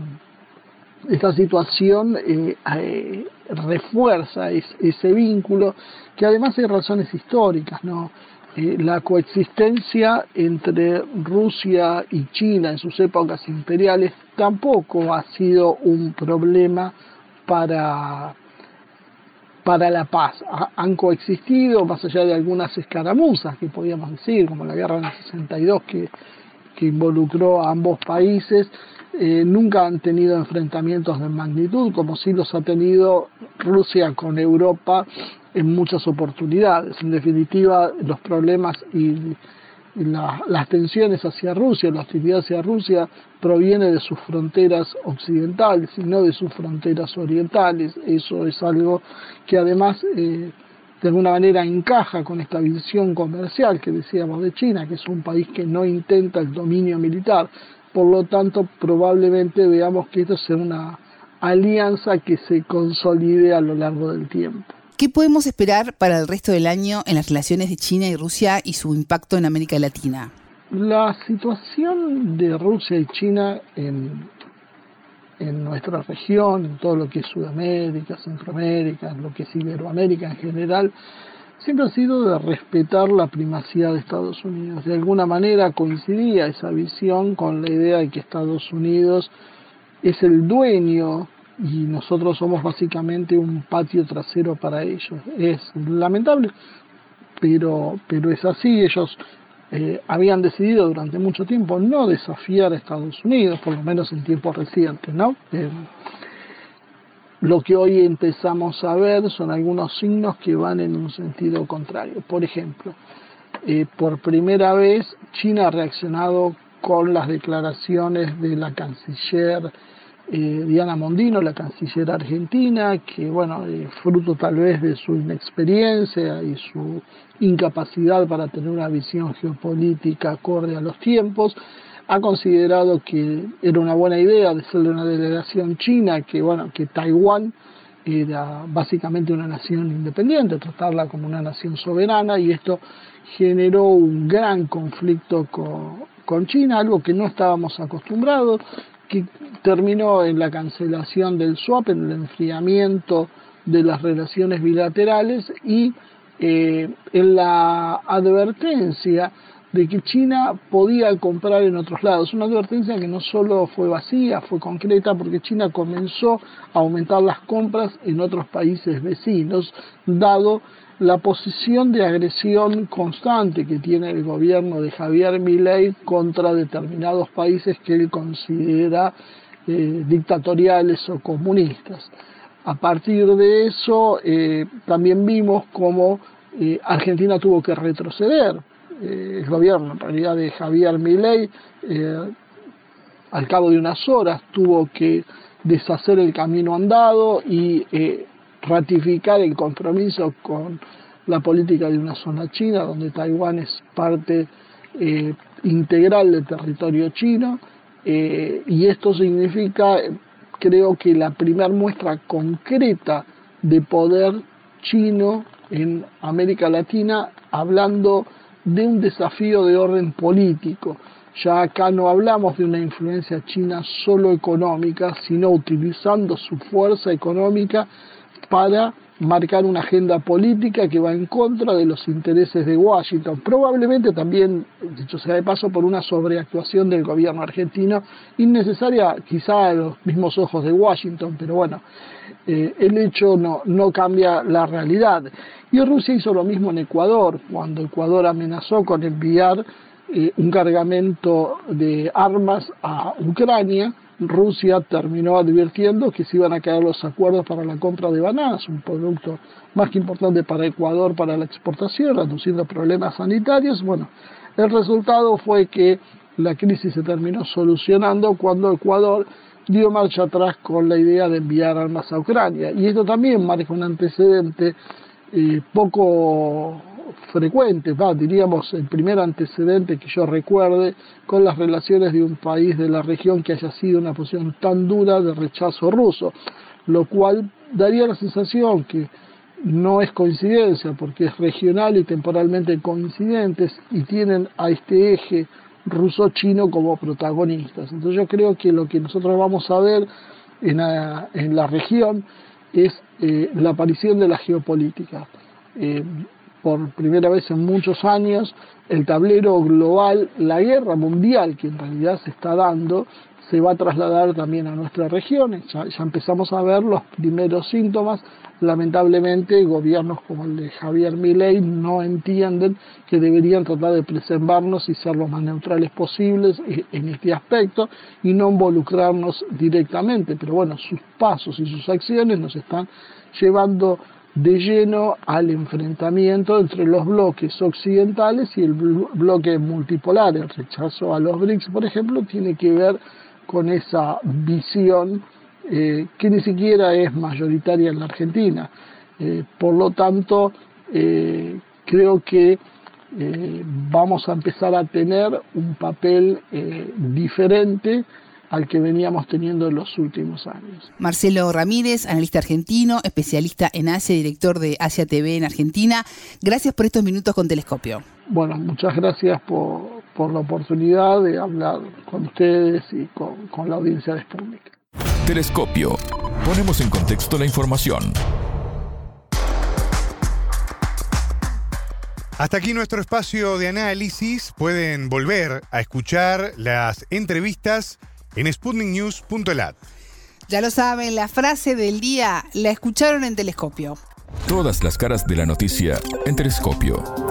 esta situación eh, eh, refuerza ese vínculo, que además hay razones históricas, ¿no? la coexistencia entre Rusia y China en sus épocas imperiales tampoco ha sido un problema para, para la paz. han coexistido, más allá de algunas escaramuzas que podíamos decir, como la guerra del 62 que, que involucró a ambos países, eh, nunca han tenido enfrentamientos de magnitud como sí los ha tenido Rusia con Europa en muchas oportunidades. En definitiva, los problemas y, las tensiones hacia Rusia, la hostilidad hacia Rusia proviene de sus fronteras occidentales y no de sus fronteras orientales. Eso es algo que además eh, de alguna manera encaja con esta visión comercial que decíamos de China, que es un país que no intenta el dominio militar, por lo tanto probablemente veamos que esto sea una alianza que se consolide a lo largo del tiempo. ¿Qué podemos esperar para el resto del año en las relaciones de China y Rusia y su impacto en América Latina? La situación de Rusia y China en, en nuestra región, en todo lo que es Sudamérica, Centroamérica, lo que es Iberoamérica en general, siempre ha sido de respetar la primacía de Estados Unidos. De alguna manera coincidía esa visión con la idea de que Estados Unidos es el dueño y nosotros somos básicamente un patio trasero para ellos. Es lamentable, pero, pero es así. Ellos eh, habían decidido durante mucho tiempo no desafiar a Estados Unidos, por lo menos en tiempos recientes, ¿no? Eh, lo que hoy empezamos a ver son algunos signos que van en un sentido contrario. Por ejemplo, eh, por primera vez China ha reaccionado con las declaraciones de la canciller eh, Diana Mondino, la canciller argentina, que bueno, eh, fruto tal vez de su inexperiencia y su incapacidad para tener una visión geopolítica acorde a los tiempos, ha considerado que era una buena idea de hacerle una delegación china, que bueno, que Taiwán era básicamente una nación independiente, tratarla como una nación soberana y esto generó un gran conflicto con, con China, algo que no estábamos acostumbrados, que terminó en la cancelación del swap, en el enfriamiento de las relaciones bilaterales y eh, en la advertencia de que China podía comprar en otros lados. Una advertencia que no solo fue vacía, fue concreta, porque China comenzó a aumentar las compras en otros países vecinos, dado la posición de agresión constante que tiene el gobierno de Javier Milei contra determinados países que él considera eh, dictatoriales o comunistas. A partir de eso, eh, también vimos cómo eh, Argentina tuvo que retroceder eh, el gobierno, en realidad de Javier Milei, eh, al cabo de unas horas tuvo que deshacer el camino andado y eh, ratificar el compromiso con la política de una zona china, donde Taiwán es parte integral del territorio chino, y esto significa, creo que la primera muestra concreta de poder chino en América Latina, hablando de un desafío de orden político. Ya acá no hablamos de una influencia china solo económica, sino utilizando su fuerza económica para marcar una agenda política que va en contra de los intereses de Washington. Probablemente también, dicho sea de paso, por una sobreactuación del gobierno argentino, innecesaria quizá a los mismos ojos de Washington, pero bueno, eh, el hecho no, no cambia la realidad. Y Rusia hizo lo mismo en Ecuador, cuando Ecuador amenazó con enviar eh, un cargamento de armas a Ucrania, Rusia terminó advirtiendo que se iban a caer los acuerdos para la compra de bananas, un producto más que importante para Ecuador para la exportación, reduciendo problemas sanitarios. Bueno, el resultado fue que la crisis se terminó solucionando cuando Ecuador dio marcha atrás con la idea de enviar armas a Ucrania. Y esto también marca un antecedente eh, poco frecuente, diríamos el primer antecedente que yo recuerde con las relaciones de un país de la región que haya sido una posición tan dura de rechazo ruso, lo cual daría la sensación que no es coincidencia porque es regional y temporalmente coincidentes y tienen a este eje ruso-chino como protagonistas. Entonces yo creo que lo que nosotros vamos a ver en la, en la región es eh, la aparición de la geopolítica. Eh, por primera vez en muchos años, el tablero global, la guerra mundial que en realidad se está dando, se va a trasladar también a nuestra región. Ya, empezamos a ver los primeros síntomas. Lamentablemente, gobiernos como el de Javier Milei no entienden que deberían tratar de preservarnos y ser lo más neutrales posibles en este aspecto y no involucrarnos directamente. Pero bueno, sus pasos y sus acciones nos están llevando de lleno al enfrentamiento entre los bloques occidentales y el bloque multipolar. El rechazo a los BRICS, por ejemplo, tiene que ver con esa visión eh, que ni siquiera es mayoritaria en la Argentina. Eh, por lo tanto, eh, creo que vamos a empezar a tener un papel diferente al que veníamos teniendo en los últimos años. Marcelo Ramírez, analista argentino, especialista en Asia, director de Asia TV en Argentina. Gracias por estos minutos con Telescopio. Bueno, muchas gracias por, la oportunidad de hablar con ustedes y con, la audiencia de Sputnik. Telescopio. Ponemos en contexto la información. Hasta aquí nuestro espacio de análisis. Pueden volver a escuchar las entrevistas en sputniknews.lat. Ya lo saben, la frase del día la escucharon en Telescopio. Todas las caras de la noticia en Telescopio.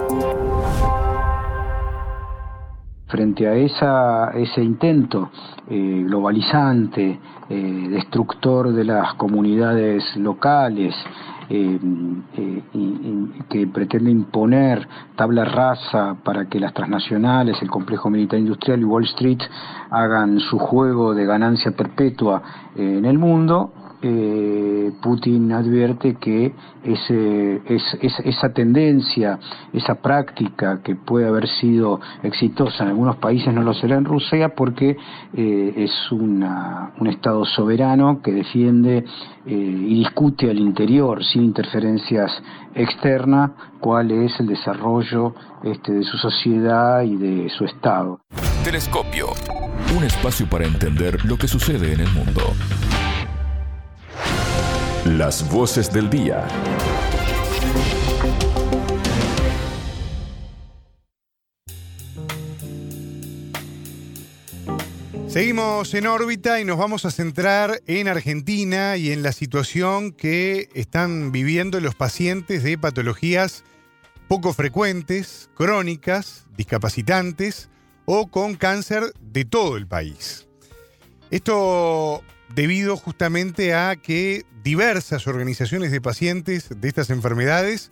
Frente a esa, ese intento eh, globalizante, eh, destructor de las comunidades locales, eh, que pretende imponer tabla rasa para que las transnacionales, el complejo militar industrial y Wall Street hagan su juego de ganancia perpetua en el mundo, eh, Putin advierte que esa tendencia, esa práctica que puede haber sido exitosa en algunos países no lo será en Rusia porque eh, es una, un Estado soberano que defiende eh, y discute al interior sin interferencias externas cuál es el desarrollo este, de su sociedad y de su Estado. Telescopio, un espacio para entender lo que sucede en el mundo. Las voces del día. Seguimos en órbita y nos vamos a centrar en Argentina y en la situación que están viviendo los pacientes de patologías poco frecuentes, crónicas, discapacitantes o con cáncer de todo el país. Esto debido justamente a que diversas organizaciones de pacientes de estas enfermedades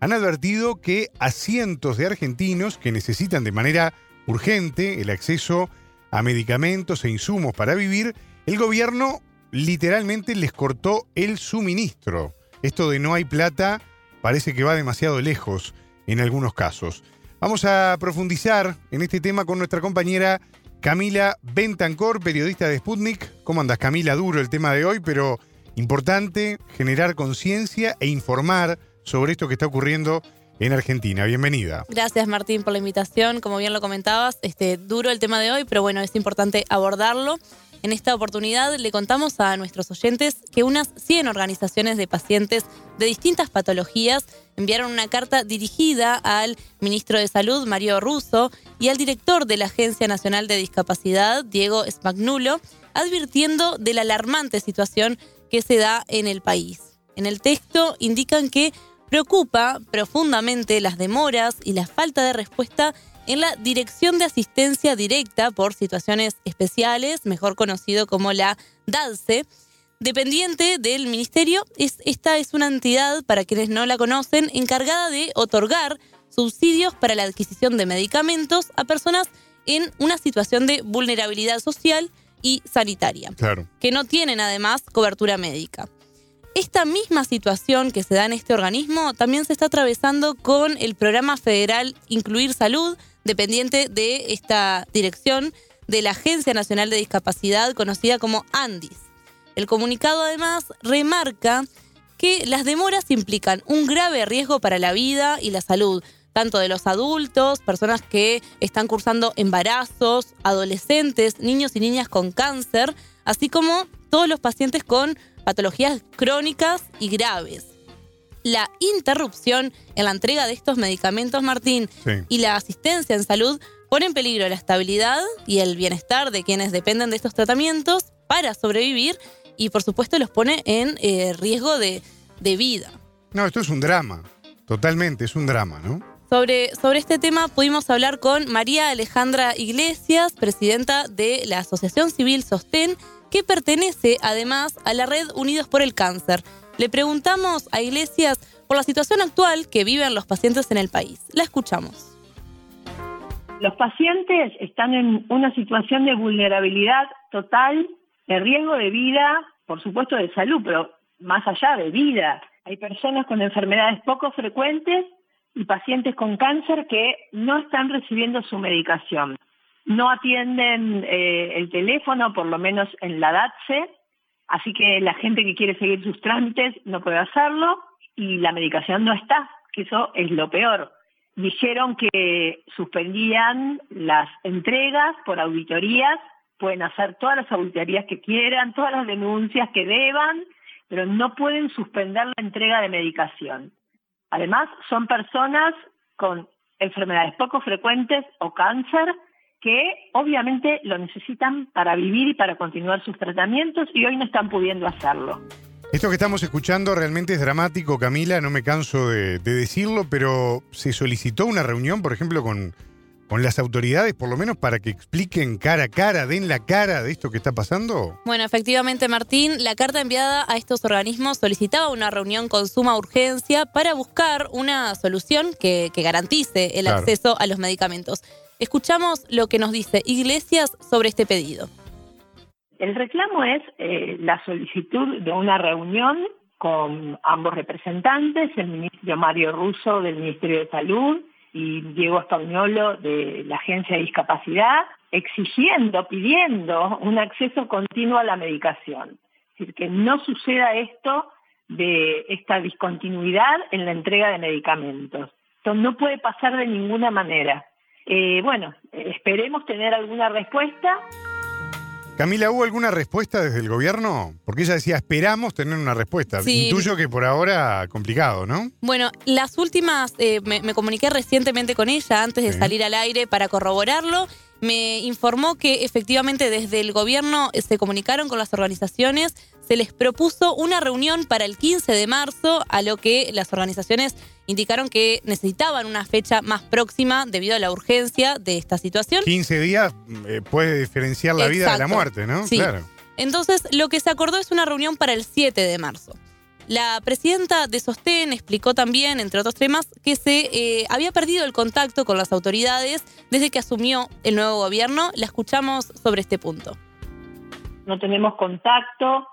han advertido que a cientos de argentinos que necesitan de manera urgente el acceso a medicamentos e insumos para vivir, el gobierno literalmente les cortó el suministro. Esto de no hay plata parece que va demasiado lejos en algunos casos. Vamos a profundizar en este tema con nuestra compañera Camila Bentancor, periodista de Sputnik. ¿Cómo andas, Camila? Duro el tema de hoy, pero importante generar conciencia e informar sobre esto que está ocurriendo en Argentina. Bienvenida. Gracias Martín por la invitación. Como bien lo comentabas, este, duro el tema de hoy, pero bueno, es importante abordarlo. En esta oportunidad le contamos a nuestros oyentes que unas 100 organizaciones de pacientes de distintas patologías enviaron una carta dirigida al ministro de Salud, Mario Russo, y al director de la Agencia Nacional de Discapacidad, Diego Spagnulo, advirtiendo de la alarmante situación que se da en el país. En el texto indican que preocupa profundamente las demoras y la falta de respuesta en la Dirección de Asistencia Directa por Situaciones Especiales, mejor conocido como la DADSE, dependiente del Ministerio. esta es una entidad, para quienes no la conocen, encargada de otorgar subsidios para la adquisición de medicamentos a personas en una situación de vulnerabilidad social y sanitaria, que no tienen además cobertura médica. Esta misma situación que se da en este organismo también se está atravesando con el programa federal Incluir Salud, dependiente de esta dirección de la Agencia Nacional de Discapacidad, conocida como ANDIS. El comunicado además remarca que las demoras implican un grave riesgo para la vida y la salud, tanto de los adultos, personas que están cursando embarazos, adolescentes, niños y niñas con cáncer, así como todos los pacientes con patologías crónicas y graves la interrupción en la entrega de estos medicamentos, Martín, y la asistencia en salud pone en peligro la estabilidad y el bienestar de quienes dependen de estos tratamientos para sobrevivir y por supuesto los pone en eh, riesgo de, vida. No, esto es un drama, totalmente, es un drama, ¿no? Sobre, sobre este tema pudimos hablar con María Alejandra Iglesias, presidenta de la Asociación Civil Sostén, que pertenece además a la red Unidos por el Cáncer. Le preguntamos a Iglesias por la situación actual que viven los pacientes en el país. La escuchamos. Los pacientes están en una situación de vulnerabilidad total, de riesgo de vida, por supuesto de salud, pero más allá de vida. Hay personas con enfermedades poco frecuentes y pacientes con cáncer que no están recibiendo su medicación. No atienden eh, el teléfono, por lo menos en la DATSE, Así que la gente que quiere seguir sus trámites no puede hacerlo y la medicación no está, que eso es lo peor. Dijeron que suspendían las entregas por auditorías, pueden hacer todas las auditorías que quieran, todas las denuncias que deban, pero no pueden suspender la entrega de medicación. Además, son personas con enfermedades poco frecuentes o cáncer que obviamente lo necesitan para vivir y para continuar sus tratamientos y hoy no están pudiendo hacerlo. Esto que estamos escuchando realmente es dramático, Camila, no me canso de, decirlo, pero se solicitó una reunión, por ejemplo, con, con las autoridades, por lo menos para que expliquen cara a cara, den la cara de esto que está pasando? Bueno, efectivamente, Martín, la carta enviada a estos organismos solicitaba una reunión con suma urgencia para buscar una solución que, garantice el acceso a los medicamentos. Escuchamos lo que nos dice Iglesias sobre este pedido. El reclamo es eh, la solicitud de una reunión con ambos representantes, el ministro Mario Russo del Ministerio de Salud y Diego Españolo de la Agencia de Discapacidad, exigiendo, pidiendo un acceso continuo a la medicación. Es decir, que no suceda esto de esta discontinuidad en la entrega de medicamentos. Esto no puede pasar de ninguna manera. Eh, bueno, esperemos tener alguna respuesta. Camila, ¿hubo alguna respuesta desde el gobierno? Porque ella decía, esperamos tener una respuesta. Intuyo que por ahora complicado, ¿no? Bueno, las últimas, eh, me, comuniqué recientemente con ella antes de salir al aire para corroborarlo. Me informó que efectivamente desde el gobierno eh, se comunicaron con las organizaciones, se les propuso una reunión para el 15 de marzo, a lo que las organizaciones indicaron que necesitaban una fecha más próxima debido a la urgencia de esta situación. 15 días eh, puede diferenciar la vida de la muerte, ¿no? Sí. Claro. Entonces, lo que se acordó es una reunión para el 7 de marzo. La presidenta de Sostén explicó también, entre otros temas, que se eh, había perdido el contacto con las autoridades desde que asumió el nuevo gobierno. La escuchamos sobre este punto. No tenemos contacto.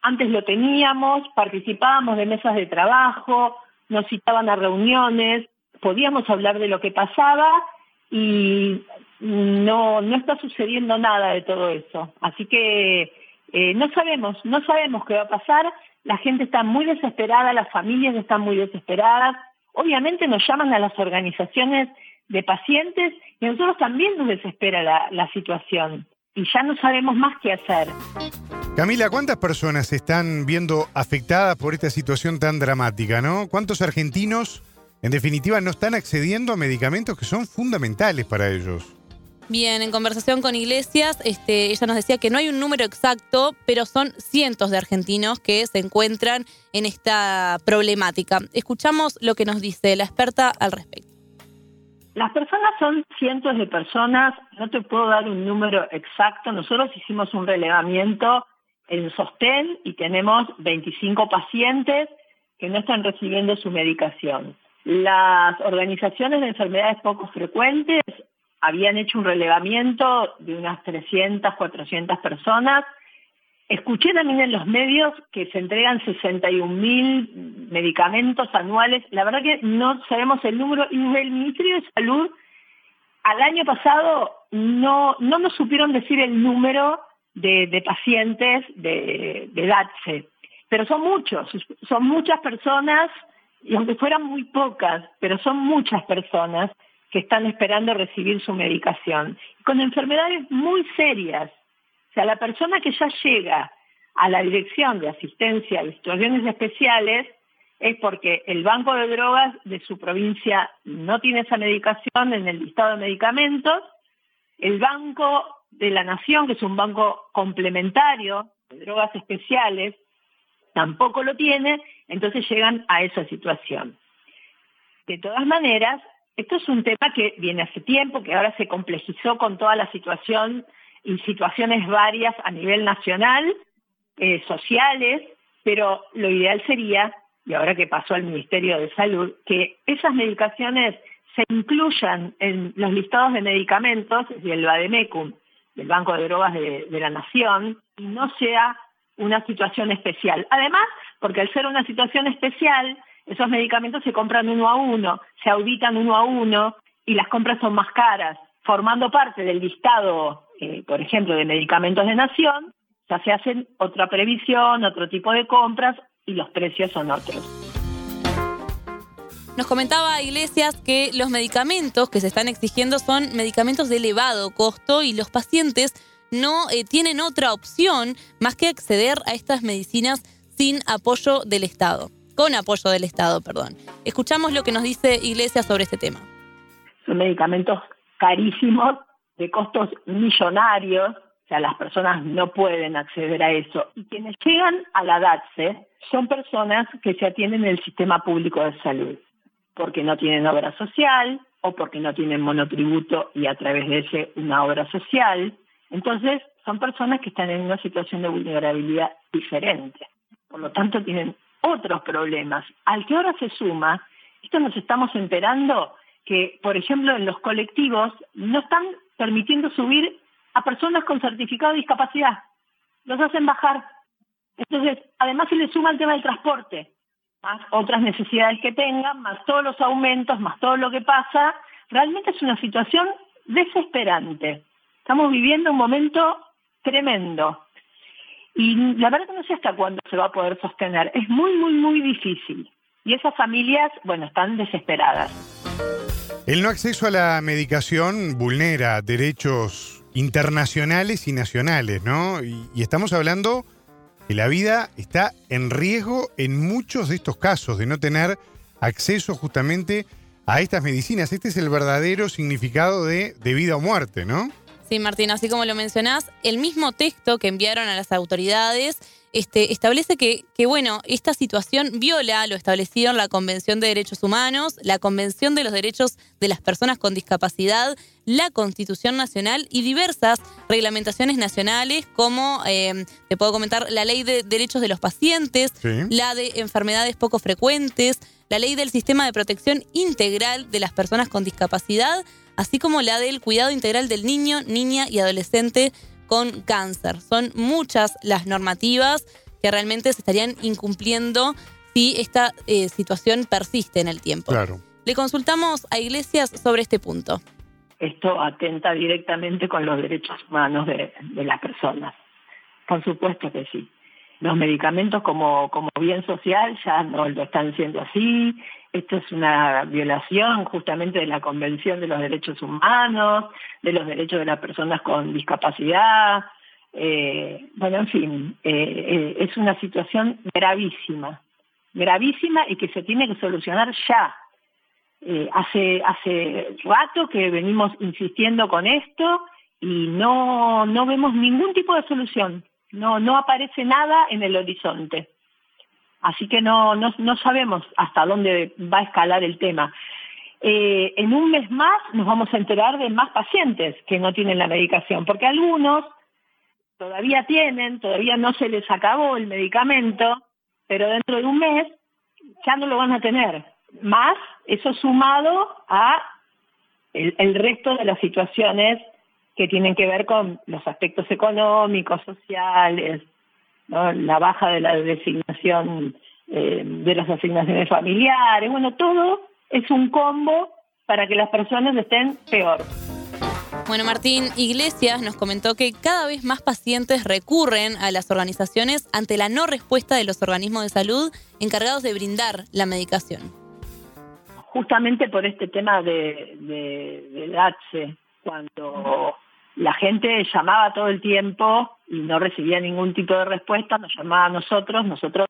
Antes lo teníamos, participábamos de mesas de trabajo, nos citaban a reuniones, podíamos hablar de lo que pasaba y no, no está sucediendo nada de todo eso. Así que eh, no sabemos, no sabemos qué va a pasar. La gente está muy desesperada, las familias están muy desesperadas. Obviamente nos llaman a las organizaciones de pacientes y a nosotros también nos desespera la, situación y ya no sabemos más qué hacer. Camila, ¿cuántas personas se están viendo afectadas por esta situación tan dramática, no? ¿Cuántos argentinos, en definitiva, no están accediendo a medicamentos que son fundamentales para ellos? Bien, en conversación con Iglesias, este, ella nos decía que no hay un número exacto, pero son cientos de argentinos que se encuentran en esta problemática. Escuchamos lo que nos dice la experta al respecto. Las personas son cientos de personas, no te puedo dar un número exacto. Nosotros hicimos un relevamiento en sostén y tenemos 25 pacientes que no están recibiendo su medicación. Las organizaciones de enfermedades poco frecuentes habían hecho un relevamiento de unas 300, 400 personas. Escuché también en los medios que se entregan 61 mil medicamentos anuales. La verdad que no sabemos el número. Y el Ministerio de Salud al año pasado no, no nos supieron decir el número de, pacientes de, de DATSE, pero son muchos, son muchas personas, y aunque fueran muy pocas, pero son muchas personas que están esperando recibir su medicación, con enfermedades muy serias. O sea, la persona que ya llega a la dirección de asistencia de situaciones especiales es porque el banco de drogas de su provincia no tiene esa medicación en el listado de medicamentos, el banco de la nación, que es un banco complementario de drogas especiales, tampoco lo tiene, entonces llegan a esa situación. De todas maneras, esto es un tema que viene hace tiempo, que ahora se complejizó con toda la situación y situaciones varias a nivel nacional, eh, sociales, pero lo ideal sería, y ahora que pasó al Ministerio de Salud, que esas medicaciones se incluyan en los listados de medicamentos del Bademecum, del Banco de Drogas de, de la Nación, y no sea una situación especial. Además, porque al ser una situación especial, esos medicamentos se compran uno a uno, se auditan uno a uno y las compras son más caras, formando parte del listado eh, por ejemplo, de medicamentos de nación, ya se hacen otra previsión, otro tipo de compras y los precios son otros. Nos comentaba Iglesias que los medicamentos que se están exigiendo son medicamentos de elevado costo y los pacientes no eh, tienen otra opción más que acceder a estas medicinas sin apoyo del Estado, con apoyo del Estado, perdón. Escuchamos lo que nos dice Iglesias sobre este tema. Son medicamentos carísimos de costos millonarios, o sea, las personas no pueden acceder a eso. Y quienes llegan a la DATSE son personas que se atienden en el sistema público de salud, porque no tienen obra social o porque no tienen monotributo y a través de ese una obra social. Entonces, son personas que están en una situación de vulnerabilidad diferente. Por lo tanto, tienen otros problemas. Al que ahora se suma, esto nos estamos enterando que, por ejemplo, en los colectivos no están permitiendo subir a personas con certificado de discapacidad. Los hacen bajar. Entonces, además se le suma el tema del transporte, más otras necesidades que tengan, más todos los aumentos, más todo lo que pasa. Realmente es una situación desesperante. Estamos viviendo un momento tremendo. Y la verdad que no sé hasta cuándo se va a poder sostener. Es muy, muy, muy difícil. Y esas familias, bueno, están desesperadas. El no acceso a la medicación vulnera derechos internacionales y nacionales, ¿no? Y, estamos hablando que la vida está en riesgo en muchos de estos casos de no tener acceso justamente a estas medicinas. Este es el verdadero significado de, de vida o muerte, ¿no? Sí, Martín, así como lo mencionás, el mismo texto que enviaron a las autoridades este, establece que, que, bueno, esta situación viola lo establecido en la Convención de Derechos Humanos, la Convención de los Derechos de las Personas con Discapacidad, la Constitución Nacional y diversas reglamentaciones nacionales, como eh, te puedo comentar la Ley de Derechos de los Pacientes, la de Enfermedades Poco Frecuentes, la Ley del Sistema de Protección Integral de las Personas con Discapacidad, así como la del Cuidado Integral del Niño, Niña y Adolescente con cáncer. Son muchas las normativas que realmente se estarían incumpliendo si esta eh, situación persiste en el tiempo. Claro. Le consultamos a Iglesias sobre este punto. Esto atenta directamente con los derechos humanos de, de las personas. Por supuesto que sí. Los medicamentos como, como bien social ya no lo están siendo así. Esto es una violación justamente de la Convención de los Derechos Humanos, de los derechos de las personas con discapacidad. Eh, bueno, en fin, eh, eh, es una situación gravísima, gravísima y que se tiene que solucionar ya. Eh, hace, hace rato que venimos insistiendo con esto y no, no vemos ningún tipo de solución. No, no aparece nada en el horizonte. Así que no, no, no sabemos hasta dónde va a escalar el tema. Eh, en un mes más nos vamos a enterar de más pacientes que no tienen la medicación, porque algunos todavía tienen, todavía no se les acabó el medicamento, pero dentro de un mes ya no lo van a tener. Más eso sumado a el, el resto de las situaciones que tienen que ver con los aspectos económicos, sociales, ¿no? la baja de la designación eh, de las asignaciones familiares, bueno, todo es un combo para que las personas estén peor. Bueno, Martín Iglesias nos comentó que cada vez más pacientes recurren a las organizaciones ante la no respuesta de los organismos de salud encargados de brindar la medicación. Justamente por este tema de, de, del ATSE, cuando la gente llamaba todo el tiempo y no recibía ningún tipo de respuesta, nos llamaba a nosotros, nosotros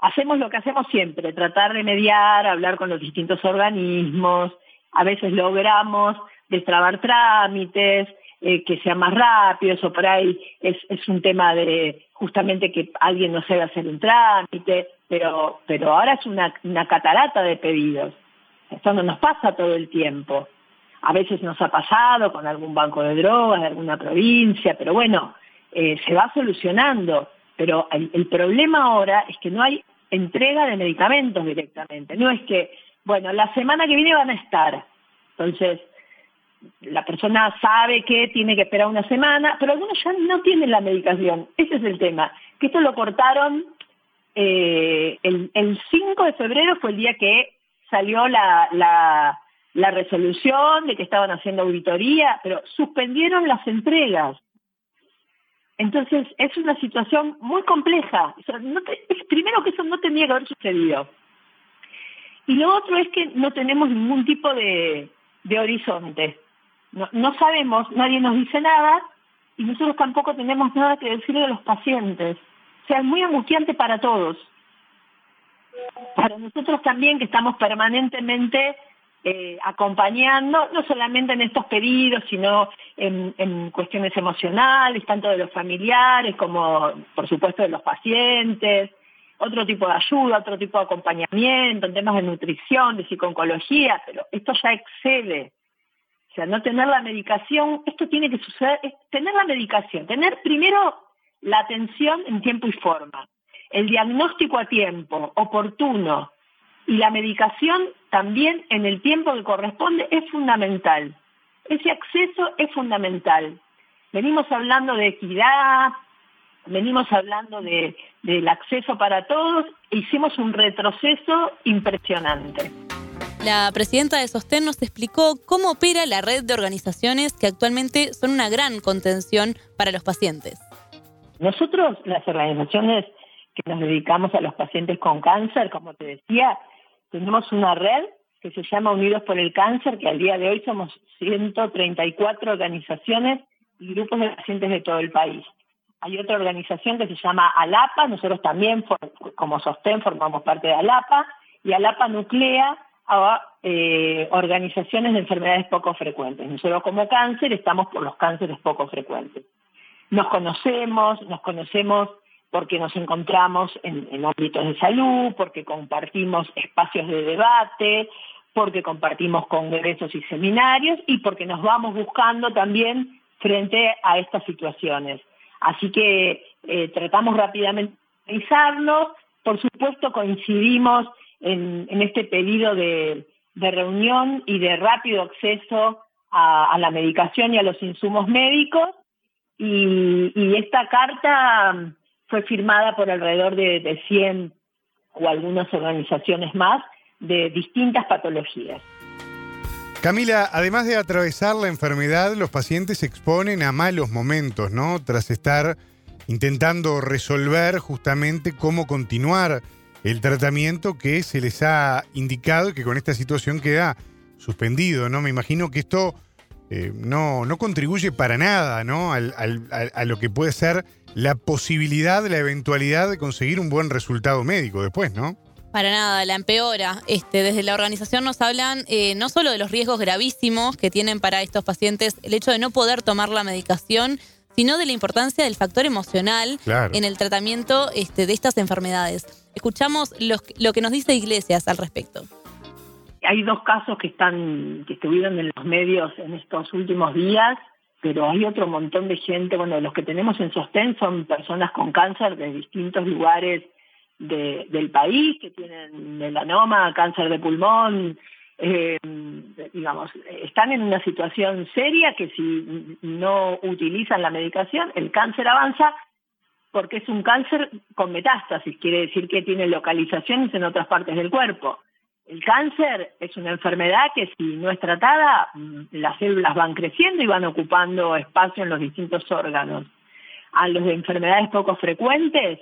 hacemos lo que hacemos siempre, tratar de mediar, hablar con los distintos organismos, a veces logramos destrabar trámites, eh, que sean más rápidos, o por ahí es, es un tema de justamente que alguien no sabe hacer un trámite, pero, pero ahora es una, una catarata de pedidos. Esto no nos pasa todo el tiempo. A veces nos ha pasado con algún banco de drogas de alguna provincia, pero bueno, eh, se va solucionando. Pero el, problema ahora es que no hay entrega de medicamentos directamente. No es que, bueno, la semana que viene van a estar. Entonces, la persona sabe que tiene que esperar una semana, pero algunos ya no tienen la medicación. Ese es el tema. Que esto lo cortaron eh, el, el 5 de febrero fue el día que salió la, la, la resolución de que estaban haciendo auditoría, pero suspendieron las entregas. Entonces, es una situación muy compleja. O sea, no te, primero que eso no tendría que haber sucedido. Y lo otro es que no tenemos ningún tipo de, de horizonte. No, no sabemos, nadie nos dice nada y nosotros tampoco tenemos nada que decirle a los pacientes. O sea, es muy angustiante para todos. Para nosotros también, que estamos permanentemente eh, acompañando, no solamente en estos pedidos, sino en, en, cuestiones emocionales, tanto de los familiares como, por supuesto, de los pacientes, otro tipo de ayuda, otro tipo de acompañamiento, en temas de nutrición, de psicología, pero esto ya excede. O sea, no tener la medicación, esto tiene que suceder, es tener la medicación, tener primero la atención en tiempo y forma, el diagnóstico a tiempo, oportuno, y la medicación también en el tiempo que corresponde es fundamental. Ese acceso es fundamental. Venimos hablando de equidad, venimos hablando de, del acceso para todos, hicimos un retroceso impresionante. La presidenta de Sostén nos explicó cómo opera la red de organizaciones que actualmente son una gran contención para los pacientes. Nosotros, las organizaciones que nos dedicamos a los pacientes con cáncer, como te decía, tenemos una red que se llama Unidos por el Cáncer, que al día de hoy somos 134 organizaciones y grupos de pacientes de todo el país. Hay otra organización que se llama ALAPA, nosotros también como sostén formamos parte de ALAPA, y ALAPA nuclea a eh, organizaciones de enfermedades poco frecuentes. Nosotros como cáncer estamos por los cánceres poco frecuentes. Nos conocemos, nos conocemos porque nos encontramos en, ámbitos de salud, porque compartimos espacios de debate, porque compartimos congresos y seminarios y porque nos vamos buscando también frente a estas situaciones. Así que eh, tratamos rápidamente de organizarnos, por supuesto coincidimos en, este pedido de, reunión y de rápido acceso a, la medicación y a los insumos médicos y esta carta fue firmada por alrededor de, de 100 o algunas organizaciones más de distintas patologías. Camila, además de atravesar la enfermedad, los pacientes se exponen a malos momentos, ¿no? Tras estar intentando resolver justamente cómo continuar el tratamiento que se les ha indicado y que con esta situación queda suspendido, ¿no? Me imagino que esto eh, no, no contribuye para nada, ¿no? Al- a lo que puede ser la posibilidad, la eventualidad de conseguir un buen resultado médico después, ¿no? Para nada, la empeora. Este, desde la organización nos hablan eh, no solo de los riesgos gravísimos que tienen para estos pacientes el hecho de no poder tomar la medicación, sino de la importancia del factor emocional Claro. en el tratamiento este, de estas enfermedades. Escuchamos los- lo que nos dice Iglesias al respecto. Hay dos casos que están, que estuvieron en los medios en estos últimos días, pero hay otro montón de gente, bueno, los que tenemos en sostén son personas con cáncer de distintos lugares de- del país, que tienen melanoma, cáncer de pulmón, eh, digamos, están en una situación seria que si no utilizan la medicación, el cáncer avanza porque es un cáncer con metástasis, quiere decir que tiene localizaciones en otras partes del cuerpo. El cáncer es una enfermedad que si no es tratada, mm, las células van creciendo y van ocupando espacio en los distintos órganos. A los de enfermedades poco frecuentes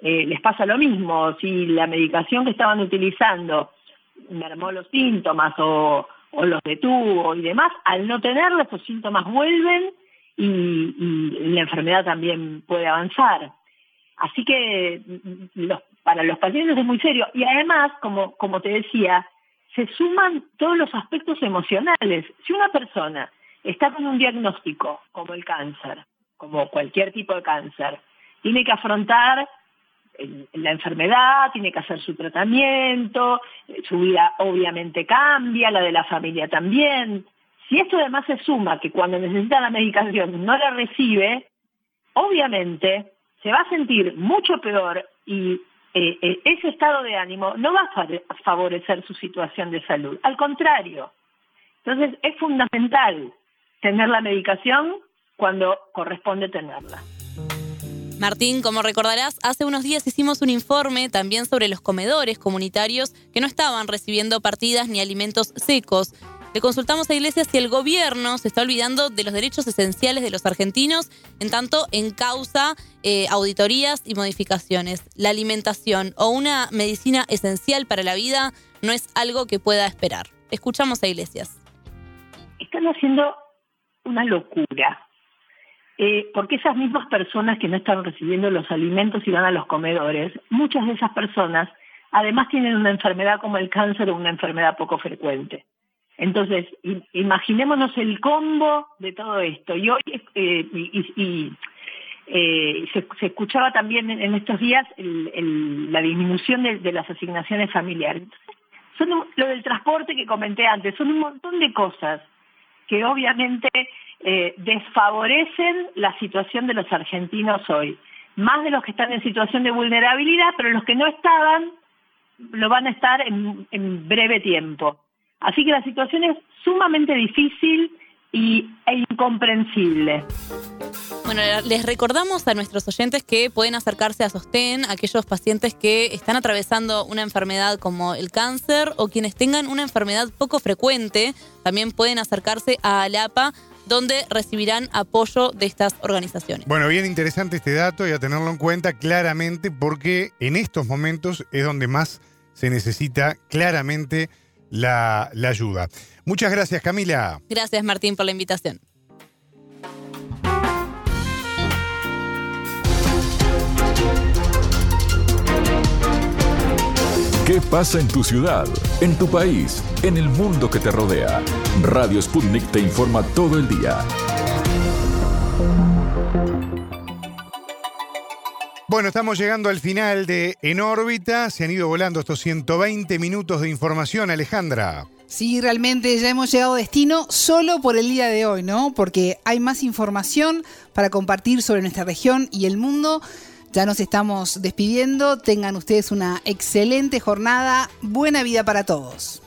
eh, les pasa lo mismo. Si la medicación que estaban utilizando mermó los síntomas o, los detuvo y demás, al no tenerlo, esos síntomas vuelven y, y la enfermedad también puede avanzar. Así que mm, los- para los pacientes es muy serio. Y además, como, te decía, se suman todos los aspectos emocionales. Si una persona está con un diagnóstico como el cáncer, como cualquier tipo de cáncer, tiene que afrontar el- la enfermedad, tiene que hacer su tratamiento, eh, su vida obviamente cambia, la de la familia también. Si esto además se suma que cuando necesita la medicación no la recibe, obviamente se va a sentir mucho peor y eh, eh, ese estado de ánimo no va a fa- a favorecer su situación de salud. Al contrario. Entonces es fundamental tener la medicación cuando corresponde tenerla. Martín, como recordarás, hace unos días hicimos un informe también sobre los comedores comunitarios que no estaban recibiendo partidas ni alimentos secos. Le consultamos a Iglesias si el gobierno se está olvidando de los derechos esenciales de los argentinos, en tanto en causa eh, auditorías y modificaciones. La alimentación o una medicina esencial para la vida no es algo que pueda esperar. Escuchamos a Iglesias. Están haciendo una locura. Eh, porque esas mismas personas que no están recibiendo los alimentos y van a los comedores, muchas de esas personas además tienen una enfermedad como el cáncer o una enfermedad poco frecuente. Entonces, imaginémonos el combo de todo esto. Y hoy, eh, y, eh, se, se escuchaba también en, estos días la disminución de, las asignaciones familiares. Son un- lo del transporte que comenté antes, son un montón de cosas que obviamente eh, desfavorecen la situación de los argentinos hoy. Más de los que están en situación de vulnerabilidad, pero los que no estaban lo van a estar en breve tiempo. Así que la situación es sumamente difícil y, e incomprensible. Bueno, les recordamos a nuestros oyentes que pueden acercarse a Sostén, aquellos pacientes que están atravesando una enfermedad como el cáncer o quienes tengan una enfermedad poco frecuente, también pueden acercarse a ALAPA, donde recibirán apoyo de estas organizaciones. Bueno, bien interesante este dato y a tenerlo en cuenta claramente porque en estos momentos es donde más se necesita claramente la, la ayuda. Muchas gracias, Camila. Gracias, Martín, por la invitación. ¿Qué pasa en tu ciudad, en tu país, en el mundo que te rodea? Radio Sputnik te informa todo el día. Bueno, estamos llegando al final de En órbita. Se han ido volando estos 120 minutos de información, Alejandra. Sí, realmente ya hemos llegado a destino solo por el día de hoy, ¿no? Porque hay más información para compartir sobre nuestra región y el mundo. Ya nos estamos despidiendo. Tengan ustedes una excelente jornada. Buena vida para todos.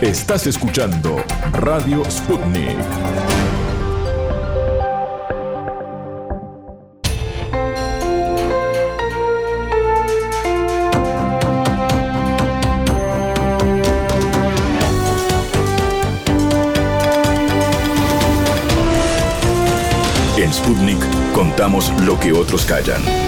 Estás escuchando Radio Sputnik. En Sputnik contamos lo que otros callan.